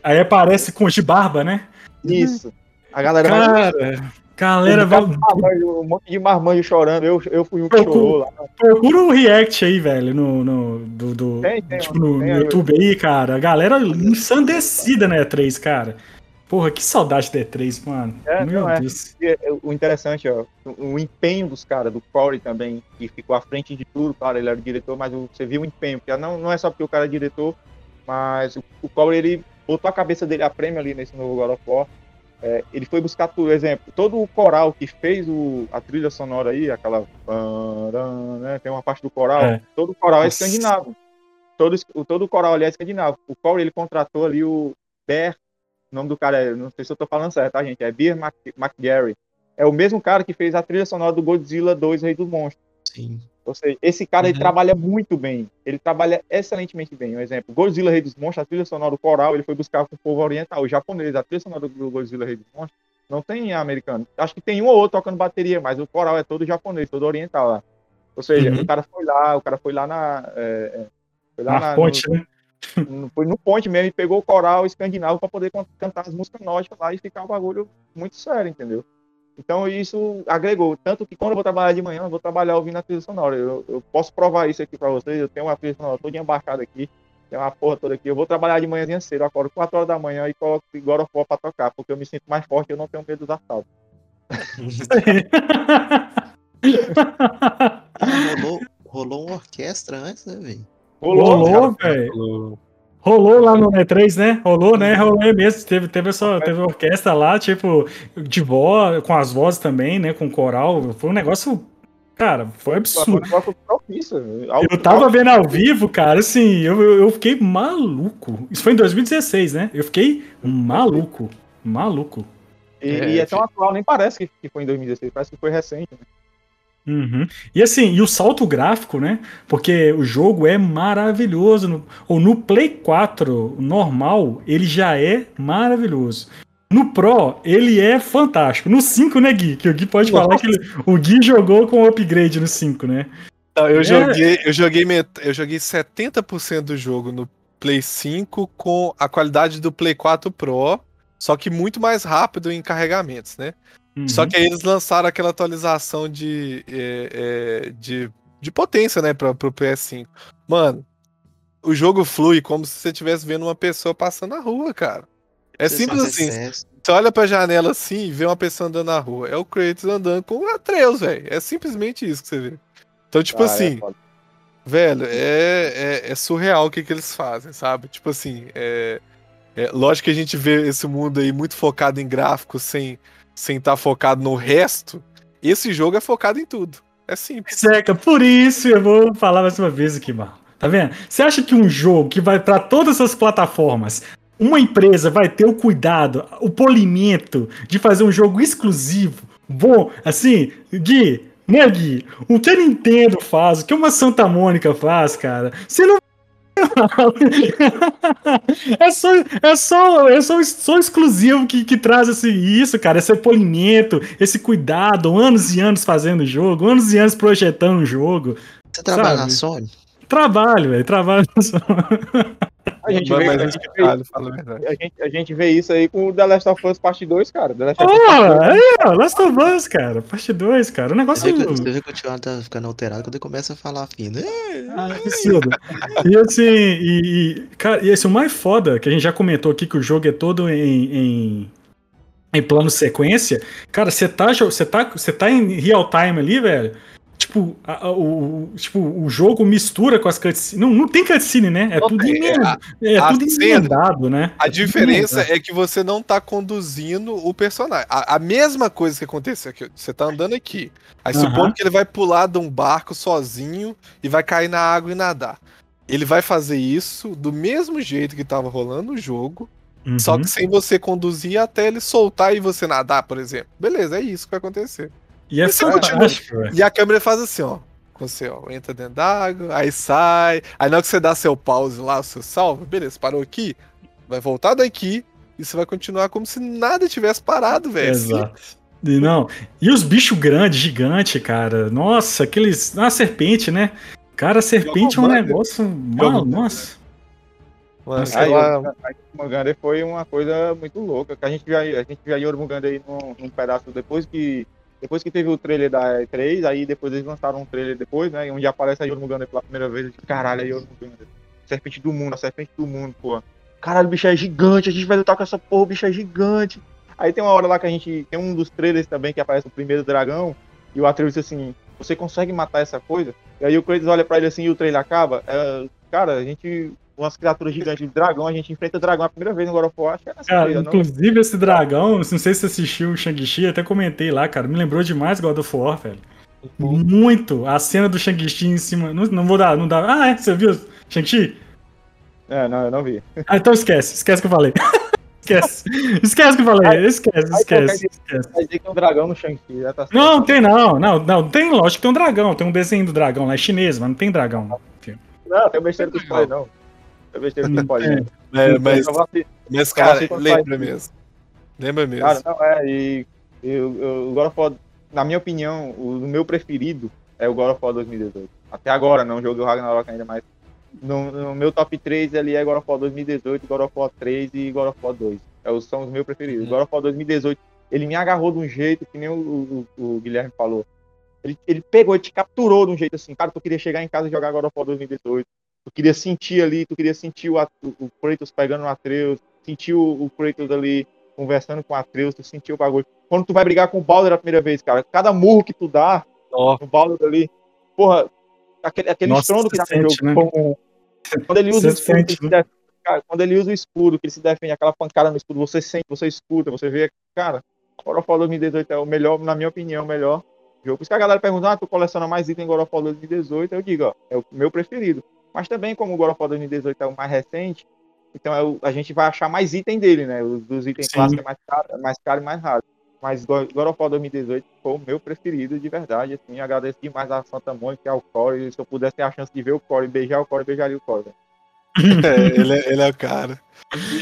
Aí aparece com de barba, né? Isso. A galera vai. Cara, galera, vai, Um monte de marmanjo chorando. Eu, eu fui um que Procura- chorou lá. procura um react aí, velho, no, no, do, do- Tem, tem, tipo, no, tem no. YouTube aí, cara. A galera ensandecida na E3, cara. Porra, que saudade da E3, mano. É, Meu não é. Deus. É, O interessante, ó, o o empenho dos caras, do Corey também, que ficou à frente de tudo, claro, ele era o diretor, mas o- você viu o empenho, porque não, não é só porque o cara é diretor, mas o, o Corey, ele botou a cabeça dele a prêmio ali nesse novo God of War. É, ele foi buscar tudo, exemplo, todo o coral que fez o, a trilha sonora aí, aquela. Né, tem uma parte do coral, É. todo o coral é escandinavo. Todo, todo o coral ali é escandinavo. O Corey, ele contratou ali o Ber O nome do cara é, não sei se eu tô falando certo, tá, gente? É Beer Mac McGarry. É o mesmo cara que fez a trilha sonora do Godzilla 2 Rei dos Monstros. Sim. Ou seja, esse cara ele Uhum. trabalha muito bem. Ele trabalha excelentemente bem. Um exemplo, Godzilla Rei dos Monstros, a trilha sonora do coral, ele foi buscar com o povo oriental, o japonês. A trilha sonora do Godzilla Rei dos Monstros não tem americano. Acho que tem um ou outro tocando bateria, mas o coral é todo japonês, todo oriental lá. Ou seja, Uhum. o cara foi lá, o cara foi lá na. é, é, foi lá Na na- ponte, né? no, foi no ponte mesmo e pegou o coral escandinavo para poder can- cantar as músicas nórdicas lá e ficar um bagulho muito sério, entendeu? Então isso agregou. Tanto que quando eu vou trabalhar de manhã, eu vou trabalhar ouvindo a trilha sonora. Eu, eu posso provar isso aqui para vocês. Eu tenho uma trilha sonora toda baixada aqui. Tem uma porra toda aqui. Eu vou trabalhar de manhãzinha cedo. Eu acordo 4 horas da manhã e coloco God of War pra tocar. Porque eu me sinto mais forte e eu não tenho medo dos assaltos. Rolou, rolou uma orquestra antes, né, velho? Rolou, velho. Rolou lá no E3, né? Rolou, né? Rolou mesmo. Teve, teve, essa, teve orquestra lá, tipo, de voz, com as vozes também, né? Com coral. Foi um negócio. Cara, foi absurdo. Foi um negócio propício. Eu tava vendo ao vivo, cara, assim, eu, eu eu fiquei maluco. Isso foi em 2016, né? Eu fiquei maluco. Maluco. E É, e é tão atual, nem parece que, que foi em 2016. Parece que foi recente. né? Uhum. E assim, e o salto gráfico, né? Porque o jogo é maravilhoso. No, ou no Play 4 normal, ele já é maravilhoso. No Pro, ele é fantástico. No 5, né, Gui? Que o Gui pode falar que ele- o Gui jogou com upgrade no 5, né? Não, eu É. joguei, eu joguei, met... eu joguei 70% do jogo no Play 5 com a qualidade do Play 4 Pro, só que muito mais rápido em carregamentos, né? Uhum. Só que aí eles lançaram aquela atualização de, é, é, de, de potência, né, pra, pro PS5. Mano, o jogo flui como se você estivesse vendo uma pessoa passando na rua, cara. É Você simples assim. Você olha pra janela assim e vê uma pessoa andando na rua. É o Kratos andando com o Atreus, velho. É simplesmente isso que você vê. Então, tipo Ah, é assim, foda. velho, é, é, é surreal o que, que eles fazem, sabe? Tipo assim, é, é lógico que a gente vê esse mundo aí muito focado em gráficos sem sem estar focado no resto. Esse jogo é focado em tudo. É simples. Seca, por isso eu vou falar mais uma vez aqui, mano. Tá vendo? Você acha que um jogo que vai pra todas as plataformas, uma empresa vai ter o cuidado, o polimento de fazer um jogo exclusivo, bom, assim, Gui, né, Gui? O que a Nintendo faz, o que uma Santa Mônica faz, cara, você não. É só, é só, é só, só exclusivo que, que traz assim, isso, cara, esse polimento, esse cuidado, anos e anos fazendo jogo, anos e anos projetando o jogo. Você trabalha Sabe? na Sony? Trabalho, velho, trabalho. A gente, vê, a, gente vê, a verdade. a, gente, a gente vê isso aí com o The Last of Us Parte 2, cara. The Last of Us Part 2, aí, ó, Last of Us, cara, parte 2, cara, o Você negócio vê, que, você vê que o tá ficando alterado quando ele começa a falar fino. É, Ah, absurdo. E assim, e, e, cara, e esse, o mais foda, que a gente já comentou aqui que o jogo é todo em, em, em plano sequência, cara, você tá, você tá, você tá em real time ali, velho. Tipo, a- a- o, tipo, o jogo mistura com as cutscenes. Não, não tem cutscene, né? É Não tudo, tem, emenda- a- é a tudo cena- emendado, né? A É diferença emendado. é que você não tá conduzindo o personagem. A, a mesma coisa que aconteceu aqui. Você tá andando aqui. Aí supondo que ele vai pular de um barco sozinho e vai cair na água e nadar. Ele vai fazer isso do mesmo jeito que tava rolando o jogo, Uhum. só que sem você conduzir até ele soltar e você nadar, por exemplo. Beleza, é isso que vai acontecer. E é fantástico, velho. E a câmera faz assim, ó. Você, ó, entra dentro d'água, aí sai. Aí na hora que você dá seu pause lá, o seu salve, beleza, parou aqui, vai voltar daqui e você vai continuar como se nada tivesse parado, velho. Exato. E não. E os bichos grandes, gigantes, cara. Nossa, aqueles. Ah, serpente, né? Cara, a serpente é um né? negócio. Bom. nossa. Mano, sei Aí, o Muganda foi uma coisa muito louca. Que a gente já, a gente já ia Muganda aí num, num pedaço depois que. Depois que teve o trailer da E3, aí depois eles lançaram um trailer depois, né? Onde aparece a Yormungandr pela primeira vez. Eu Caralho, a Yormungandr. Serpente do mundo, a serpente do mundo, pô. Caralho, o bicho é gigante, a gente vai lutar com essa porra, o bicho é gigante. Aí tem uma hora lá que a gente. Tem um dos trailers também que aparece o primeiro dragão. E o Atreus disse assim: Você consegue matar essa coisa? E aí o Kratos olha pra ele assim e o trailer acaba. É, cara, a gente. Umas criaturas gigantes de dragão, a gente enfrenta dragão a primeira vez no God of War. Acho que é nessa Cara, trailer, não? inclusive esse dragão, não sei se você assistiu o Shang-Chi, até comentei lá, cara. Me lembrou demais God of War, velho. Muito. A cena do Shang-Chi em cima. Não, não vou dar, não dá. Ah, é? Você viu Shang-Chi? É, não, eu não vi. Ah, então esquece, esquece que eu falei. Esquece. Esquece o que eu falei. Esquece, esquece. Vai dizer que é um dragão no Shang-Chi, já tá certo. Não, tem não. Não, não. Tem, lógico que tem um dragão. Tem um desenho do dragão lá. É chinês, mas não tem dragão. Não, tem besteira com spoiler, não. Spoiler. não. É, mas, assistir. mas, cara, lembra mesmo. Lembra mesmo. Cara, não, é, e eu, eu, o God of War, na minha opinião, o, o meu preferido é o God of War 2018. Até agora, não joguei o Ragnarok ainda, mas no, no meu top 3 ali é God of War 2018, God of War 3 e God of War 2. É, são os meus preferidos. God of War 2018, ele me agarrou de um jeito que nem o, o- o Guilherme falou. Ele, ele pegou, ele te capturou de um jeito assim, cara, tu queria chegar em casa e jogar God of War 2018. Tu queria sentir ali, tu queria sentir o, o Kratos pegando o Atreus, sentir o, o Kratos ali conversando com o Atreus, tu sentiu o bagulho. Quando tu vai brigar com o Baldur a primeira vez, cara, cada murro que tu dá Ó, no Baldur ali, porra, aquele, aquele Nossa, estrondo que dá no jogo. pum. Quando ele usa o escudo, sente, que ele se né? defende, cara, quando ele usa o escudo, que ele se defende, aquela pancada no escudo, você sente, você escuta, você vê, cara, God of War 2018 é o melhor, na minha opinião, o melhor jogo. Por isso que a galera pergunta, ah, tu coleciona mais item em God of War 2018, eu digo, ó, é o meu preferido. Mas também, como o God of War 2018 é o mais recente, então é o- a gente vai achar mais item dele, né? Os dos itens Sim. clássicos é mais caro, é mais caro e mais raro. Mas God God of War 2018 foi o meu preferido de verdade, assim, agradeço demais a Santa Mônica e ao Corey, se eu pudesse ter a chance de ver o Corey, beijar o Corey, beijaria o Corey. velho. é, ele, é, ele é o cara.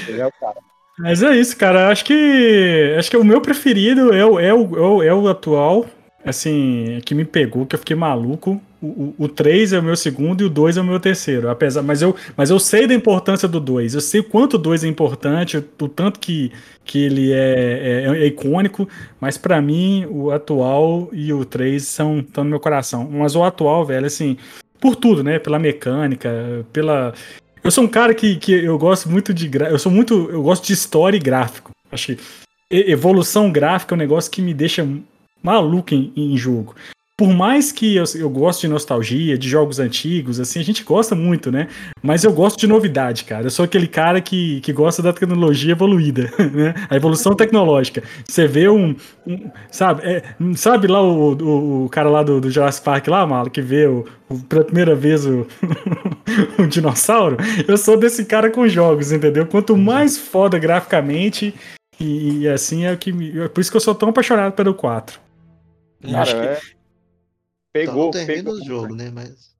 Ele é o cara. Mas é isso, cara. Acho que. Acho que o meu preferido é o, é o, é o, é o atual. Assim, que me pegou, que eu fiquei maluco. O, o, o 3 é o meu segundo e o 2 é o meu terceiro. Apesar, mas, eu, mas eu sei da importância do 2. Eu sei o quanto o 2 é importante, o, tanto que, que ele é, é, é icônico. Mas pra mim, o atual e o 3 são, estão no meu coração. Mas o atual, velho, assim, por tudo, né? Pela mecânica, pela. Eu sou um cara que, que eu gosto muito de. gra- Eu sou muito. Eu gosto de história e gráfico. Acho que evolução gráfica é um negócio que me deixa maluco em, em jogo. Por mais que eu, eu goste de nostalgia, de jogos antigos, assim, a gente gosta muito, né? Mas eu gosto de novidade, cara. Eu sou aquele cara que, que gosta da tecnologia evoluída, né? A evolução tecnológica. Você vê um. um- sabe, é, sabe lá o, o, o cara lá do, do Jurassic Park lá, Malo, que vê o, o- pela primeira vez o, o dinossauro? Eu sou desse cara com jogos, entendeu? Quanto mais foda graficamente, e, e assim é o que é por isso que eu sou tão apaixonado pelo 4. Acho Cara, que- é... Pegou, então, pegou. o jogo, né? Mas.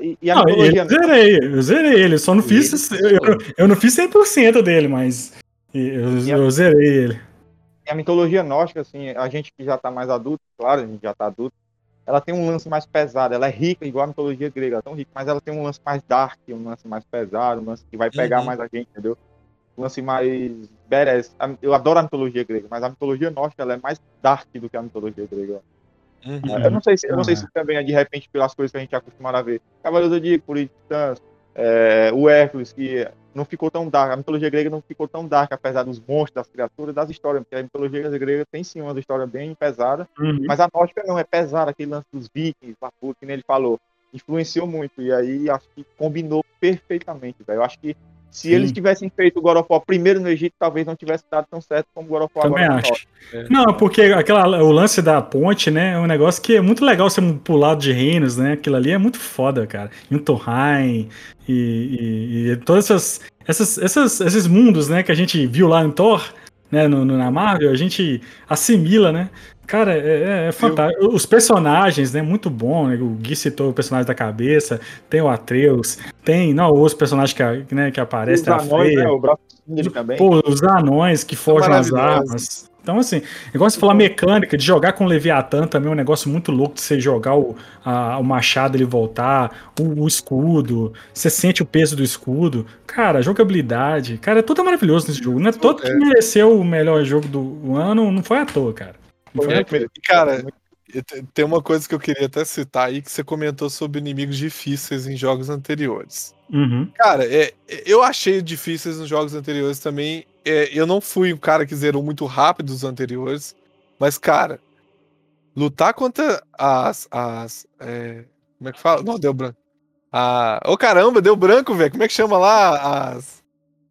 E, e a Não, ele, mitologia eu zerei, eu zerei ele, só não E fiz. ele- Eu, eu não fiz 100% dele, mas eu, E a- eu zerei ele. E a mitologia nórdica, assim, a gente que já tá mais adulto, claro, a gente já tá adulto, ela tem um lance mais pesado, ela é rica, igual a mitologia grega, ela é tão rica, mas ela tem um lance mais dark, um lance mais pesado, um lance que vai pegar Uhum. mais a gente, entendeu? Um lance mais badass. Eu adoro a mitologia grega, mas a mitologia nórdica, ela é mais dark do que a mitologia grega. Uhum. Eu não sei se, eu não sei se também é de repente pelas coisas que a gente é acostumado a ver. Cavaleiros do Zodíaco, é, o Hércules, que não ficou tão dark, a mitologia grega não ficou tão dark, apesar dos monstros, das criaturas, das histórias, porque a mitologia grega tem sim uma história bem pesada, Uhum. mas a nórdica não, é pesada, aquele lance dos vikings, que nem ele falou, influenciou muito, e aí acho que combinou perfeitamente, velho. Eu acho que se Sim. eles tivessem feito o God of War primeiro no Egito, talvez não tivesse dado tão certo como o God of War Também agora no acho. Norte. Não, porque aquela, o lance da ponte, né, é um negócio que é muito legal ser um pulado de reinos, né? Aquilo ali é muito foda, cara. Jotunheim e, e, e todas essas, essas, essas, esses mundos, né, que a gente viu lá em Thor, né, no, no- na Marvel, a gente assimila, né? Cara, é, é- é fantástico. Os personagens, né? Muito bom. Né? O Gui citou o personagem da cabeça, tem o Atreus, tem não, os personagens que, né, que aparecem Os anões, né, o braço dele também. Pô, os anões que forjam as maravilhosos. armas. Então, assim, negócio de falar mecânica, de jogar com o Leviatã também é um negócio muito louco de você jogar o, a- o machado ele voltar, o, o escudo, você sente o peso do escudo. Cara, jogabilidade, cara, tudo é maravilhoso nesse jogo. Não é todo que mereceu o melhor jogo do ano, não foi à toa, cara. À toa. E, cara, te- tem uma coisa que eu queria até citar aí, que você comentou sobre inimigos difíceis em jogos anteriores. Uhum. Cara, é, é, eu achei difíceis nos jogos anteriores também. É, eu não fui um cara que zerou muito rápido os anteriores, mas, cara, lutar contra as. as é, como é que fala? Não, deu branco. Ah, ô caramba, deu branco, velho. Como é que chama lá? As.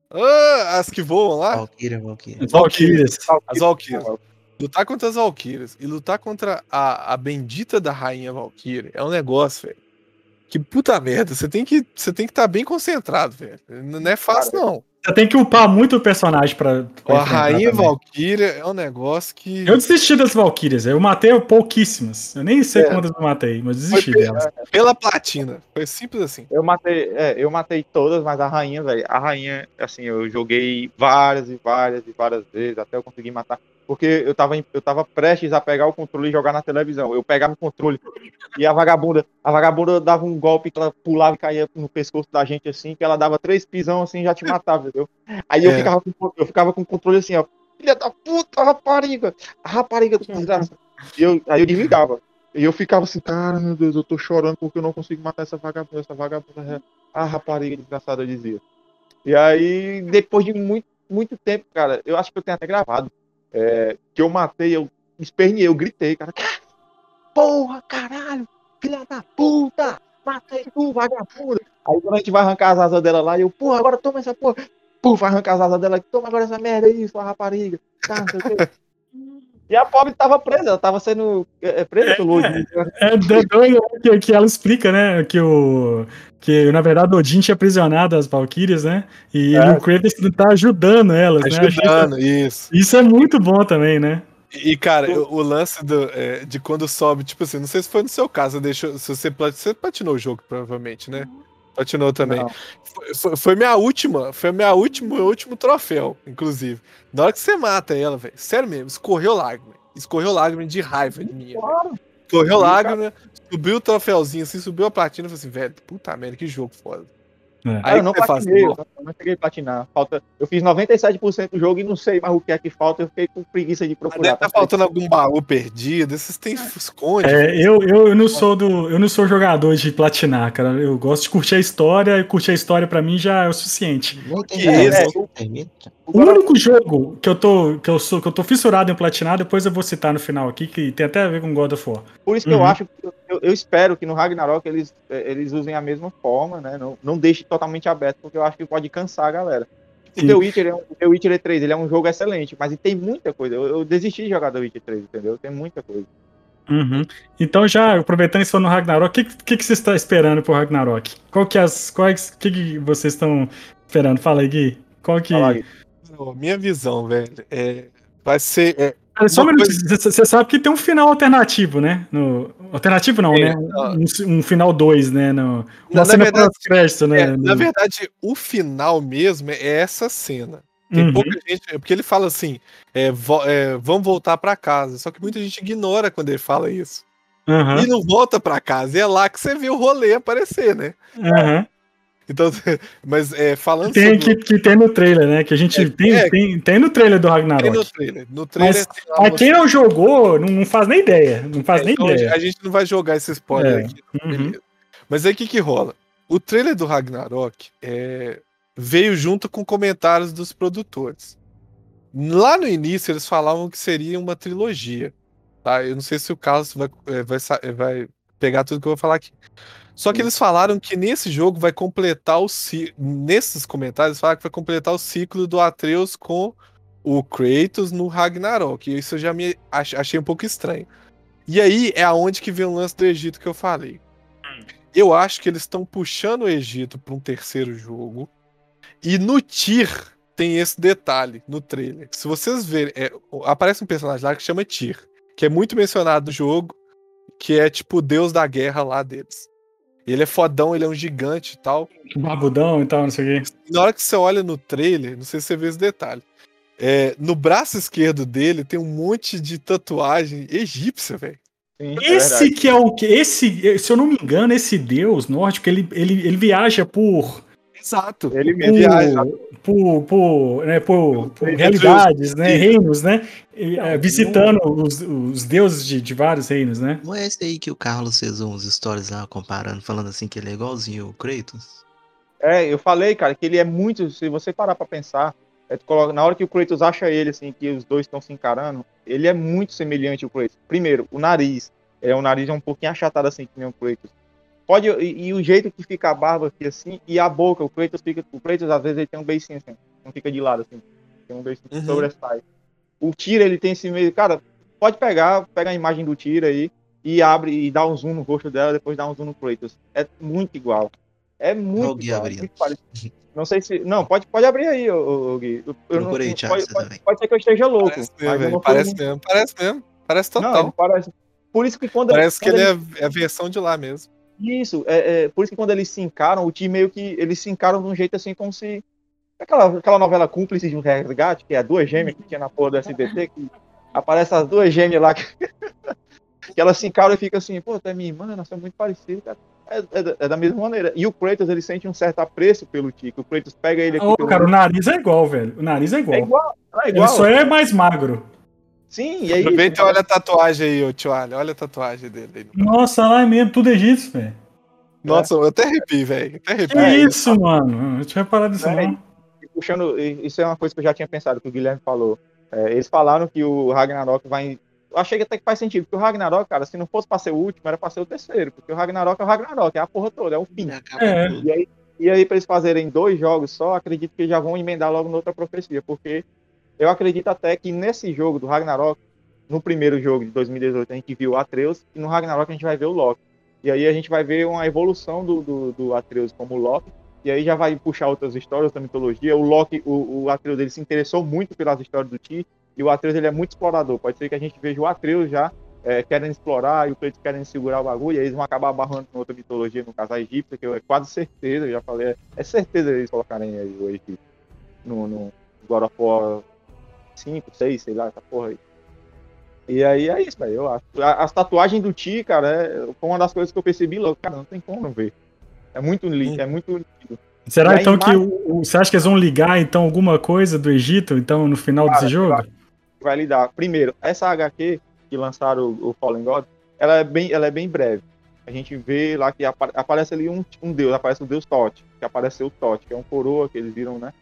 Ah, as que voam lá? Valkyria, Valkyria. Valkyrias. As Valkyrias. Lutar contra as Valkyrias e lutar contra a, a bendita da rainha Valkyria é um negócio, velho. Que puta merda, você tem que você tem que estar bem concentrado, velho. Não é fácil Cara, não. Você tem que upar muito o personagem pra. pra A Rainha. Valkyria é um negócio que. Eu desisti das Valkyrias. Eu matei pouquíssimas. Eu nem sei É. quantas eu matei, mas desisti Foi- delas. Pela platina. Foi simples assim. Eu matei, é, eu matei todas, mas a rainha, velho, a rainha, assim, eu joguei várias e várias e várias vezes até eu conseguir matar. Porque eu tava, eu tava prestes a pegar o controle e jogar na televisão. Eu pegava o controle e a vagabunda, a vagabunda dava um golpe que ela pulava e caía no pescoço da gente assim, que ela dava três pisão assim e já te matava, entendeu? Aí eu, É. ficava com, eu ficava com o controle assim, ó. Filha da puta, rapariga! A rapariga do desgraça. E eu, aí eu desligava. E eu ficava assim, cara, meu Deus, eu tô chorando porque eu não consigo matar essa vagabunda, essa vagabunda. é A rapariga desgraçada, eu dizia. E aí, depois de muito, muito tempo, cara, eu acho que eu tenho até gravado, é, que eu matei, eu esperneei, eu gritei, cara. Porra, caralho, filha da puta, matei tu, vagabunda. Aí quando a gente vai arrancar as asas dela lá, eu, porra, agora toma essa porra. Pô, vai arrancar as asas dela, toma agora essa merda aí, sua rapariga. Tá, não sei o quê. E a pobre tava presa, ela tava sendo é, presa pelo Odin. É do- doido que, que ela explica, né? Que o. Que na verdade o Odin tinha aprisionado as Valkyrias, né? E É. o Kratos tá ajudando elas, né? Achei- Ajudando, isso. Isso é muito bom também, né? E, cara, o, o lance do, é, de quando sobe, tipo assim, não sei se foi no seu caso, deixou, se você, você platinou o jogo, provavelmente, né? Platinou também. Foi, foi- foi minha última, foi minha última, meu último troféu, inclusive. Na hora que você mata ela, velho, sério mesmo, escorreu lágrima. Escorreu lágrima de raiva de mim. Claro. Escorreu lágrima, subiu o troféuzinho assim, subiu a platina, eu falei assim, velho, puta merda, que jogo foda. É. Aí eu não platinei, pô, eu não cheguei a platinar. Falta, eu fiz 97% do jogo e não sei mais o que é que falta, eu fiquei com preguiça de procurar. deve tá faltando algum baú perdido, esses tem esconde. É, eu, eu, eu não sou do. Eu não sou jogador de platinar, cara. Eu gosto de curtir a história e curtir a história pra mim já é o suficiente. Nem tem Que graça, isso? não O único jogo que eu tô. que eu sou, que eu tô fissurado em platinar, depois eu vou citar no final aqui, que tem até a ver com God of War. Por isso que eu Uhum. acho, que eu, eu espero que no Ragnarok eles, eh, eles usem a mesma forma, né? Não, não deixe totalmente aberto, porque eu acho que pode cansar a galera. O Sim. The Witcher, é um, The Witcher 3 ele é um jogo excelente, mas tem muita coisa. Eu, eu desisti de jogar The Witcher 3, entendeu? Tem muita coisa. Uhum. Então, já aproveitando falou no Ragnarok, o que, que, que você está esperando pro Ragnarok? Qual que é as. Quais, que, que vocês estão esperando? Fala aí, Gui. Qual que. Fala aí. Não, Minha visão, velho, é, vai ser. é, Pera, Só um minuto, você sabe que tem um final alternativo, né? No, alternativo não, É, né? Um, um final 2, né? No, Na- uma na cena verdade- pós-crédito, né? é, na verdade, o final mesmo é essa cena. Tem Uhum. pouca gente. é Porque ele fala assim: é, vo- é, vamos voltar pra casa. Só que muita gente ignora quando ele fala isso. Aham, E não volta pra casa. E é lá que você vê o rolê aparecer, né? aham. Então, mas é, falando Tem, sobre. que, que tem no trailer, né? Que a gente É, tem, é. tem, tem no trailer do Tem Ragnarok. no trailer. No trailer Mas, tem você- quem não jogou, não, não faz nem ideia. Não faz nem então, ideia. a gente não vai jogar esse spoiler É. aqui. Uhum. Mas aí o que, que rola? O trailer do Ragnarok é, veio junto com comentários dos produtores. Lá no início eles falavam que seria uma trilogia. Tá? Eu não sei se o Carlos vai, é, vai, é, vai pegar tudo que eu vou falar aqui. Só que eles falaram que nesse jogo vai completar o ciclo. Nesses comentários, falaram que vai completar o ciclo do Atreus com o Kratos no Ragnarok. E isso eu já me ach- achei um pouco estranho. E aí é aonde que vem o lance do Egito que eu falei. Eu acho que eles estão puxando o Egito para um terceiro jogo. E no Tyr tem esse detalhe no trailer. Se vocês verem, é, aparece um personagem lá que chama Tyr, que é muito mencionado no jogo, que é tipo o deus da guerra lá deles. Ele é fodão, ele é um gigante e tal. Barbudão e tal, não sei o quê. Na hora que você olha no trailer, não sei se você vê esse detalhe. é, no braço esquerdo dele tem um monte de tatuagem egípcia, velho. É Esse verdade. que é o que. Esse, se eu não me engano, esse deus nórdico, ele, ele, ele viaja por. Exato. Ele por, mesmo. viaja. por, por, né, por, por realidades, né? Reinos, né? E, Não, é, visitando os, os deuses de, de vários reinos, né? Não é esse aí que o Carlos fez uns stories lá comparando, falando assim que ele é igualzinho o Kratos? É, eu falei, cara, que ele é muito. Se você parar pra pensar, é, coloca- na hora que o Kratos acha ele, assim, que os dois estão se encarando, ele é muito semelhante ao Kratos. Primeiro, o nariz. É, o nariz é um pouquinho achatado assim, que nem o Kratos. Pode, e, e o jeito que fica a barba aqui assim, e a boca, o Kratos fica. O Kratos, às vezes, ele tem um beicinho assim, não fica de lado, assim. Tem um beicinho que Uhum. sobressai. O Tira, ele tem esse meio. Cara, pode pegar, pega a imagem do Tira aí e abre e dá um zoom no rosto dela, depois dá um zoom no Kratos. É muito igual. É muito, cara, abrindo. muito parecido. Não sei se. Não, pode, pode abrir aí, ô, ô, Gui. Eu não- aí, não- Thiago, pode, você pode- também. pode ser que eu esteja louco. Parece mesmo, eu não Parece mesmo. Parece mesmo. Parece Não, total. ele parece. Por isso que quando Parece que quando ele é é a versão de lá mesmo. Isso, é, é, por isso que quando eles se encaram, o time meio que. Eles se encaram de um jeito assim como se. Aquela, aquela novela cúmplice de um resgate, que é a duas gêmeas que tinha na porra do SBT, que aparece as duas gêmeas lá que, que elas se encaram e ficam assim, pô, tu é minha irmã, nós somos muito parecidos, cara. É, é da- é da mesma maneira. E o Kratos, ele sente um certo apreço pelo Tico. O Kratos pega ele aqui Ô, cara, o nariz é igual, velho. O nariz é igual. é igual, é Ele igual. só é mais magro. Sim, e aí. Aproveita e olha a tatuagem aí, ô tio Ali. Olha a tatuagem dele. aí. Nossa, lá é mesmo, tudo egípcio, velho. Nossa, eu até arrepi, velho. Até arrepi. Que É, isso, mano? Eu não tinha reparado nisso, É, não. puxando, isso é uma coisa que eu já tinha pensado, que o Guilherme falou. É, eles falaram que o Ragnarok vai. Eu achei que até que faz sentido, porque o Ragnarok, cara, se não fosse pra ser o último, era pra ser o terceiro, porque o Ragnarok é o Ragnarok, é a porra toda, é o fim. É. tudo. E aí, e aí pra eles fazerem dois jogos só, acredito que já vão emendar logo noutra profecia, porque eu acredito até que nesse jogo do Ragnarok, no primeiro jogo de 2018, a gente viu o Atreus, e no Ragnarok a gente vai ver o Loki. E aí a gente vai ver uma evolução do, do, do Atreus como Loki, e aí já vai puxar outras histórias da mitologia. O Loki, o, o Atreus, ele se interessou muito pelas histórias do Ti, e o Atreus ele é muito explorador. Pode ser que a gente veja o Atreus já é, querendo explorar e o Kratos querendo segurar o bagulho, e aí eles vão acabar barrando com outra mitologia, no caso a egípcia, que eu é quase certeza, eu já falei, é, é certeza eles colocarem aí o Egito no, no God of War 5, 6, sei lá, essa porra aí. E aí é isso, velho, eu acho. As tatuagens do Ti, cara, é, foi uma das coisas que eu percebi logo, cara, não tem como não ver. É muito lindo, é muito lindo. Será então que imagem- o, o- você acha que eles vão ligar então alguma coisa do Egito então no final Cara, desse jogo? vai lidar. Primeiro, essa HQ que lançaram o, o Fallen God, ela é bem, ela é bem breve. A gente vê lá que apa- aparece ali um, um deus, aparece o deus Tote, que apareceu o Tote, que é um coroa que eles viram, né?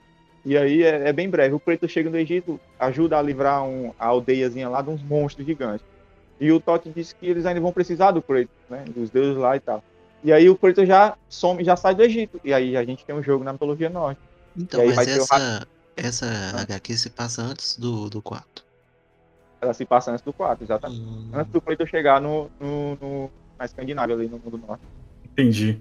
E aí é, é bem breve. O preto chega no Egito, ajuda a livrar um, a aldeiazinha lá de uns monstros gigantes. E o Tote disse que eles ainda vão precisar do Kratos, né? Dos deuses lá e tal. E aí o Kratos já some, já sai do Egito. E aí a gente tem um jogo na mitologia norte. Então, aí mas o essa, essa Ah. HQ se passa antes do, do 4. Ela se passa antes do 4, exatamente. Hum, antes do Kratos chegar no, no, no- na Escandinávia, ali no mundo norte. Entendi.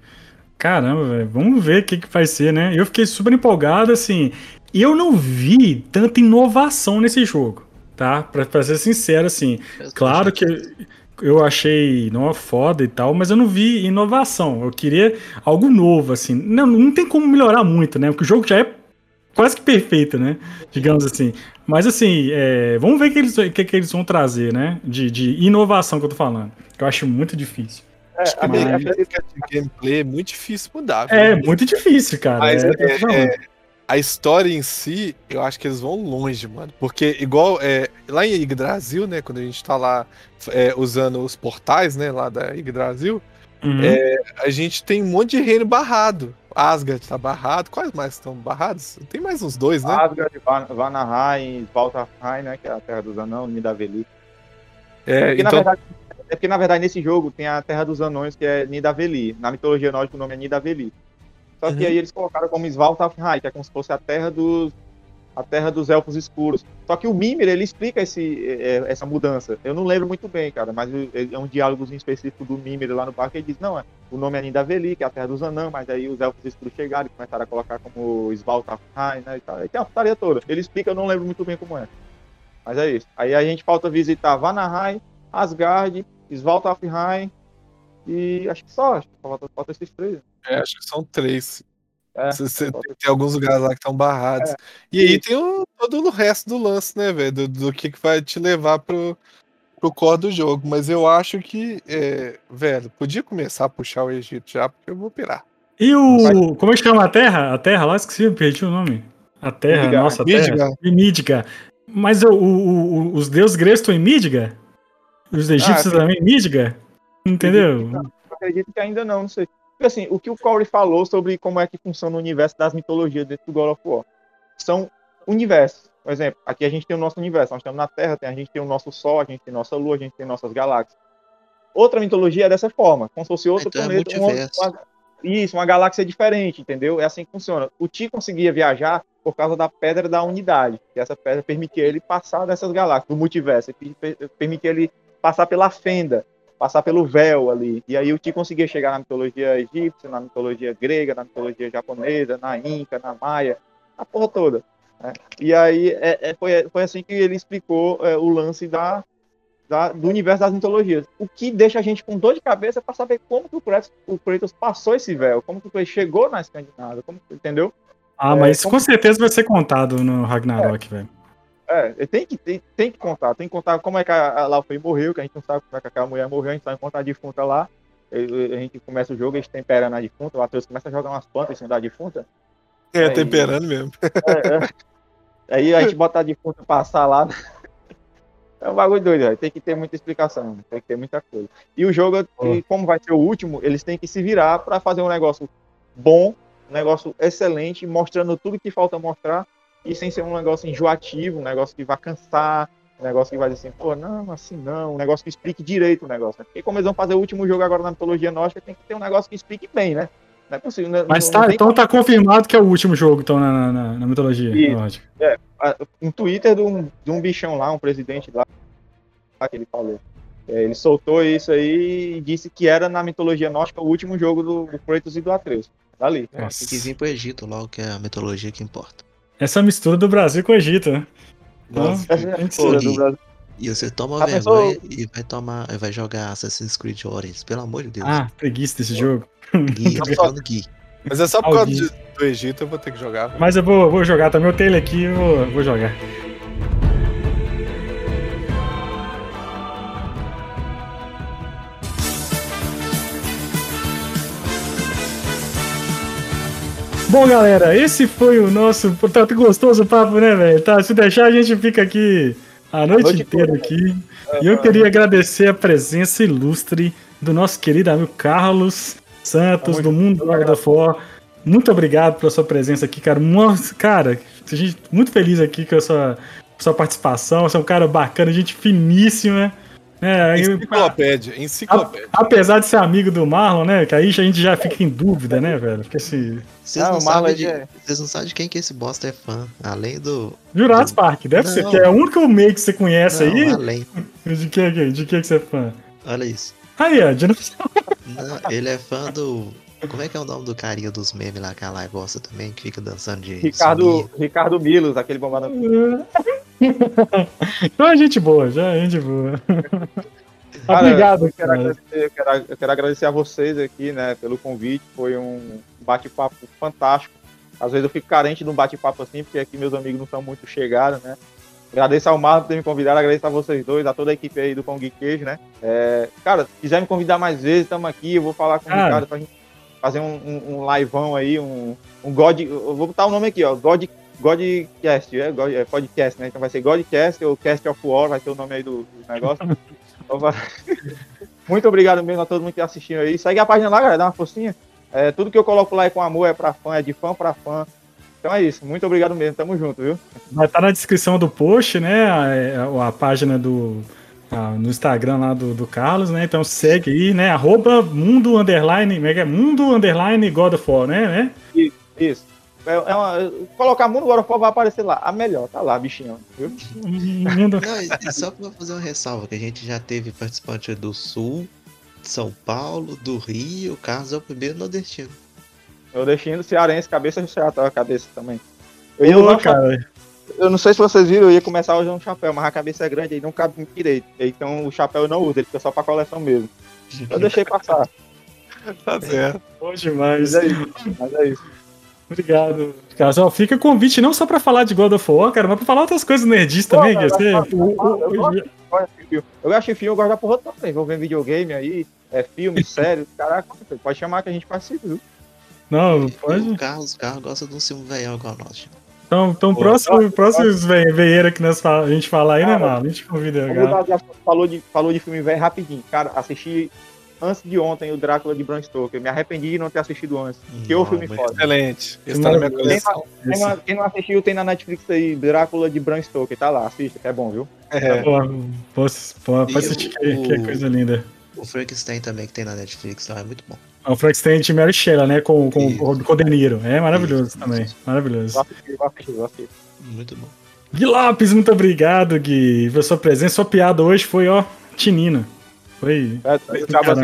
Caramba, velho. Vamos ver o que, que vai ser, né? Eu fiquei super empolgado, assim. E eu não vi tanta inovação nesse jogo, tá? Pra, pra ser sincero, assim. Claro que eu achei não foda e tal, mas eu não vi inovação. Eu queria algo novo, assim. Não, não tem como melhorar muito, né? Porque o jogo já é quase que perfeito, né? Digamos assim. Mas assim, é, vamos ver o que eles, que, que eles vão trazer, né? De, de inovação que eu tô falando. Que eu acho muito difícil. É, Acho que a mecânica de gameplay é muito difícil mudar. viu? É muito difícil, cara. Mas É, é- é- a história em si, eu acho que eles vão longe, mano. Porque, igual é, lá em Yggdrasil, né? Quando a gente tá lá é, usando os portais, né? Lá da Yggdrasil, Uhum. a gente tem um monte de reino barrado. Asgard tá barrado. Quais mais estão barrados? Tem mais uns dois, né? Asgard, Van- Vanaheim, Valtarheim, né? Que é a terra dos anões, Nidavellir. é, Porque, na então, verdade, é porque, na verdade, nesse jogo tem a terra dos anões, que é Nidavellir. Na mitologia nórdica, o nome é Nidavellir. Só que Uhum. aí eles colocaram como Svaltarheim, que é como se fosse a terra dos a terra dos elfos escuros. Só que o Mimir, ele explica esse, é, essa mudança. Eu não lembro muito bem, cara, mas o- é um diálogozinho específico do Mimir lá no parque. Ele diz: não, é, o nome é Nidavellir, que é a terra dos anãos, mas aí os elfos escuros chegaram e começaram a colocar como Svaltarheim, né? E tal. Aí tem a putaria toda. Ele explica, eu não lembro muito bem como é. Mas é isso. Aí a gente falta visitar Vanaheim, Asgard, Svaltarheim e acho que só, acho que falta, falta esses três. é, acho que são três. É, Você- tem, tem alguns lugares lá que estão barrados. É. E aí tem o, todo o resto do lance, né, velho? Do, do que, que vai te levar pro, pro core do jogo. Mas eu acho que, é, velho, podia começar a puxar o Egito já, porque eu vou pirar. E o. Como é que chama a Terra? A Terra lá, esqueci, eu perdi o nome. A Terra, Midgard. nossa Midgard. Terra. Midgard. Mas o, o- o- os deuses gregos estão em Midgard? Os egípcios Ah, também em Midgard? Entendeu? Eu acredito que ainda não, não sei. Porque assim, o que o Corey falou sobre como é que funciona o universo das mitologias dentro do God of War. São universos. Por exemplo, aqui a gente tem o nosso universo, nós estamos na Terra, a gente tem o nosso Sol, a gente tem nossa Lua, a gente tem nossas galáxias. Outra mitologia é dessa forma, como se fosse outro Então é planeta. um- multiverso. uma- isso, uma galáxia diferente, entendeu? É assim que funciona. O Ti conseguia viajar por causa da pedra da unidade, que essa pedra permitia ele passar dessas galáxias, do multiverso, per- permitia ele passar pela fenda. Passar pelo véu ali. E aí o Ti conseguia chegar na mitologia egípcia, na mitologia grega, na mitologia japonesa, na Inca, na Maia, a porra toda. né? E aí é, é, foi, foi assim que ele explicou é, o lance da, da- do universo das mitologias. O que deixa a gente com dor de cabeça para saber como que o Kratos, o Kratos passou esse véu, como que o Kratos chegou na Escandinávia, como, entendeu? Ah, É, mas como- com certeza vai ser contado no Ragnarok, velho. É, tem que, tem, tem que contar, tem que contar como é que a, a Laufey morreu, que a gente não sabe como é que aquela mulher morreu, a gente só encontra a defunta lá, a gente começa o jogo, a gente tempera na defunta, o Atreus começa a jogar umas plantas em cima da defunta, É, Aí- temperando mesmo. É, é. Aí a gente bota a defunta passar lá. É um bagulho doido, velho. tem que ter muita explicação, tem que ter muita coisa. E o jogo, e como vai ser o último, eles têm que se virar para fazer um negócio bom, um negócio excelente, mostrando tudo que falta mostrar, e sem ser um negócio enjoativo, um negócio que vai cansar, um negócio que vai dizer assim, pô, não, assim não, um negócio que explique direito o negócio. Né? Porque como eles vão fazer o último jogo agora na mitologia nórdica, tem que ter um negócio que explique bem, né? Não é possível. não- Mas tá, então tá confirmado que é o último jogo, então, na, na, na mitologia Isso. nórdica. a- um Twitter de um, de um bichão lá, um presidente lá, lá que ele falou. É, ele soltou isso aí e disse que era na mitologia nórdica o último jogo do, do Kratos e do Atreus. Dali. Nossa. Tem que vir pro Egito logo, que é a mitologia que importa. Essa mistura do Brasil com o Egito, né? Então, Nossa, Essa é a tem que cultura ser. do Brasil. E você toma A vergonha pessoa- e vai tomar, vai jogar Assassin's Creed Origins, pelo amor de Deus. Ah, preguiça desse jogo. Gui, eu tô falando Gui. Mas é só por causa do Egito eu vou ter que jogar. Mas eu vou, vou jogar também. Eu tenho ele aqui, eu vou, vou jogar. Bom, galera, esse foi o nosso. Tá gostoso o papo, né, velho? Tá, se deixar, a gente fica aqui a noite, noite inteira toda. aqui. E eu queria agradecer a presença ilustre do nosso querido amigo Carlos Santos, do Mundo Guarda For. Muito obrigado pela sua presença aqui, cara. Nossa, cara, a gente muito feliz aqui com a sua, sua participação. Você é um cara bacana, gente finíssima. É, Enciclopédia, enciclopédia. apesar de ser amigo do Marlon, né? Que aí a gente já fica em dúvida, né, velho? Porque se. Vocês Não, não, sabem de, é- vocês não sabem de quem que esse bosta é fã. Além do. Jurassic Park, deve ser, Não. que é o único meio que você conhece Não, aí. além. De que, de que que você é fã? Olha isso. Aí, ó, de. Não, ele é fã do. Como é que é o nome do carinha dos memes lá que a Lai gosta também, que fica dançando de. Ricardo? Ricardo Milos, aquele bombado. Então é gente boa, já é gente boa. Cara, Obrigado, eu quero, eu, quero, eu quero agradecer a vocês aqui, né, pelo convite. Foi um bate-papo fantástico. Às vezes eu fico carente de um bate-papo assim, porque aqui meus amigos não são muito chegados, né? Agradeço ao Marlon por ter me convidado, agradeço a vocês dois, a toda a equipe aí do Pão Geek Queijo, né? É, cara, se quiser me convidar mais vezes, estamos aqui, eu vou falar com o Cara. Ricardo pra gente fazer um, um, um liveão aí, um, um God. Eu vou botar o nome aqui, ó. God, Godcast, é, God, é podcast, né? Então vai ser Godcast ou Cast of War, vai ser o nome aí do, do negócio. Muito obrigado mesmo a todo mundo que assistiu aí. Segue a página lá, galera, dá uma forcinha. É, tudo que eu coloco lá é com amor, é pra fã, é de fã pra fã. Então é isso, muito obrigado mesmo, tamo junto, viu? Vai estar na descrição do post, né? A, a página do. A- no Instagram lá do, do Carlos, né? Então segue aí, né? Arroba mundo underline. como é que é? Mundo underline God of War, né? né? Isso. É, é uma, colocar Mundo agora vai aparecer lá. A melhor, tá lá, bichinho. Viu? Mundo- Não, só pra fazer uma ressalva, que a gente já teve participante do Sul, de São Paulo, do Rio, o Carlos é o primeiro nordestino. Eu deixando cearense, cabeça de ceará, a cabeça também. Eu, Ô, chapéu- cara. Eu não sei se vocês viram, eu ia começar usando um chapéu, mas a cabeça é grande aí não cabe muito direito. Então o chapéu eu não uso, ele fica só pra coleção mesmo. Eu deixei passar. Tá certo. Bom demais. Mas é isso. Mas é isso. Obrigado. Cara, só fica convite não só pra falar de God of War, cara, mas pra falar outras coisas nerdis também. Pô, eu. Eu gosto. Eu gosto de filme, eu gosto da porra também. Vou ver videogame aí, é filme, série, caraca, pode chamar que a gente participa, viu? Não, E pode. O Carlos, o Carlos gosta de um filme velhão igual nosso. Então, então Pô, próximo, próximos ve- veieira que nós fala- a gente falar aí, né, Cara, mano? A gente convida. Cara. assunto. falou de, falou de filme velho rapidinho. Cara, assisti antes de ontem o Drácula de Bram Stoker. Me arrependi de não ter assistido antes. Que o Não, filme foda. Excelente. Esse tá na minha Maravilhoso. coleção. Quem não, quem não assistiu, tem na Netflix aí, Drácula de Bram Stoker. Tá lá, assista, que é bom, viu? É. Pô, posso, pode assistir, o- que, que é coisa linda. O Frankenstein também, que tem na Netflix, lá, é muito bom. O Frankenstein de Mary Shelley, né? Com, com, Isso. com o De Niro. É maravilhoso Isso, também. isso. Maravilhoso. Muito bom. Gui Lopes, muito obrigado, Gui, pela sua presença. Sua piada hoje foi, ó, Tinino. Foi. É, cabo assim,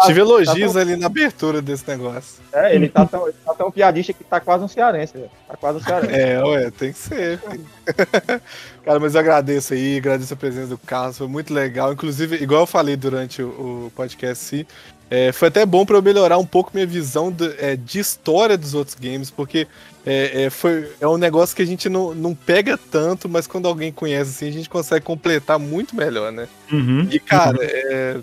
tá- Tive elogios tá ali na abertura desse negócio. tão- É, ele tá tão, ele tá tão piadista que tá quase um cearense, velho. Tá quase um cearense. É, ué, tem que ser. filho. Cara, mas eu agradeço aí, agradeço a presença do Carlos, foi muito legal. Inclusive, igual eu falei durante o, o podcast, sim, é, foi até bom pra eu melhorar um pouco minha visão do- é, de história dos outros games, porque é, é, foi, é um negócio que a gente não, não pega tanto, mas quando alguém conhece assim, a gente consegue completar muito melhor, né? Uhum. E, cara, é,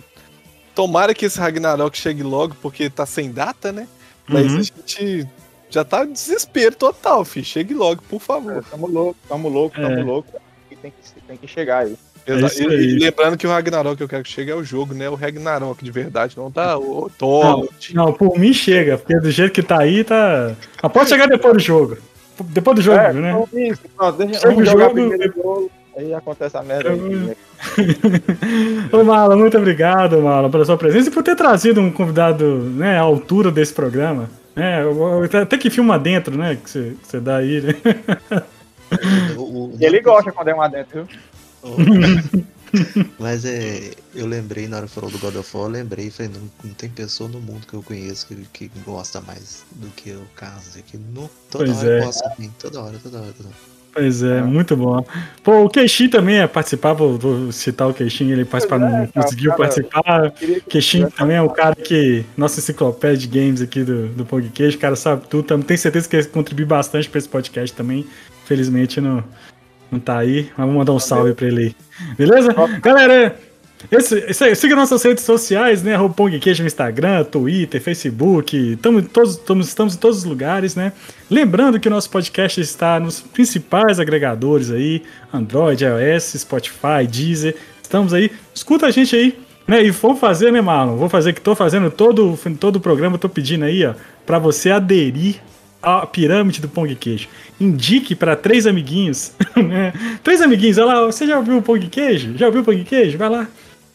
tomara que esse Ragnarok chegue logo, porque tá sem data, né? Mas Uhum. a gente já tá em desespero total, filho. Chegue logo, por favor. É, Tamo louco, tamo louco, tamo É. louco. E tem que, tem que chegar aí. Isso e, aí. lembrando que o Ragnarok que eu quero que chegue é o jogo, né? O Ragnarok de verdade, não tá o Thor. Não, por mim chega, porque do jeito que tá aí, tá. Mas pode chegar depois do jogo. Depois do jogo, é, né? isso, pronto, deixa, Chega vamos o jogar jogo, primeiro jogo, aí acontece a merda aí. Né? Ô, Marlon, muito obrigado, Marlon, pela sua presença e por ter trazido um convidado né, à altura desse programa. É, eu- até que filma dentro, né? Que você, que você dá aí, né? E ele gosta quando é um adentro, viu? Mas é. Eu lembrei, na hora que falou do God of War, eu lembrei, falei, não, não tem pessoa no mundo que eu conheço que, que gosta mais do que o Carlos aqui. No, toda Pois hora é. eu gosto assim, toda hora, toda hora, toda hora. Pois é, muito bom. Pô, o Queixinho também é participar, vou, vou citar o Queixinho, ele participar, é, não conseguiu cara, participar. Queixinho também é um cara que. Nossa enciclopédia de games aqui do, do Queijo, o cara sabe tudo. tam- Tenho certeza que ele contribui bastante pra esse podcast também. Felizmente não, não tá aí. Mas vamos mandar um salve pra ele aí. Beleza? Galera, esse, aí, siga nossas redes sociais, né? Arroba Pong Queijo no Instagram, Twitter, Facebook. Tamo, todos, tamo, estamos em todos os lugares, né? Lembrando que o nosso podcast está nos principais agregadores aí: Android, iOS, Spotify, Deezer. Estamos aí. Escuta a gente aí. Né, e vou fazer, né, Marlon? Vou fazer que tô fazendo todo, todo o programa, tô pedindo aí, ó, pra você aderir à pirâmide do Pong Queijo. Indique para três amiguinhos, né? Três amiguinhos, olha lá, você já ouviu o Pong Queijo? Já ouviu o Pong Queijo? Vai lá,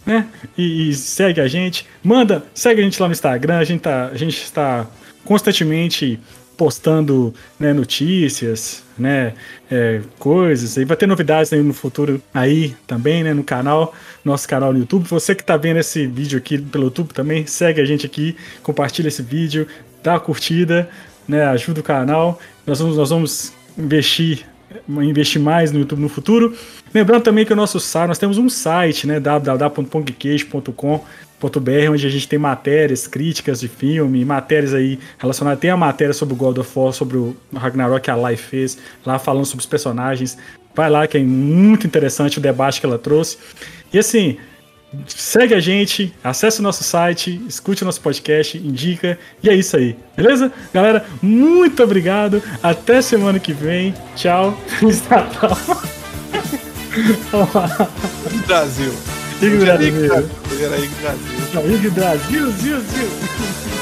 né? E, e segue a gente. Manda, segue a gente lá no Instagram, a gente, tá, a gente está constantemente postando né, notícias, né, é, coisas, aí vai ter novidades aí no futuro aí também, né, no canal, nosso canal no YouTube. Você que tá vendo esse vídeo aqui pelo YouTube também, segue a gente aqui, compartilha esse vídeo, dá uma curtida, né, ajuda o canal. Nós vamos, nós vamos investir investir mais no YouTube no futuro. Lembrando também que o nosso site, nós temos um site, né, www.pongqueijo.com.br, onde a gente tem matérias, críticas de filme, matérias aí relacionadas, tem a matéria sobre o God of War, sobre o Ragnarok que a Live fez, lá falando sobre os personagens. Vai lá que é muito interessante o debate que ela trouxe. E assim, Segue a gente, acesse o nosso site, escute o nosso podcast, indica. E é isso aí, beleza? Galera, muito obrigado. Até semana que vem. Tchau. Feliz Natal. Brasil. Ig Brasil. Aí Brasil. Ig Brasil, Zil, Zil.